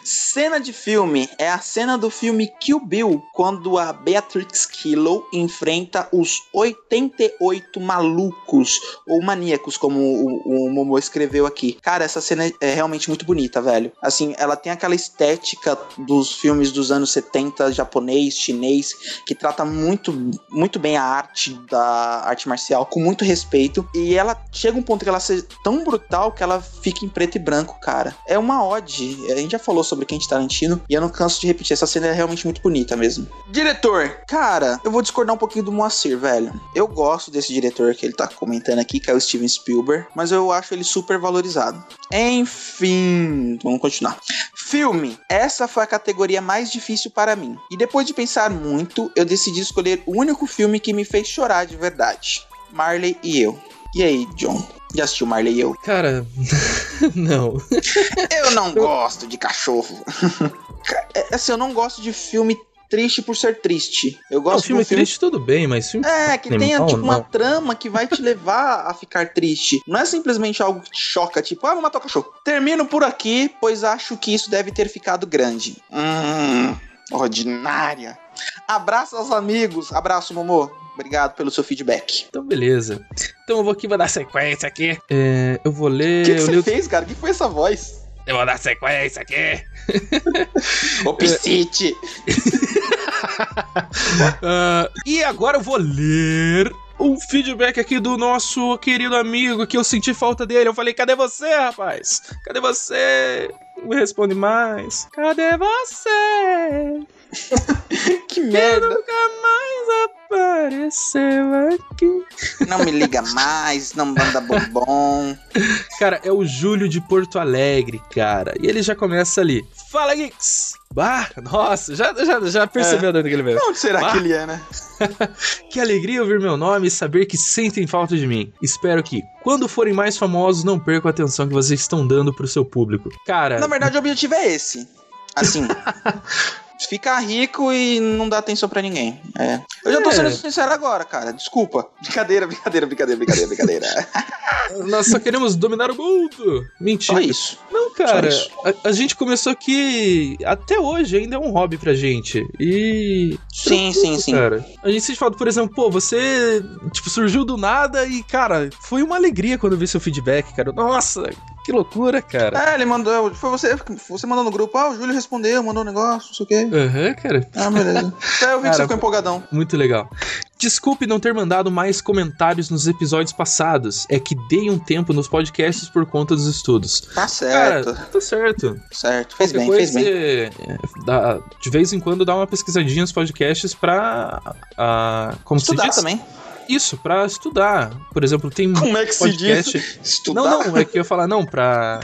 cena de filme é a cena do filme Kill Bill, quando a Beatrix Kiddo enfrenta os 88 malucos, ou maníacos, como o, o Momo escreveu aqui. Cara, essa cena é realmente muito bonita, velho. Assim, ela tem aquela estética dos filmes dos anos 70, japonês, chinês, que trata muito, muito bem a arte da arte marcial, com muito respeito. E ela chega um ponto que ela seja tão brutal que ela fica em preto e branco, cara. É uma ode. A gente já falou sobre Quentin Tarantino e eu não canso de repetir. Essa cena é realmente muito bonita mesmo. Diretor, cara, eu vou discordar um pouquinho do Moacir, velho. Eu gosto desse diretor que ele tá comentando aqui, que é o Steven Spielberg, mas eu acho ele super valorizado. Enfim, vamos continuar. Filme. Essa foi a categoria mais difícil para mim. E depois de pensar muito, eu decidi escolher o único filme que me fez chorar de verdade. Marley e eu. E aí, John? Já assistiu Marley e eu? Cara, não. Eu não gosto de cachorro. É, assim, eu não gosto de filme triste por ser triste. Eu Não, gosto filme de um filme triste tudo bem, mas filme É, que tenha tipo uma não. trama que vai te levar a ficar triste. Não é simplesmente algo que te choca, tipo, ah, vou matar o cachorro. Termino por aqui, pois acho que isso deve ter ficado grande. Hum, ordinária. Abraço aos amigos. Abraço, Momô. Obrigado pelo seu feedback. Então, beleza. Então eu vou aqui, vou dar sequência aqui. É, eu vou ler. O que, que você li fez, cara? O que foi essa voz? eu vou dar sequência aqui. Ô, Piscite. Ah, e agora eu vou ler um feedback aqui do nosso querido amigo que eu senti falta dele. Eu falei, cadê você, rapaz? Cadê você? Não me responde mais. Cadê você? que merda. Nunca mais apareceu aqui. Não me liga mais, não manda bombom. Cara, é o Júlio de Porto Alegre, cara. E ele já começa ali. Fala, Geeks! Bah, nossa, já, já, já percebeu de onde que ele veio. Onde será Ah. que ele é, né? Que alegria ouvir meu nome e saber que sentem falta de mim. Espero que, quando forem mais famosos, não percam a atenção que vocês estão dando pro seu público. Cara, Na verdade, o objetivo é esse. Assim. Ficar rico e não dar atenção pra ninguém. É. Eu já tô É. sendo sincero agora, cara. Desculpa. Brincadeira, brincadeira, brincadeira, brincadeira, brincadeira. nós só queremos dominar o mundo. Mentira. Só isso. Não, cara, isso. a, a gente começou aqui. Até hoje ainda é um hobby pra gente. E. Sim, sim, sim. Cara, a gente sente falta, por exemplo, pô, você, tipo, surgiu do nada e, cara, foi uma alegria quando eu vi seu feedback, cara. Nossa, que loucura, cara. É, ele mandou. Foi você, você mandou no grupo. Ah, o Júlio respondeu, mandou um negócio, não sei o quê. Aham, cara. Ah, beleza. Até eu vi que Cara, você ficou empolgadão. Muito legal. Desculpe não ter mandado mais comentários nos episódios passados. É que dei um tempo nos podcasts por conta dos estudos. Tá certo. Cara, tá certo. certo. Fez Qualquer bem, fez bem. é, dá- de vez em quando dá uma pesquisadinha nos podcasts pra. ah, como Estudar se diz? também. Isso, pra estudar. Por exemplo, tem Como é que se podcast. diz? Estudar. Não, não, é que eu ia falar, não, pra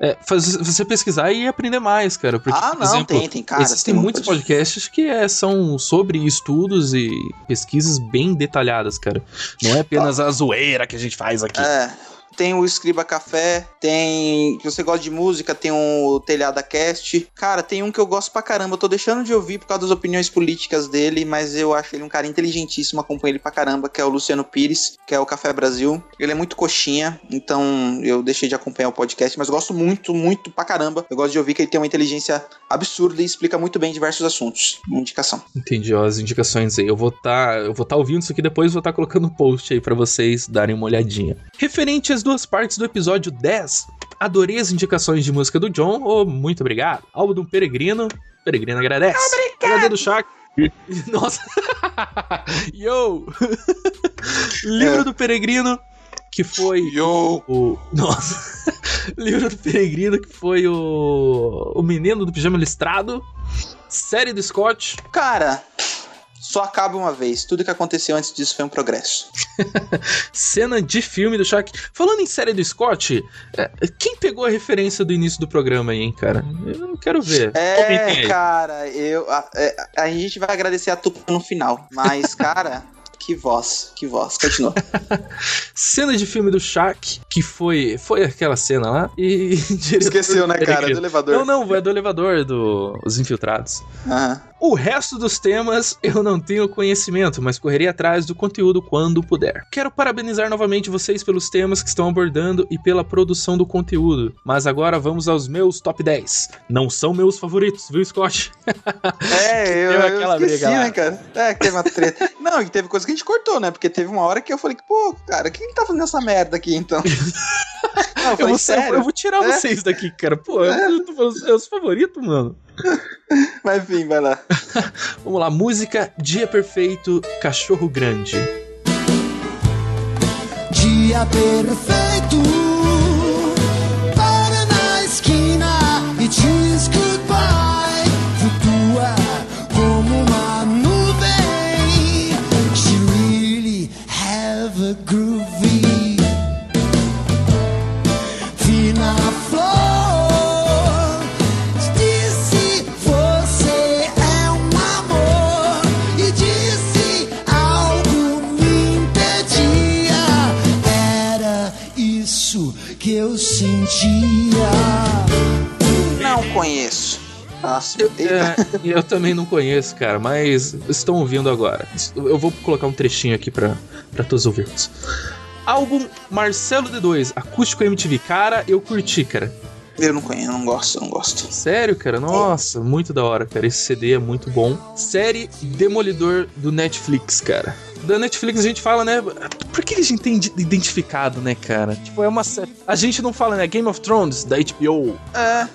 é, fazer, você pesquisar e aprender mais, cara. Porque, Ah, por não, exemplo, tem, tem, cara. existem tem muitos muito- podcasts que é, são sobre estudos e pesquisas bem detalhadas, cara. Não é apenas a zoeira que a gente faz aqui. É. Tem o Escriba Café, tem. Se você gosta de música, tem o Telhada Cast. Cara, tem um que eu gosto pra caramba. Eu tô deixando de ouvir por causa das opiniões políticas dele, mas eu acho ele um cara inteligentíssimo, acompanho ele pra caramba, que é o Luciano Pires, que é o Café Brasil. Ele é muito coxinha, então eu deixei de acompanhar o podcast, mas gosto muito, muito pra caramba. Eu gosto de ouvir que ele tem uma inteligência absurda e explica muito bem diversos assuntos. Uma indicação. Entendi, ó, as indicações aí. Eu vou estar, eu vou estar ouvindo isso aqui depois, vou estar colocando um post aí pra vocês darem uma olhadinha. Referente às duas partes do episódio 10, adorei as indicações de música do John. Oh, muito obrigado. Álbum do Peregrino. Peregrino agradece. Obrigado. do Chak. Nossa! Yo! Livro É. do Peregrino, que foi Yo! o. Nossa! Livro do Peregrino, que foi o. O Menino do Pijama Listrado. Série do Scott. Cara, só acaba uma vez. Tudo que aconteceu antes disso foi um progresso. Cena de filme do Shaq. Falando em série do Scott, é, quem pegou a referência do início do programa aí, hein, cara? Eu não quero ver. É, cara, eu. A, é, a gente vai agradecer a Tupa no final. Mas, cara, que voz, que voz. Continua. Cena de filme do Shaq, que foi foi aquela cena lá. E. Esqueceu, do né, cara? Do elevador. Não, não, é do elevador dos Infiltrados. Aham. O resto dos temas eu não tenho conhecimento, mas correrei atrás do conteúdo quando puder. Quero parabenizar novamente vocês pelos temas que estão abordando e pela produção do conteúdo. Mas agora vamos aos meus top 10. Não são meus favoritos, viu, Scott? É, eu, eu aquela esqueci, né, cara? É, que teve uma treta. Não, e teve coisa que a gente cortou, né? Porque teve uma hora que eu falei, pô, cara, quem tá fazendo essa merda aqui, então? Não, eu Eu falei, vou, sério? eu vou tirar É. vocês daqui, cara. Pô, eu tô falando seus favoritos, mano. Mas enfim, vai lá. Vamos lá, música Dia Perfeito, Cachorro Grande. Dia perfeito conheço. Nossa, Eu, é, eu também não conheço, cara, mas estão ouvindo agora. Eu vou colocar um trechinho aqui pra, pra todos ouvirmos. Álbum Marcelo D2, acústico MTV. Cara, eu curti, cara. Eu não conheço, eu não gosto, eu não gosto. Sério, cara? Nossa, muito da hora, cara. Esse CD é muito bom. Série Demolidor do Netflix, cara. Da Netflix a gente fala, né? Por que a gente tem ide- identificado, né, cara? Tipo, é uma série. A gente não fala, né? Game of Thrones, da HBO. É,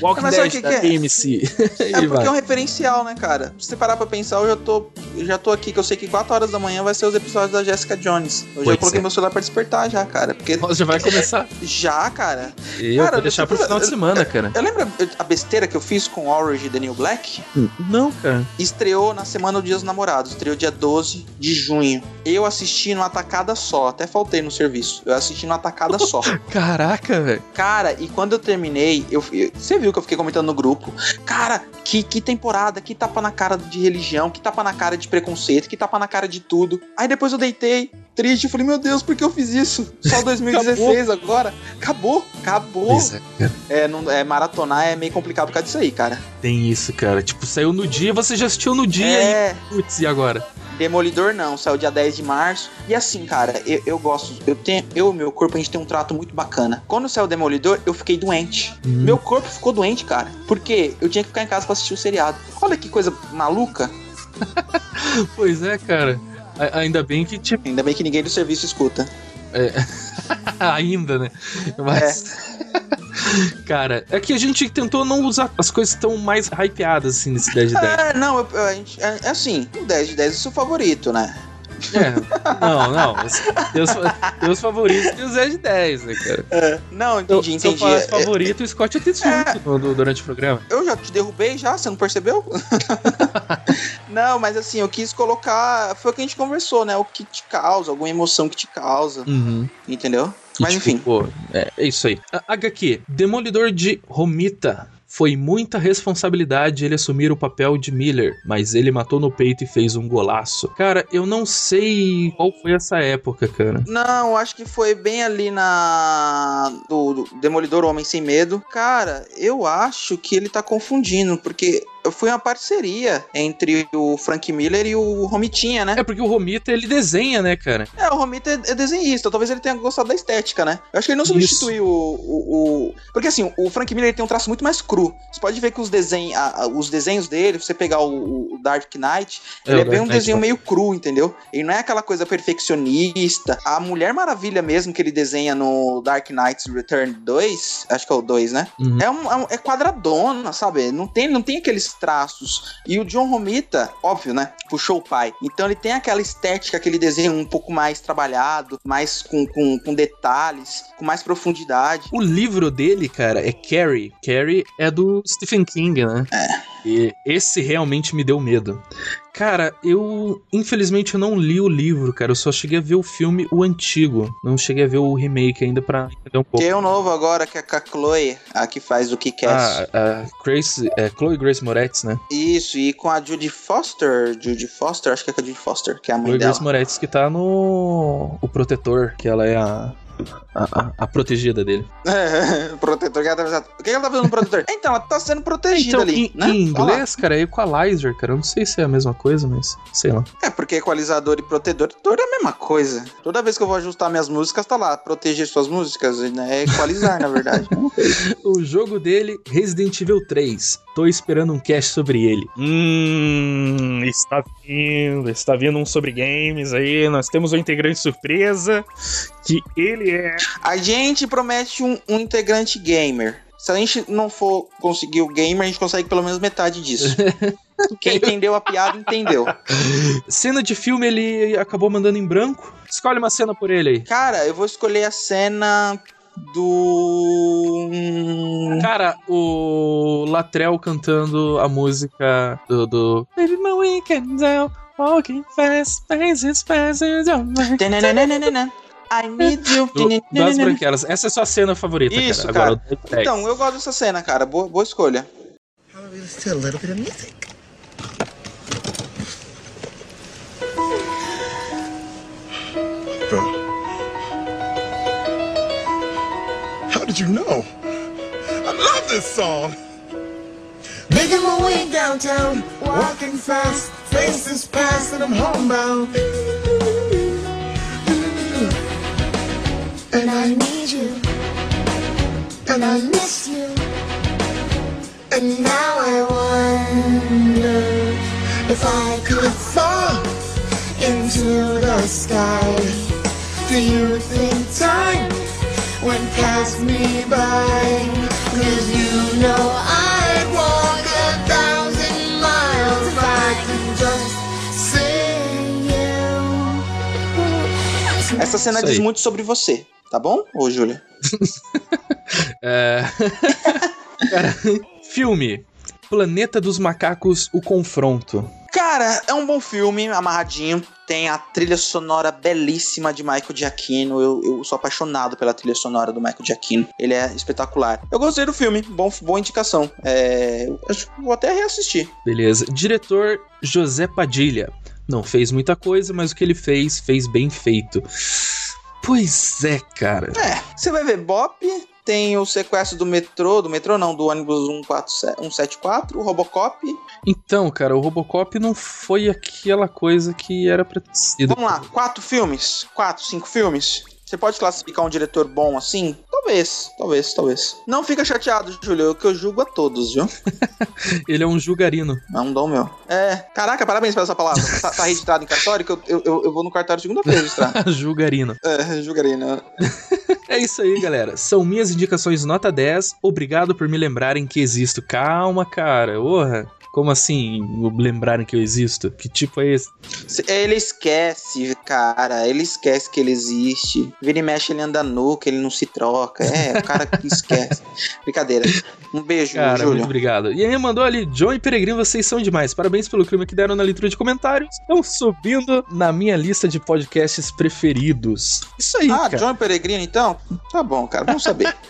Walking Mas Dead, que da que é? AMC. é porque vai. é um referencial, né, cara? Se você parar pra pensar, eu já tô, eu já tô aqui, que eu sei que 4 horas da manhã vai ser os episódios da Jessica Jones. Hoje Pois eu coloquei é. meu celular pra despertar já, cara. Porque Nossa, já vai começar. já, cara. Eu Cara, vou deixar pro final de semana, cara. Eu lembro a besteira que eu fiz com Orange e The New Black? Não, cara. Estreou na semana do Dia dos Namorados, estreou dia 12 de junho. Eu assisti numa tacada só, até faltei no serviço. Eu assisti numa tacada só. Caraca, velho. Cara, e quando eu terminei, eu, eu- você viu que eu fiquei comentando no grupo. Cara, que, que temporada, que tapa na cara de religião, que tapa na cara de preconceito, que tapa na cara de tudo. Aí depois eu deitei, triste, eu falei, meu Deus, por que eu fiz isso? Só 2016 agora? Acabou, acabou. Pois é. É, não, é, maratonar é meio complicado por causa disso aí, cara. Tem isso, cara. Tipo, saiu no dia, você já assistiu no dia É. e. Putz, e agora? Demolidor não, saiu dia 10 de março. E assim, cara, eu, eu gosto. Eu tenho. Eu meu corpo, a gente tem um trato muito bacana. Quando saiu o Demolidor, eu fiquei doente. Hum. Meu corpo ficou doente, cara. Porque eu tinha que ficar em casa pra assistir o seriado. Olha que coisa maluca. Pois é, cara. A- ainda bem que, tipo, Ainda bem que ninguém do serviço escuta. ainda, né? Mas. cara, é que a gente tentou não usar as coisas tão mais hypeadas assim nesse 10 de 10. É, não, eu, eu- a gente, é, é assim, o 10 de 10 é o seu favorito, né? É, não, não. Tem os favoritos e os 10 de 10, né, cara? Não, Então, entendi, se eu entendi. falasse É, favorito, o Scott ia ter do- durante o programa. Eu já te derrubei já, você não percebeu? não, mas assim, eu quis colocar. Foi o que a gente conversou, né? O que te causa, alguma emoção que te causa, Uhum. entendeu? Mas tipo, enfim. Pô, é, é isso aí. A- HQ, Demolidor de Romita. Foi muita responsabilidade ele assumir o papel de Miller, mas ele matou no peito e fez um golaço. Cara, eu não sei qual foi essa época, cara. Não, acho que foi bem ali na. Do, do Demolidor Homem Sem Medo. Cara, eu acho que ele tá confundindo, porque foi uma parceria entre o Frank Miller e o Romitinha, né? É porque o Romita ele desenha, né, cara? É, o Romita é é desenhista, talvez ele tenha gostado da estética, né? Eu acho que ele não substituiu o, o, o- Porque assim, o Frank Miller ele tem um traço muito mais cru. Você pode ver que os, desenho, a- os desenhos dele, se você pegar o, o Dark Knight, ele o é, bem um Knight, desenho tá. meio cru, entendeu? Ele não é aquela coisa perfeccionista. A Mulher Maravilha mesmo que ele desenha no Dark Knight Return 2, acho que é o 2, né? Uhum. É, um, é um- é quadradona, sabe? Não tem, não tem aqueles traços. E o John Romita, óbvio, né? Puxou o pai. Então ele tem aquela estética, aquele desenho um pouco mais trabalhado, mais com, com, com detalhes, com mais profundidade. O livro dele, cara, é Carrie. Carrie é do Stephen King, né? É. E esse realmente me deu medo. Cara, eu infelizmente eu não li o livro, cara. Eu só cheguei a ver o filme, o antigo. Não cheguei a ver o remake ainda pra entender um pouco. Tem um novo agora, que é com a Chloe, a que faz o Kick-Ass. Ah, a Grace, é, Chloe Grace Moretz, né? Isso, e com a Judy Foster. Judy Foster, acho que é com a Judy Foster, que é a mãe Chloe dela. Grace Moretz que tá no O Protetor, que ela é a a, a- a protegida dele. É, protetor que ela tá fazendo. O que ela tá fazendo no protetor? Então, ela tá sendo protegida Então, ali, em, né? em inglês, cara, é equalizer, cara. Eu não sei se é a mesma coisa, mas sei lá. É, porque equalizador e protetor é a mesma coisa. Toda vez que eu vou ajustar minhas músicas, tá lá, proteger suas músicas, né? É equalizar, na verdade. O jogo dele, Resident Evil 3. Tô esperando um cast sobre ele. Hum, está vindo, está vindo um sobre games aí. Nós temos um integrante surpresa que ele é. A gente promete um, um integrante gamer. Se a gente não for conseguir o gamer, a gente consegue pelo menos metade disso. Quem entendeu a piada, entendeu. Cena de filme, ele acabou mandando em branco. Escolhe uma cena por ele aí. Cara, eu vou escolher a cena do. Cara, o Latrell cantando a música do. do... Baby, my weekend's out, walking fast, faces, faces, I need you. Do, das branquelas. Essa é sua cena favorita, Isso, cara. Agora, cara. Dead Então, eu gosto dessa cena, cara. Boa, boa escolha. to a little bit of music. You know? I love this song. Making my way downtown, walking fast, faces past, and I'm homebound. And I need you. And I Miss you. and now I wonder if I could fall into the sky. Do you think time past me by? Cause you know I'd walk a thousand miles if I could just see you. Essa cena diz muito sobre você, tá bom, ô Júlia? É... Cara, filme. Planeta dos Macacos, o confronto. Cara, é um bom filme, amarradinho. Tem a trilha sonora belíssima de Michael Giacchino. Eu, eu sou apaixonado pela trilha sonora do Michael Giacchino. Ele é espetacular. Eu gostei do filme, bom, boa indicação. É, vou até reassistir. Beleza. Diretor José Padilha. Não fez muita coisa, mas o que ele fez, fez bem feito. Pois é, cara. É, você vai ver Bop, tem o sequestro do metrô, do metrô não, do ônibus 147 174, o Robocop. Então, cara, o Robocop não foi aquela coisa que era pra ter sido. Vamos lá, quatro filmes? Quatro, cinco filmes? Você pode classificar um diretor bom assim? Talvez, talvez, talvez. Não fica chateado, Júlio, que eu julgo a todos, viu? Ele é um julgarino. É um dom meu. É, caraca, parabéns pela essa palavra. Tá, tá registrado em cartório, que eu, eu, eu- eu vou no cartório segunda-feira registrar. julgarino. É, julgarei, né? É isso aí, galera. São minhas indicações nota 10. Obrigado por me lembrarem que existo. Calma, cara. Porra. Como assim, lembrarem que eu existo? Que tipo é esse? Se- Ele esquece, cara. Ele esquece que ele existe. Vira e mexe, ele anda nu, que ele não se troca. É, o cara que esquece. Brincadeira. Um beijo, Cara, muito Júlio. obrigado. E aí mandou ali, John e Peregrino, vocês são demais. Parabéns pelo clima que deram na leitura de comentários. Estão subindo na minha lista de podcasts preferidos. Isso aí, Ah, cara. John Peregrino, então? Tá bom, cara. Vamos saber.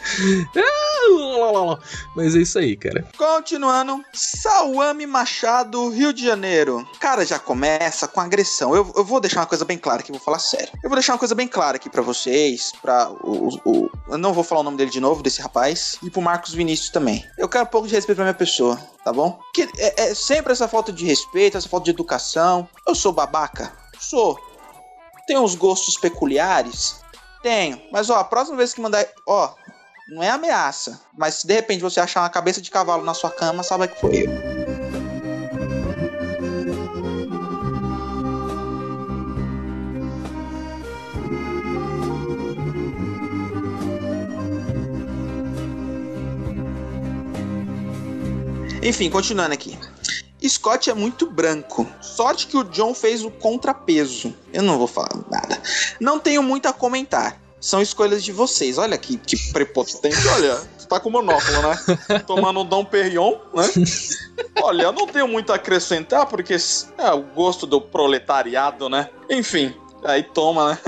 Mas é isso aí, cara. Continuando, Sauame Machado, Rio de Janeiro. Cara, já começa com agressão. Eu, eu vou deixar uma coisa bem clara aqui, vou falar sério. Eu vou deixar uma coisa bem clara aqui pra vocês, pra o, o- Eu não vou falar o nome dele de novo, desse rapaz, e pro Marcos Vinícius também. Eu quero um pouco de respeito pra minha pessoa, tá bom? Que é, é sempre essa falta de respeito, essa falta de educação. Eu sou babaca? Sou. Tenho uns gostos peculiares? Tenho. Mas ó, a próxima vez que mandar. Ó, não é ameaça. Mas se de repente você achar uma cabeça de cavalo na sua cama, saiba que foi eu. Enfim, continuando aqui. Scott é muito branco. Sorte que o John fez o contrapeso. Eu não vou falar nada. Não tenho muito a comentar. São escolhas de vocês. Olha que, que prepotente. Olha, você tá com monóculo, né? Tomando um Dom Perignon, né? Olha, eu não tenho muito a acrescentar, porque é o gosto do proletariado, né? Enfim, aí toma, né?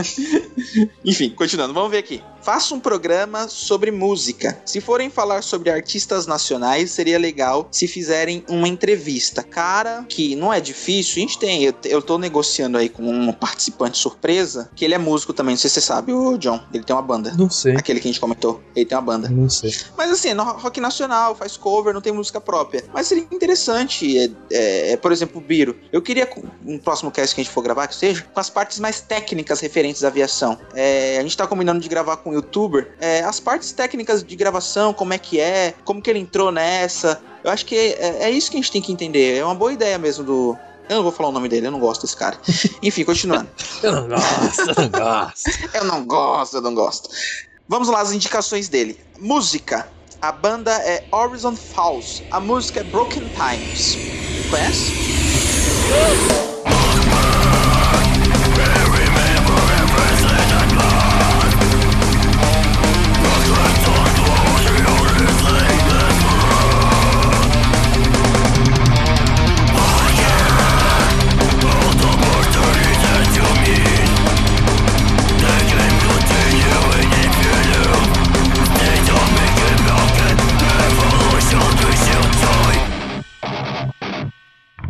Enfim, continuando, vamos ver aqui. Faça um programa sobre música. Se forem falar sobre artistas nacionais, seria legal se fizerem uma entrevista. Cara, que não é difícil, a gente tem. Eu, eu tô negociando aí com um participante surpresa, que ele é músico também, não sei se você sabe, o John. Ele tem uma banda. Não sei. Aquele que a gente comentou. Ele tem uma banda. Não sei. Mas assim, é no rock nacional, faz cover, não tem música própria. Mas seria interessante, é, é, é, por exemplo, o Biro. Eu queria, um próximo cast que a gente for gravar, que seja, com as partes mais técnicas referentes à aviação. É, a gente tá combinando de gravar com youtuber é, as partes técnicas de gravação, como é que é, como que ele entrou nessa. Eu acho que é, é isso que a gente tem que entender. É uma boa ideia mesmo do. Eu não vou falar o nome dele, eu não gosto desse cara. Enfim, continuando. Eu não gosto, eu não gosto. Eu não gosto, eu não gosto. Vamos lá, as indicações dele. Música. A banda é Horizon Falls. A música é Broken Times. Conhece?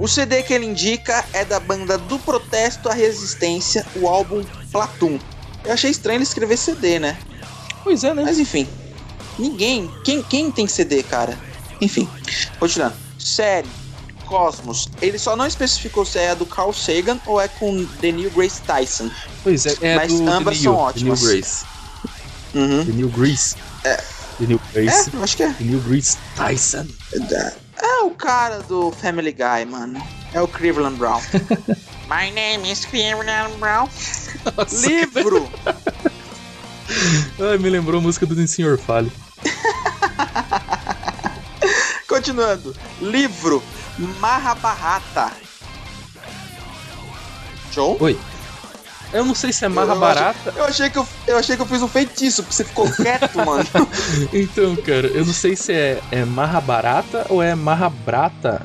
O CD que ele indica é da banda do Protesto à Resistência, o álbum Platum. Eu achei estranho ele escrever CD, né? Pois é, né? Mas enfim. Ninguém. Quem, quem tem CD, cara? Enfim. Continuando. Série. Cosmos. Ele só não especificou se é do Carl Sagan ou é com The Neil Grace Tyson. Pois é, é Mas do ambas são Neil, ótimas. The Neil Grace. Uhum. The Neil Grace. É. The Neil Grace. É, acho que é. The Neil Grace Tyson. É o cara do Family Guy, mano. É o Cleveland Brown. My name is Cleveland Brown. Livro. Ai, me lembrou a música do Senhor Fale. Continuando. Livro Mahabharata. John? Oi. Eu não sei se é marra Eu- barata. Eu achei, que eu, eu achei que eu fiz um feitiço, porque você ficou quieto, mano. Então, cara, eu não sei se é, é marra barata ou é marra brata.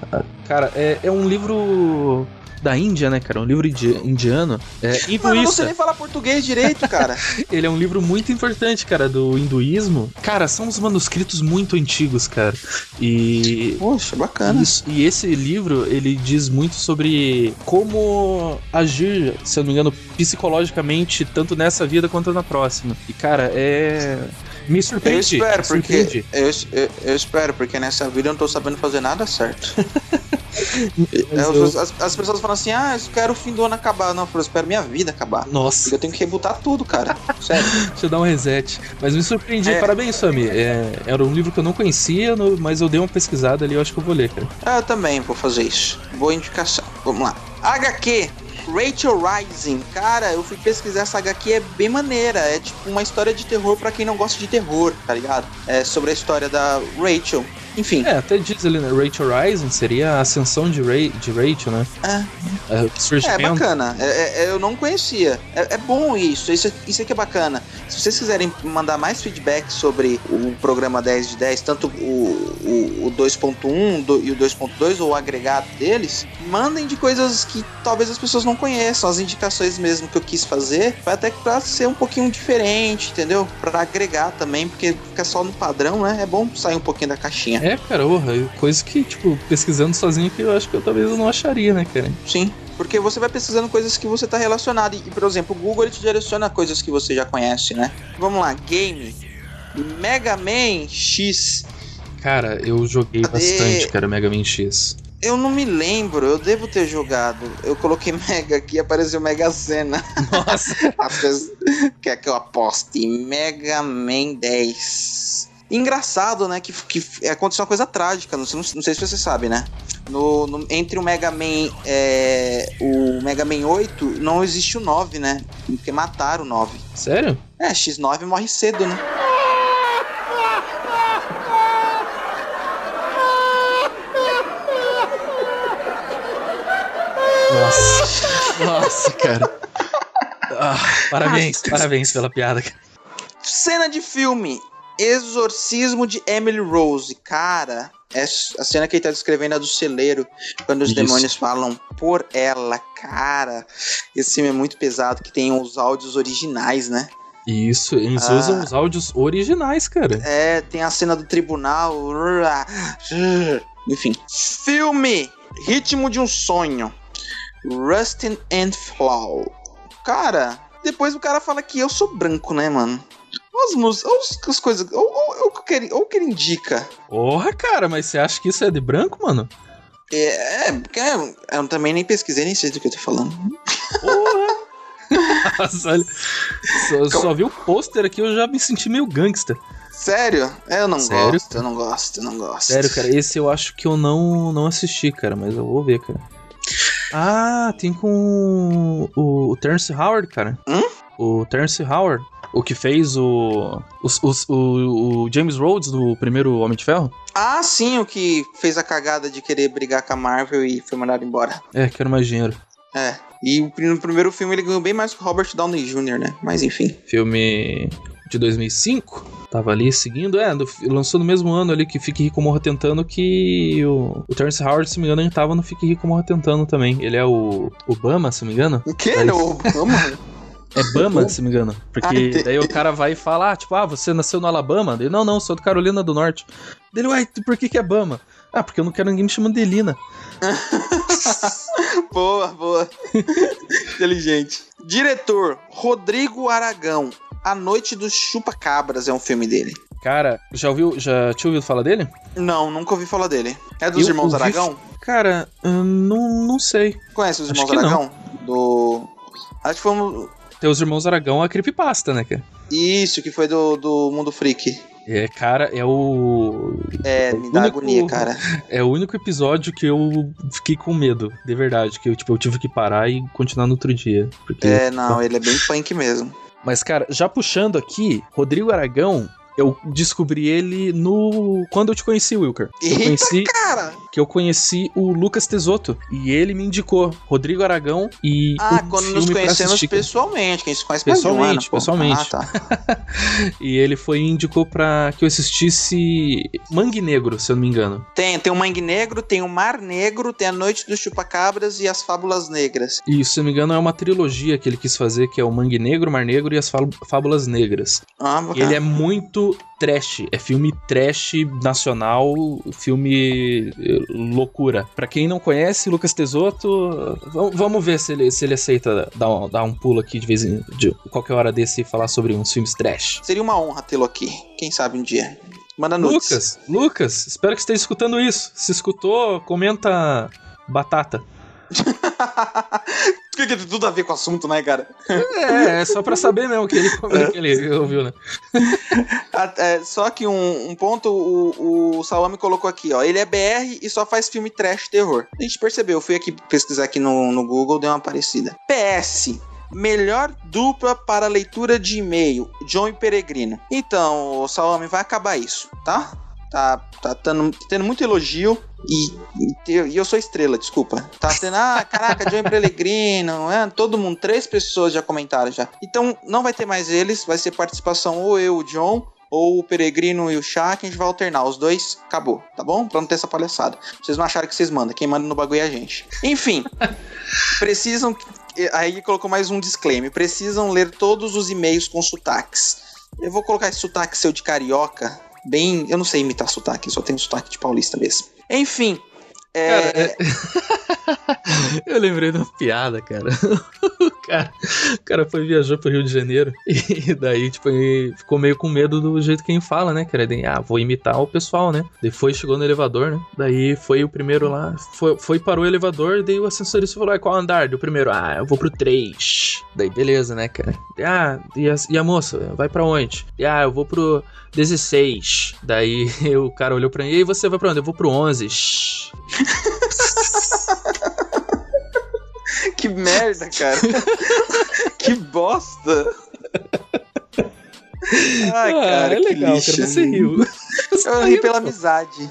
Cara, é, é um livro da Índia, né, cara? Um livro indi- indiano. É Mano, eu não hinduísta. sei nem falar português direito, cara. Ele é um livro muito importante, cara, do hinduísmo. Cara, são uns manuscritos muito antigos, cara. E Poxa, bacana. Isso, e esse livro, ele diz muito sobre como agir, se eu não me engano, psicologicamente, tanto nessa vida quanto na próxima. E, cara, é. Me Eu surpreende. espero, me porque. Eu, eu, eu espero, porque nessa vida eu não tô sabendo fazer nada certo. Eu- as, as- as pessoas falam assim: ah, eu quero o fim do ano acabar. Não, eu espero minha vida acabar. Nossa, Eu tenho que rebutar tudo, cara. Sério. deixa eu dar um reset. Mas me surpreendi. É. Parabéns, Sami. É, era um livro que eu não conhecia, no- mas eu dei uma pesquisada ali, eu acho que eu vou ler, cara. Ah, Eu também vou fazer isso. Boa indicação. Vamos lá. HQ. Rachel Rising. Cara, eu fui pesquisar essa HQ, é bem maneira. É tipo uma história de terror pra quem não gosta de terror, tá ligado? É sobre a história da Rachel. Enfim. É, até diz ali, né? Rachel Rising seria a ascensão de, Ra de Rachel, né? É. É, É bacana, É- é- eu não conhecia. É, é bom isso, isso, isso aqui é bacana. Se vocês quiserem mandar mais feedback sobre o programa 10 de 10, tanto o, o, o 2.1 do- e o 2.2, ou o agregado deles, mandem de coisas que talvez as pessoas não conheçam, as indicações mesmo que eu quis fazer, vai até que pra ser um pouquinho diferente, entendeu? Pra agregar também, porque fica só no padrão, né? É bom sair um pouquinho da caixinha. É, cara, orra, coisa que, tipo, pesquisando sozinho que eu acho que eu talvez eu não acharia, né, cara? Sim, porque você vai pesquisando coisas que você tá relacionado. E, por exemplo, o Google ele te direciona coisas que você já conhece, né? Vamos lá, game. Mega Man X. Cara, eu joguei Cadê? bastante, cara, Mega Man X. Eu não me lembro, eu devo ter jogado. Eu coloquei Mega aqui e apareceu Mega Sena. Nossa! Quer que eu aposte? Mega Man 10. Engraçado, né? Que, que aconteceu uma coisa trágica, não sei, não sei se você sabe, né? No, no- entre o Mega Man é, o Mega Man 8 não existe o 9, né? Porque mataram o 9. Sério? É, X9 morre cedo, né? Nossa, cara. Ah, parabéns, parabéns pela piada. cara. Cena de filme. Exorcismo de Emily Rose. Cara, é a cena que ele tá descrevendo é do celeiro. Quando os Isso. demônios falam por ela. Cara, esse filme é muito pesado, que tem os áudios originais, né? Isso, eles Ah. usam os áudios originais, cara. É, tem a cena do tribunal. Enfim. Filme. Ritmo de um sonho. Rustin and Flow. Cara, depois o cara fala que eu sou branco, né, mano? As músicas, olha as- as coisas. Olha olha o que ele- olha o que ele indica. Porra, cara, mas você acha que isso é de branco, mano? É, é, porque eu, também nem pesquisei, nem sei do que eu tô falando. Porra! Nossa, olha. Só, só vi o pôster aqui, eu já me senti meio gangster. Sério? É, Eu não Sério? gosto, eu não gosto, eu não gosto. Sério, cara, esse eu acho que eu não, não assisti, cara, mas eu vou ver, cara. Ah, tem com o, o Terence Howard, cara. Hum? O Terence Howard, o que fez o, os- o, o James Rhodes do primeiro Homem de Ferro. Ah, sim, o que fez a cagada de querer brigar com a Marvel e foi mandado embora. É, quero mais dinheiro. É. E o no primeiro filme ele ganhou bem mais que o Robert Downey Jr., né? Mas enfim. Filme de 2005. Tava ali seguindo, é, do- lançou no mesmo ano ali que Fique Rico Morra Tentando que o, o Terence Howard, se não me engano, ele tava no Fique Rico Morra Tentando também. Ele é o Obama, se não me engano. O quê? Aí- O Obama? É Bama, se não me engano. Ah, Porque entendi. daí o cara vai falar, tipo, ah, você nasceu no Alabama? Ele, não, não, sou do Carolina do Norte. Dele, uai, por que que é Bama? Ah, porque eu não quero ninguém me chamando de Elina. boa, boa. Inteligente. Diretor, Rodrigo Aragão. A Noite dos Chupacabras é um filme dele. Cara, já ouviu, já tinha ouvido falar dele? Não, nunca ouvi falar dele. É dos Eu Irmãos ouvi- Aragão? Cara, eu não, não sei. Conhece os Irmãos que não. Aragão? Do. Acho que foi um... Tem os Irmãos Aragão, a creepypasta, né, cara? Isso, que foi do, do Mundo Freak. É, cara, é o... É, me dá único- agonia, cara. É o único episódio que eu fiquei com medo, de verdade. Que eu, tipo, eu tive que parar e continuar no outro dia. Porque... É, não, ele é bem punk mesmo. Mas, cara, já puxando aqui, Rodrigo Aragão, eu descobri ele no. Quando eu te conheci, Wilker. Eu Eita, conheci. cara! Que eu conheci o Lucas Tesoto. E ele me indicou Rodrigo Aragão e. Ah, um quando nos conhecemos pessoalmente, quem se conhece Pessoalmente, pô. pessoalmente. Ah, tá. E ele foi e indicou pra que eu assistisse Mangue Negro, se eu não me engano. Tem, tem o Mangue Negro, tem o Mar Negro, tem a Noite dos Chupacabras e as Fábulas Negras. E, se eu não me engano, é uma trilogia que ele quis fazer, que é o Mangue Negro, Mar Negro e as Fá- Fábulas Negras. Ah, bacana. ele é muito trash. É filme trash nacional, filme eh, loucura. Pra quem não conhece, Lucas Tesoto, vamos ver se ele, se ele aceita dar um, dar um pulo aqui de vez em de qualquer hora desse e falar sobre uns filmes trash. Seria uma honra tê-lo aqui. Quem sabe um dia. Manda nudes. Lucas, Lucas, espero que você esteja escutando isso. Se escutou, comenta batata. O que, que tem tudo a ver com o assunto, né, cara? É, é só pra saber mesmo que ele, que ele ouviu, né? Ah, é, só que um, um ponto, o, o Salame colocou aqui, ó. Ele é BR e só faz filme trash terror. A gente percebeu, eu fui aqui pesquisar aqui no, no Google, deu uma parecida. PS. Melhor dupla para leitura de e-mail, John e Peregrino. Então, o Salame, vai acabar isso, tá? Tá, tá tendo, tendo muito elogio e, e eu sou estrela, desculpa. Tá tendo, ah, caraca, John Peregrino, é, todo mundo, três pessoas já comentaram já. Então, não vai ter mais eles, vai ser participação ou eu, o John, ou o Peregrino e o Chá, que a gente vai alternar. Os dois, acabou, tá bom? Pra não ter essa palhaçada. Vocês não acharam que vocês mandam, quem manda no bagulho é a gente. Enfim, precisam. Aí colocou mais um disclaimer: precisam ler todos os e-mails com sotaques. Eu vou colocar esse sotaque seu de carioca, bem. Eu não sei imitar sotaque, só tenho sotaque de paulista mesmo. Enfim. É, Eu lembrei de uma piada, cara. O cara, o cara foi viajou pro Rio de Janeiro e daí, tipo, ficou meio com medo do jeito que ele fala, né? cara? Ah, vou imitar o pessoal, né? Foi, chegou no elevador, né? Daí foi o primeiro lá, foi, foi parou o elevador, daí o ascensorista falou, ah, qual andar? Do primeiro, ah, eu vou pro 3. Daí, beleza, né, cara? Ah, e a, e a moça, vai pra onde? Ah, eu vou pro 16. Daí o cara olhou pra mim, e aí você vai pra onde? Eu vou pro 11. que merda, cara. que bosta. Ai, Ah, cara, é que legal, lixo. cara. Você riu. Eu ri pela amizade.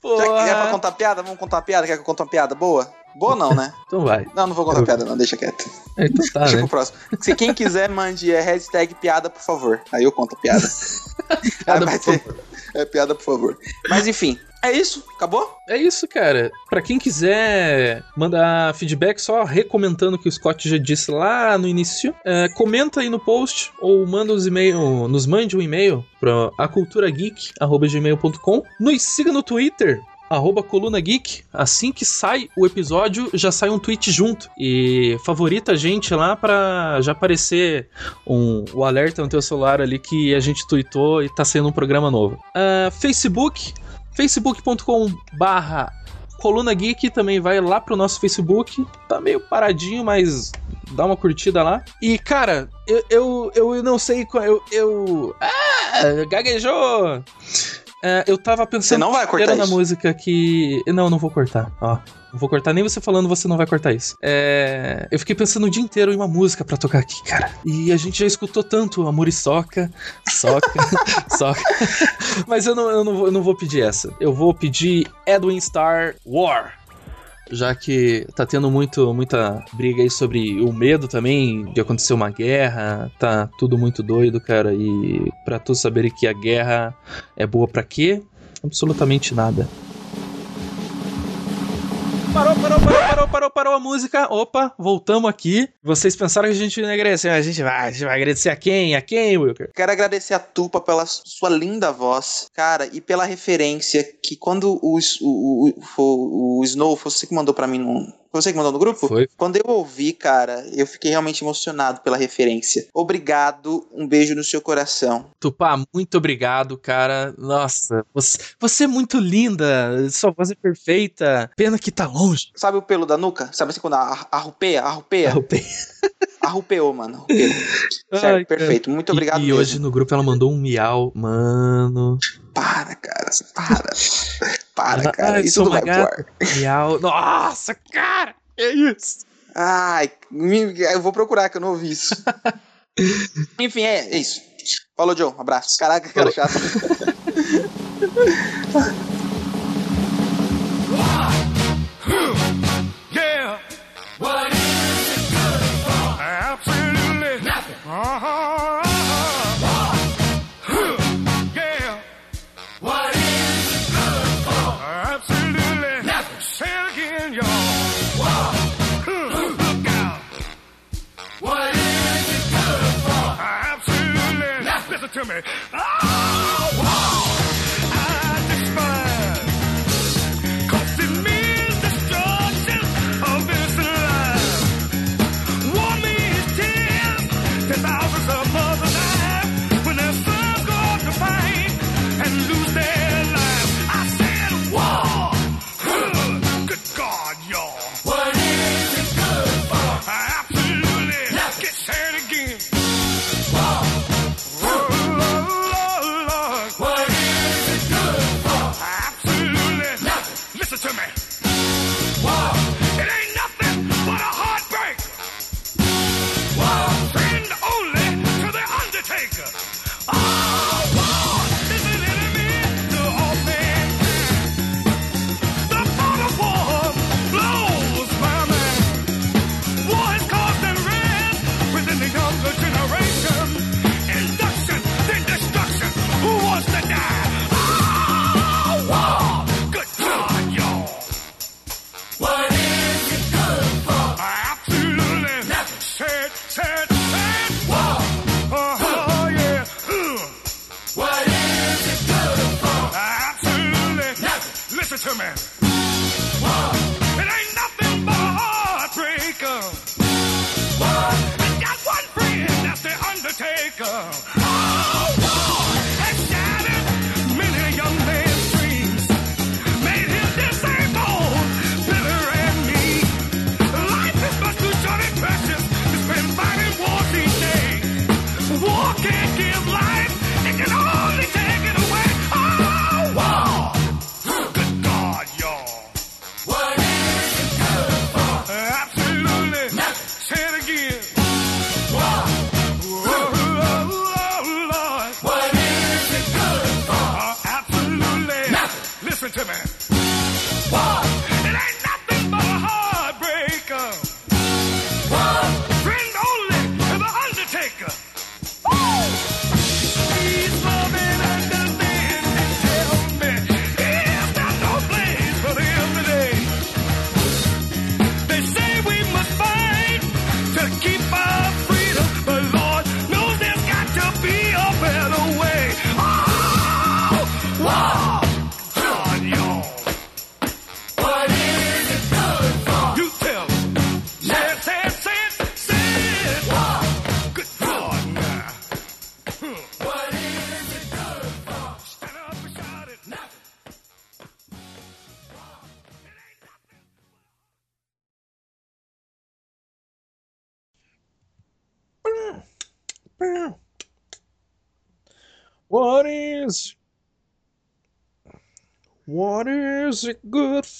Porra. Já que é pra contar piada? Vamos contar piada? Quer que eu conte uma piada boa? Boa não, né? Então vai. Não, não vou contar piada não, deixa quieto. É, Então tá, Deixa né? pro próximo. Se quem quiser, mande é hashtag piada, por favor. Aí eu conto a piada. Piada, vai por ter- É piada, por favor. Mas enfim, é isso? Acabou? É isso, cara. Pra quem quiser mandar feedback, só recomentando o que o Scott já disse lá no início, é, comenta aí no post ou manda os e-mail, nos mande um e-mail pra aculturageek@gmail.com. Nos siga no Twitter. Arroba Coluna Geek, assim que sai o episódio, já sai um tweet junto. E favorita a gente lá pra já aparecer um, o alerta no teu celular ali que a gente tweetou e tá saindo um programa novo. Ah, Facebook, facebook.com barra Coluna Geek também vai lá pro nosso Facebook. Tá meio paradinho, mas dá uma curtida lá. E, cara, eu, eu, eu não sei qual. Eu. eu ah, gaguejou! É, eu tava pensando. Você não vai cortar era na isso? música que. Não, não vou cortar. Ó. Não vou cortar nem você falando, você não vai cortar isso. É, eu fiquei pensando o dia inteiro em uma música pra tocar aqui, cara. E a gente já escutou tanto Amor e Soca, Soca, Soca. Mas eu não, eu, não vou, eu não vou pedir essa. Eu vou pedir Edwin Star War. Já que tá tendo muito, muita briga aí sobre o medo também de acontecer uma guerra, tá tudo muito doido, cara. E pra todos saberem que a guerra é boa pra quê? Absolutamente nada. Parou, parou, parou, parou, parou, parou a música. Opa, voltamos aqui. Vocês pensaram que a gente ia agradecer, mas a gente vai, a gente vai agradecer a quem? A quem, Wilker? Quero agradecer a Tupa pela sua linda voz, cara, e pela referência que quando o, o, o, o, o Snow, foi você que mandou pra mim no. Foi você que mandou no grupo? Foi. Quando eu ouvi, cara, eu fiquei realmente emocionado pela referência. Obrigado, um beijo no seu coração. Tupá, muito obrigado, cara. Nossa, você, você é muito linda. Sua voz é perfeita. Pena que tá longe. Sabe o pelo da nuca? Sabe assim quando a- arrupeia? Arrupeia? Arrupeou, mano. Arrupeou. Certo, Ai, perfeito. Muito obrigado E, e hoje no grupo ela mandou um miau. Mano. Para, cara. Para. Para, cara. Ai, Isso não vai pro. Miau. Nossa, cara. É isso. Ai, eu vou procurar que eu não ouvi isso. Enfim, é, é isso. Falou, Joe. Um abraço. Caraca, cara chato. nothing. Listen to me. Oh,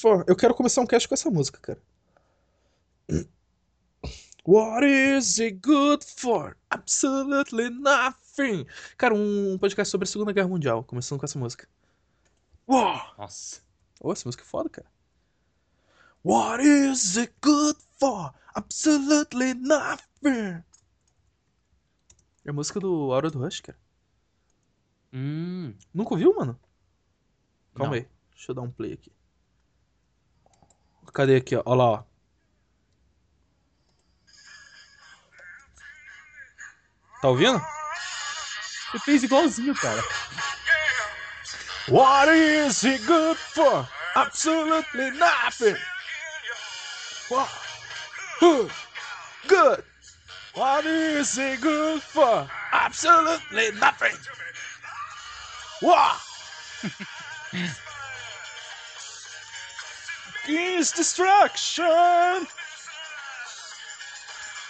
for? Eu quero começar um cast com essa música, cara. What is it good for? Absolutely nothing. Cara, um podcast sobre a Segunda Guerra Mundial, começando com essa música. Uau! Nossa. Ô, essa música é foda, cara. What is it good for? Absolutely nothing. É a música do Aura do Rush, cara. Hum. Nunca ouviu, mano? Calma Não. aí. Deixa eu dar um play aqui. Cadê aqui, ó? Ó lá, ó. Tá ouvindo? Você fez igualzinho, cara. What is it good for? Absolutely nothing. What? Good. What is it good for? Absolutely nothing. What? Is destruction.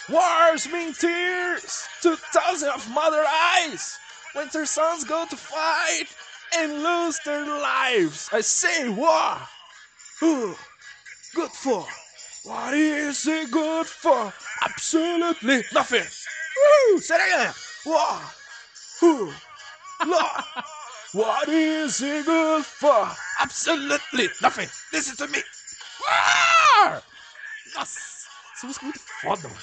Wars mean tears to thousands of mother eyes. When their sons go to fight and lose their lives. I say war. Who? Good for? What is it good for? Absolutely nothing. Woo! Say it again. War. Who? What is it good for? Absolutely nothing. Listen to me. War! Nossa, essa música é muito foda, mano.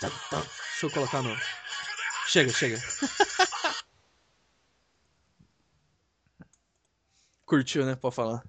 Deixa eu colocar no. Chega, chega. Curtiu, né? Pode falar.